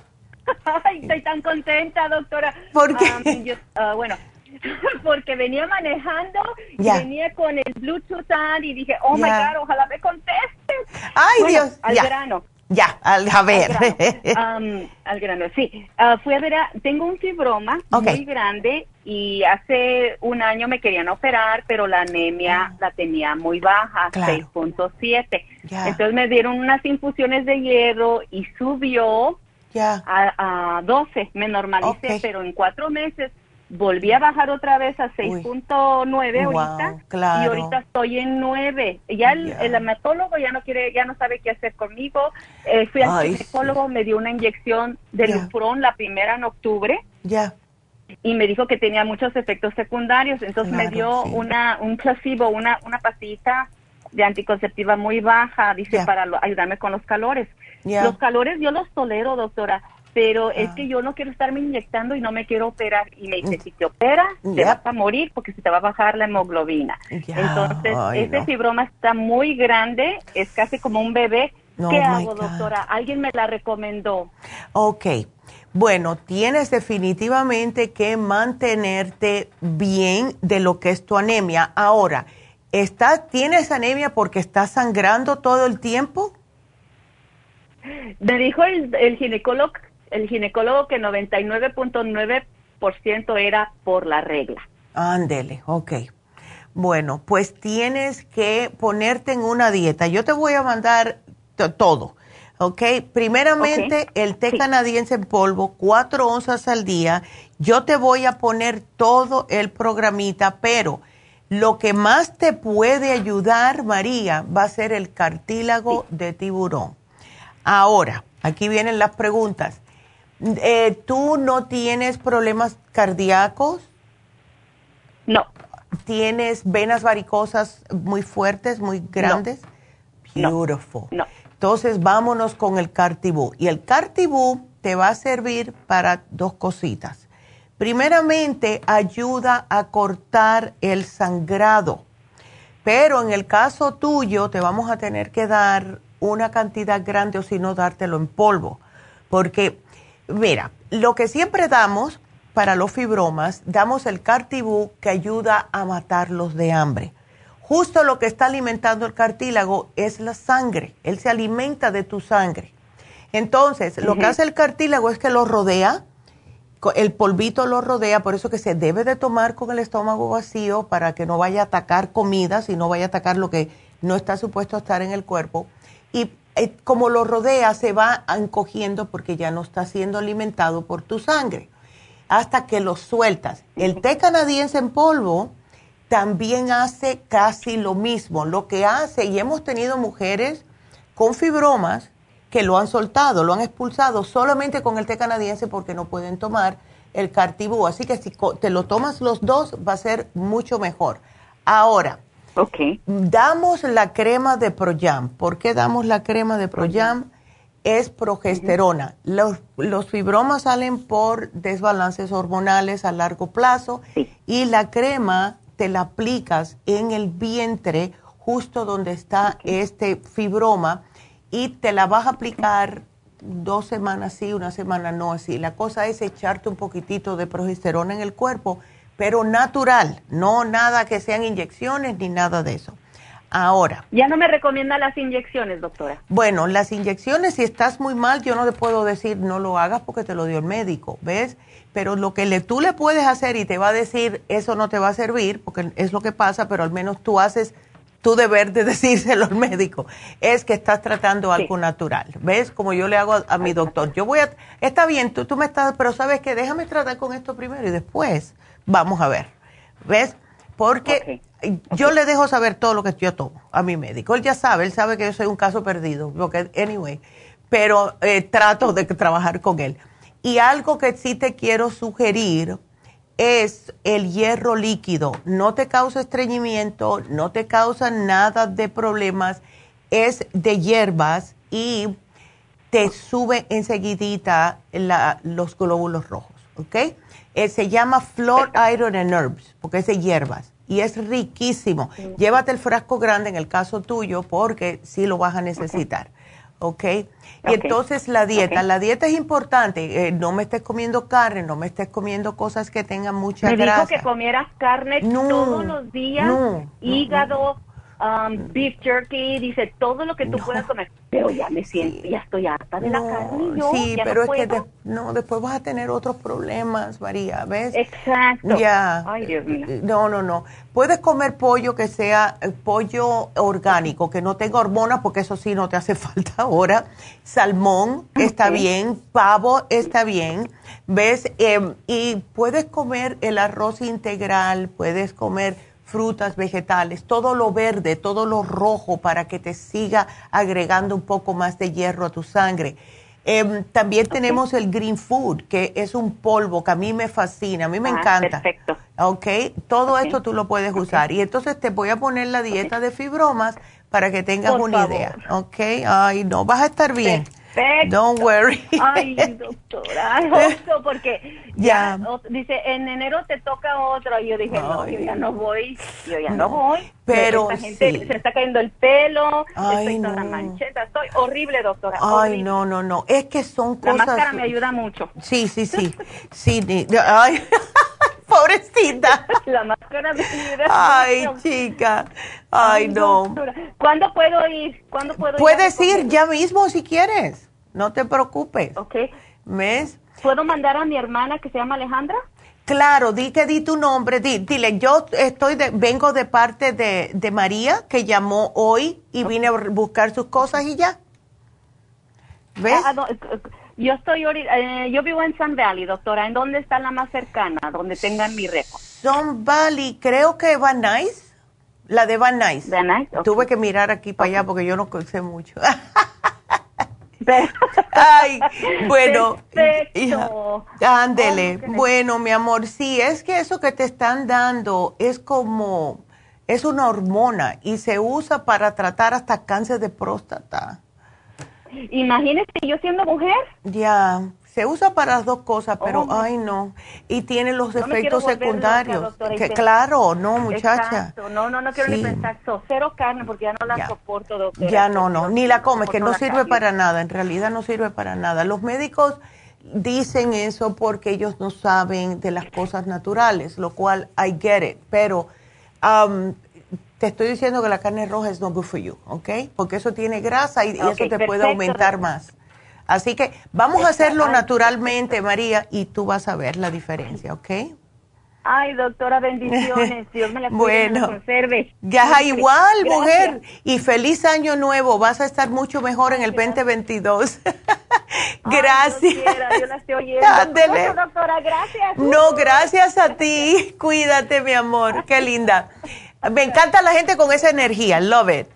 Ay, estoy tan contenta, doctora. ¿Por qué? Ah, bueno, porque venía manejando y venía con el Bluetooth y dije, oh my God, ojalá me contestes. Ay, Dios. Al grano. Ya, al, a ver. Al grano, sí. Uh, fui a ver, tengo un fibroma muy grande y hace un año me querían operar, pero la anemia ah. la tenía muy baja, 6.7. Entonces me dieron unas infusiones de hierro y subió a, a, 12. Me normalicé, pero en cuatro meses volví a bajar otra vez a 6.9 ahorita y ahorita estoy en 9. Ya el, hematólogo ya no quiere, ya no sabe qué hacer conmigo. Eh, fui al ginecólogo, me dio una inyección de Lupron la primera en octubre. Ya. Y me dijo que tenía muchos efectos secundarios, entonces me dio una un placebo, una una pastillita de anticonceptiva muy baja, dice para ayudarme con los calores. Los calores yo los tolero, doctora, pero es ah. que yo no quiero estarme inyectando y no me quiero operar. Y me dice, si te operas, te vas a morir porque se te va a bajar la hemoglobina. Entonces, ese fibroma está muy grande, es casi como un bebé. ¿Qué hago, doctora? Alguien me la recomendó. Ok. Bueno, tienes definitivamente que mantenerte bien de lo que es tu anemia. Ahora, ¿estás, ¿tienes anemia porque estás sangrando todo el tiempo? Me dijo el, el ginecólogo el ginecólogo que 99.9% era por la regla. Ándele, ok. Bueno, pues tienes que ponerte en una dieta. Yo te voy a mandar todo, ¿ok? Primeramente, el té canadiense en polvo, cuatro onzas al día. Yo te voy a poner todo el programita, pero lo que más te puede ayudar, María, va a ser el cartílago de tiburón. Ahora, aquí vienen las preguntas. Eh, ¿Tú no tienes problemas cardíacos? No. ¿Tienes venas varicosas muy fuertes, muy grandes? No. Beautiful. No. Entonces vámonos con el Cartibú. Y el Cartibú te va a servir para dos cositas. Primeramente, ayuda a cortar el sangrado. Pero en el caso tuyo, te vamos a tener que dar una cantidad grande o si no, dártelo en polvo. Porque Mira, lo que siempre damos para los fibromas, damos el cartibú que ayuda a matarlos de hambre. Justo lo que está alimentando el cartílago es la sangre. Él se alimenta de tu sangre. Entonces, lo que hace el cartílago es que lo rodea, el polvito lo rodea, por eso que se debe de tomar con el estómago vacío para que no vaya a atacar comida, si no vaya a atacar lo que no está supuesto a estar en el cuerpo. Y eh, como lo rodea, se va encogiendo porque ya no está siendo alimentado por tu sangre, hasta que lo sueltas. El té canadiense en polvo también hace casi lo mismo. Lo que hace, y hemos tenido mujeres con fibromas que lo han soltado, lo han expulsado solamente con el té canadiense porque no pueden tomar el cartibú. Así que si te lo tomas los dos va a ser mucho mejor. Ahora, okay. damos la crema de Proyam. ¿Por qué damos la crema de Proyam? Es progesterona. los, los, fibromas salen por desbalances hormonales a largo plazo y la crema te la aplicas en el vientre justo donde está este fibroma y te la vas a aplicar dos semanas sí, una semana no así. La cosa es echarte un poquitito de progesterona en el cuerpo, pero natural, no nada que sean inyecciones ni nada de eso. Ahora. Ya no me recomienda las inyecciones, doctora. Bueno, las inyecciones, si estás muy mal, yo no te puedo decir no lo hagas porque te lo dio el médico, ¿ves? Pero lo que le, tú le puedes hacer y te va a decir, eso no te va a servir, porque es lo que pasa, pero al menos tú haces tu deber de decírselo al médico, es que estás tratando algo natural. ¿Ves? Como yo le hago a, mi doctor. Yo voy a, está bien, tú, tú me estás, pero sabes que déjame tratar con esto primero y después vamos a ver. ¿Ves? Porque yo le dejo saber todo lo que yo tomo a mi médico. Él ya sabe, él sabe que yo soy un caso perdido, porque, anyway, pero eh, trato de trabajar con él. Y algo que sí te quiero sugerir es el hierro líquido. No te causa estreñimiento, no te causa nada de problemas. Es de hierbas y te sube enseguidita los glóbulos rojos, ¿ok? Eh, se llama Flor Iron and Herbs, porque es de hierbas y es riquísimo. Llévate el frasco grande en el caso tuyo porque sí lo vas a necesitar. ¿ok? Y entonces la dieta, la dieta es importante, eh, no me estés comiendo carne, no me estés comiendo cosas que tengan mucha grasa. Me dijo que comieras carne todos los días, hígado, um, beef jerky, dice todo lo que tú puedas comer. Pero ya me siento, ya estoy harta de la carne. Yo, sí, pero es que no, después vas a tener otros problemas, María, ¿ves? Exacto. Ya. Ay, Dios mío. No, no, no. Puedes comer pollo que sea eh, pollo orgánico, que no tenga hormonas, porque eso sí no te hace falta ahora. Salmón está bien, pavo está bien, ¿ves? Em, y puedes comer el arroz integral, puedes comer frutas, vegetales, todo lo verde, todo lo rojo para que te siga agregando un poco más de hierro a tu sangre. Em, también tenemos el green food, que es un polvo que a mí me fascina, a mí me ah, encanta. Perfecto. Ok, todo esto tú lo puedes usar. Y entonces te voy a poner la dieta de fibromas para que tengas una idea. Ok, ay, no, vas a estar bien. Perfecto. Don't worry. Ay, doctora, justo porque ya, dice, en enero te toca otro. Y yo dije, no, yo ya no voy, yo ya no, voy. Pero Esta gente se está cayendo el pelo, estoy toda mancheta, estoy horrible, doctora. Ay, no, no, no, es que son cosas... La máscara me ayuda mucho. Sí, sí, sí, sí, ay... Pobrecita. La máscara de Ay, chica. Ay, no. ¿Cuándo puedo ir? ¿Cuándo puedo Puedes ir ya mismo si quieres. No te preocupes. Ok. ¿Ves? ¿Puedo mandar a mi hermana que se llama Alejandra? Claro, di que di tu nombre, di, dile, yo estoy de, vengo de parte de, de María, que llamó hoy y vine a buscar sus cosas y ya. ¿Ves? Ah, ah, eh, yo estoy, eh, yo vivo en Sun Valley, doctora. ¿En dónde está la más cercana, donde tengan mi récord? Sun Valley, creo que Van Nuys. La de Van Nuys. Van Nuys, Tuve que mirar aquí para allá porque yo no sé mucho. Ay, bueno, ándele. Bueno, mi amor, sí, es que eso que te están dando es como, es una hormona y se usa para tratar hasta cáncer de próstata. Imagínese yo siendo mujer. Ya, se usa para las dos cosas, pero ay no. Y tiene los efectos secundarios. que, claro, no, muchacha. No, no, no quiero ni pensar. cero carne porque ya no la soporto, doctora. Ya no, no, ni la comes, que no sirve para nada. En realidad no sirve para nada. Los médicos dicen eso porque ellos no saben de las cosas naturales, lo cual I get it. Pero um, te estoy diciendo que la carne roja es no good for you, ¿ok? Porque eso tiene grasa y, eso te puede aumentar más. Así que vamos a hacerlo naturalmente, María, y tú vas a ver la diferencia, ¿ok? Ay, doctora, bendiciones. Dios me la bueno, conserve. Ya, igual, mujer. Y feliz año nuevo. Vas a estar mucho mejor en el 2022. gracias. Ay, yo la estoy oyendo. doctora, gracias. No, gracias a ti. Cuídate, mi amor. Qué linda. Me encanta la gente con esa energía. Love it.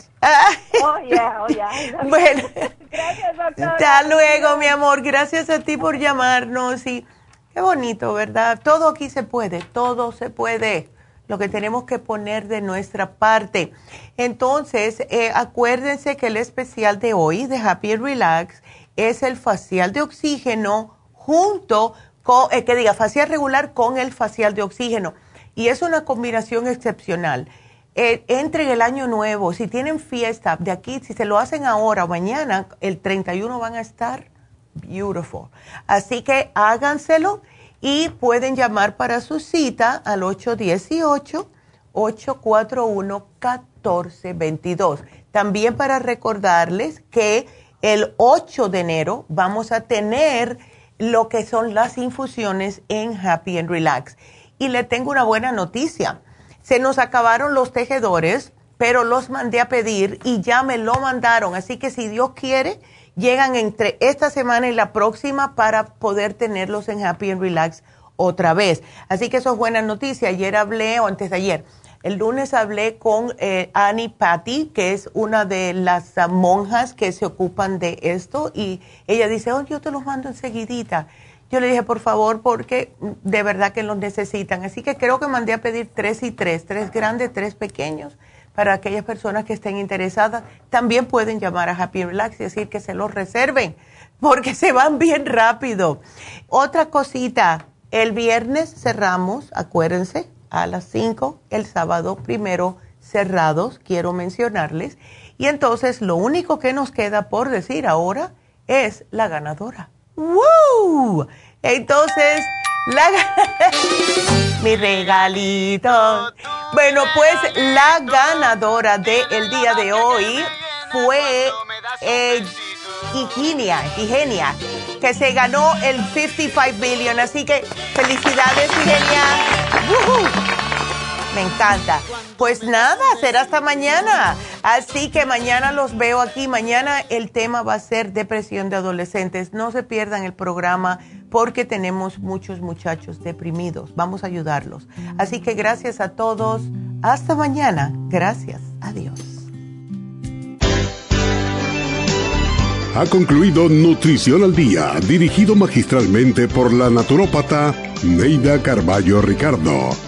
oh, yeah, oh, yeah. bueno, gracias, doctora. Hasta luego, mi amor. Gracias a ti por llamarnos. Y qué bonito, ¿verdad? Todo aquí se puede, todo se puede. Lo que tenemos que poner de nuestra parte. Entonces, eh, acuérdense que el especial de hoy de Happy and Relax es el facial de oxígeno junto con, eh, que diga, facial regular con el facial de oxígeno. Y es una combinación excepcional eh, entre el año nuevo, si tienen fiesta de aquí, si se lo hacen ahora o mañana, el 31 van a estar beautiful. Así que háganselo y pueden llamar para su cita al 818-841-1422. También para recordarles que el 8 de enero vamos a tener lo que son las infusiones en Happy and Relax. Y le tengo una buena noticia se nos acabaron los tejedores, pero los mandé a pedir y ya me lo mandaron. Así que si Dios quiere, llegan entre esta semana y la próxima para poder tenerlos en Happy and Relax otra vez. Así que eso es buena noticia. Ayer hablé, o antes de ayer, el lunes hablé con eh, Annie Patty, que es una de las monjas que se ocupan de esto, y ella dice, oh, yo te los mando enseguidita. Yo le dije, por favor, porque de verdad que los necesitan. Así que creo que mandé a pedir tres y tres, tres grandes, tres pequeños, para aquellas personas que estén interesadas. También pueden llamar a Happy Relax y decir que se los reserven, porque se van bien rápido. Otra cosita, el viernes cerramos, acuérdense, a las 5, el sábado primero cerrados, quiero mencionarles. Y entonces lo único que nos queda por decir ahora es la ganadora. ¡Woo! Entonces, la, mi regalito. Bueno, pues la ganadora del día de hoy fue eh, que se ganó el 55 billion. Así que felicidades, Higienia. Me encanta. Pues nada, será hasta mañana. Así que mañana los veo aquí. Mañana el tema va a ser depresión de adolescentes. No se pierdan el programa porque tenemos muchos muchachos deprimidos. Vamos a ayudarlos. Así que gracias a todos. Hasta mañana. Gracias. Adiós. Ha concluido Nutrición al Día, dirigido magistralmente por la naturópata Neida Carballo Ricardo.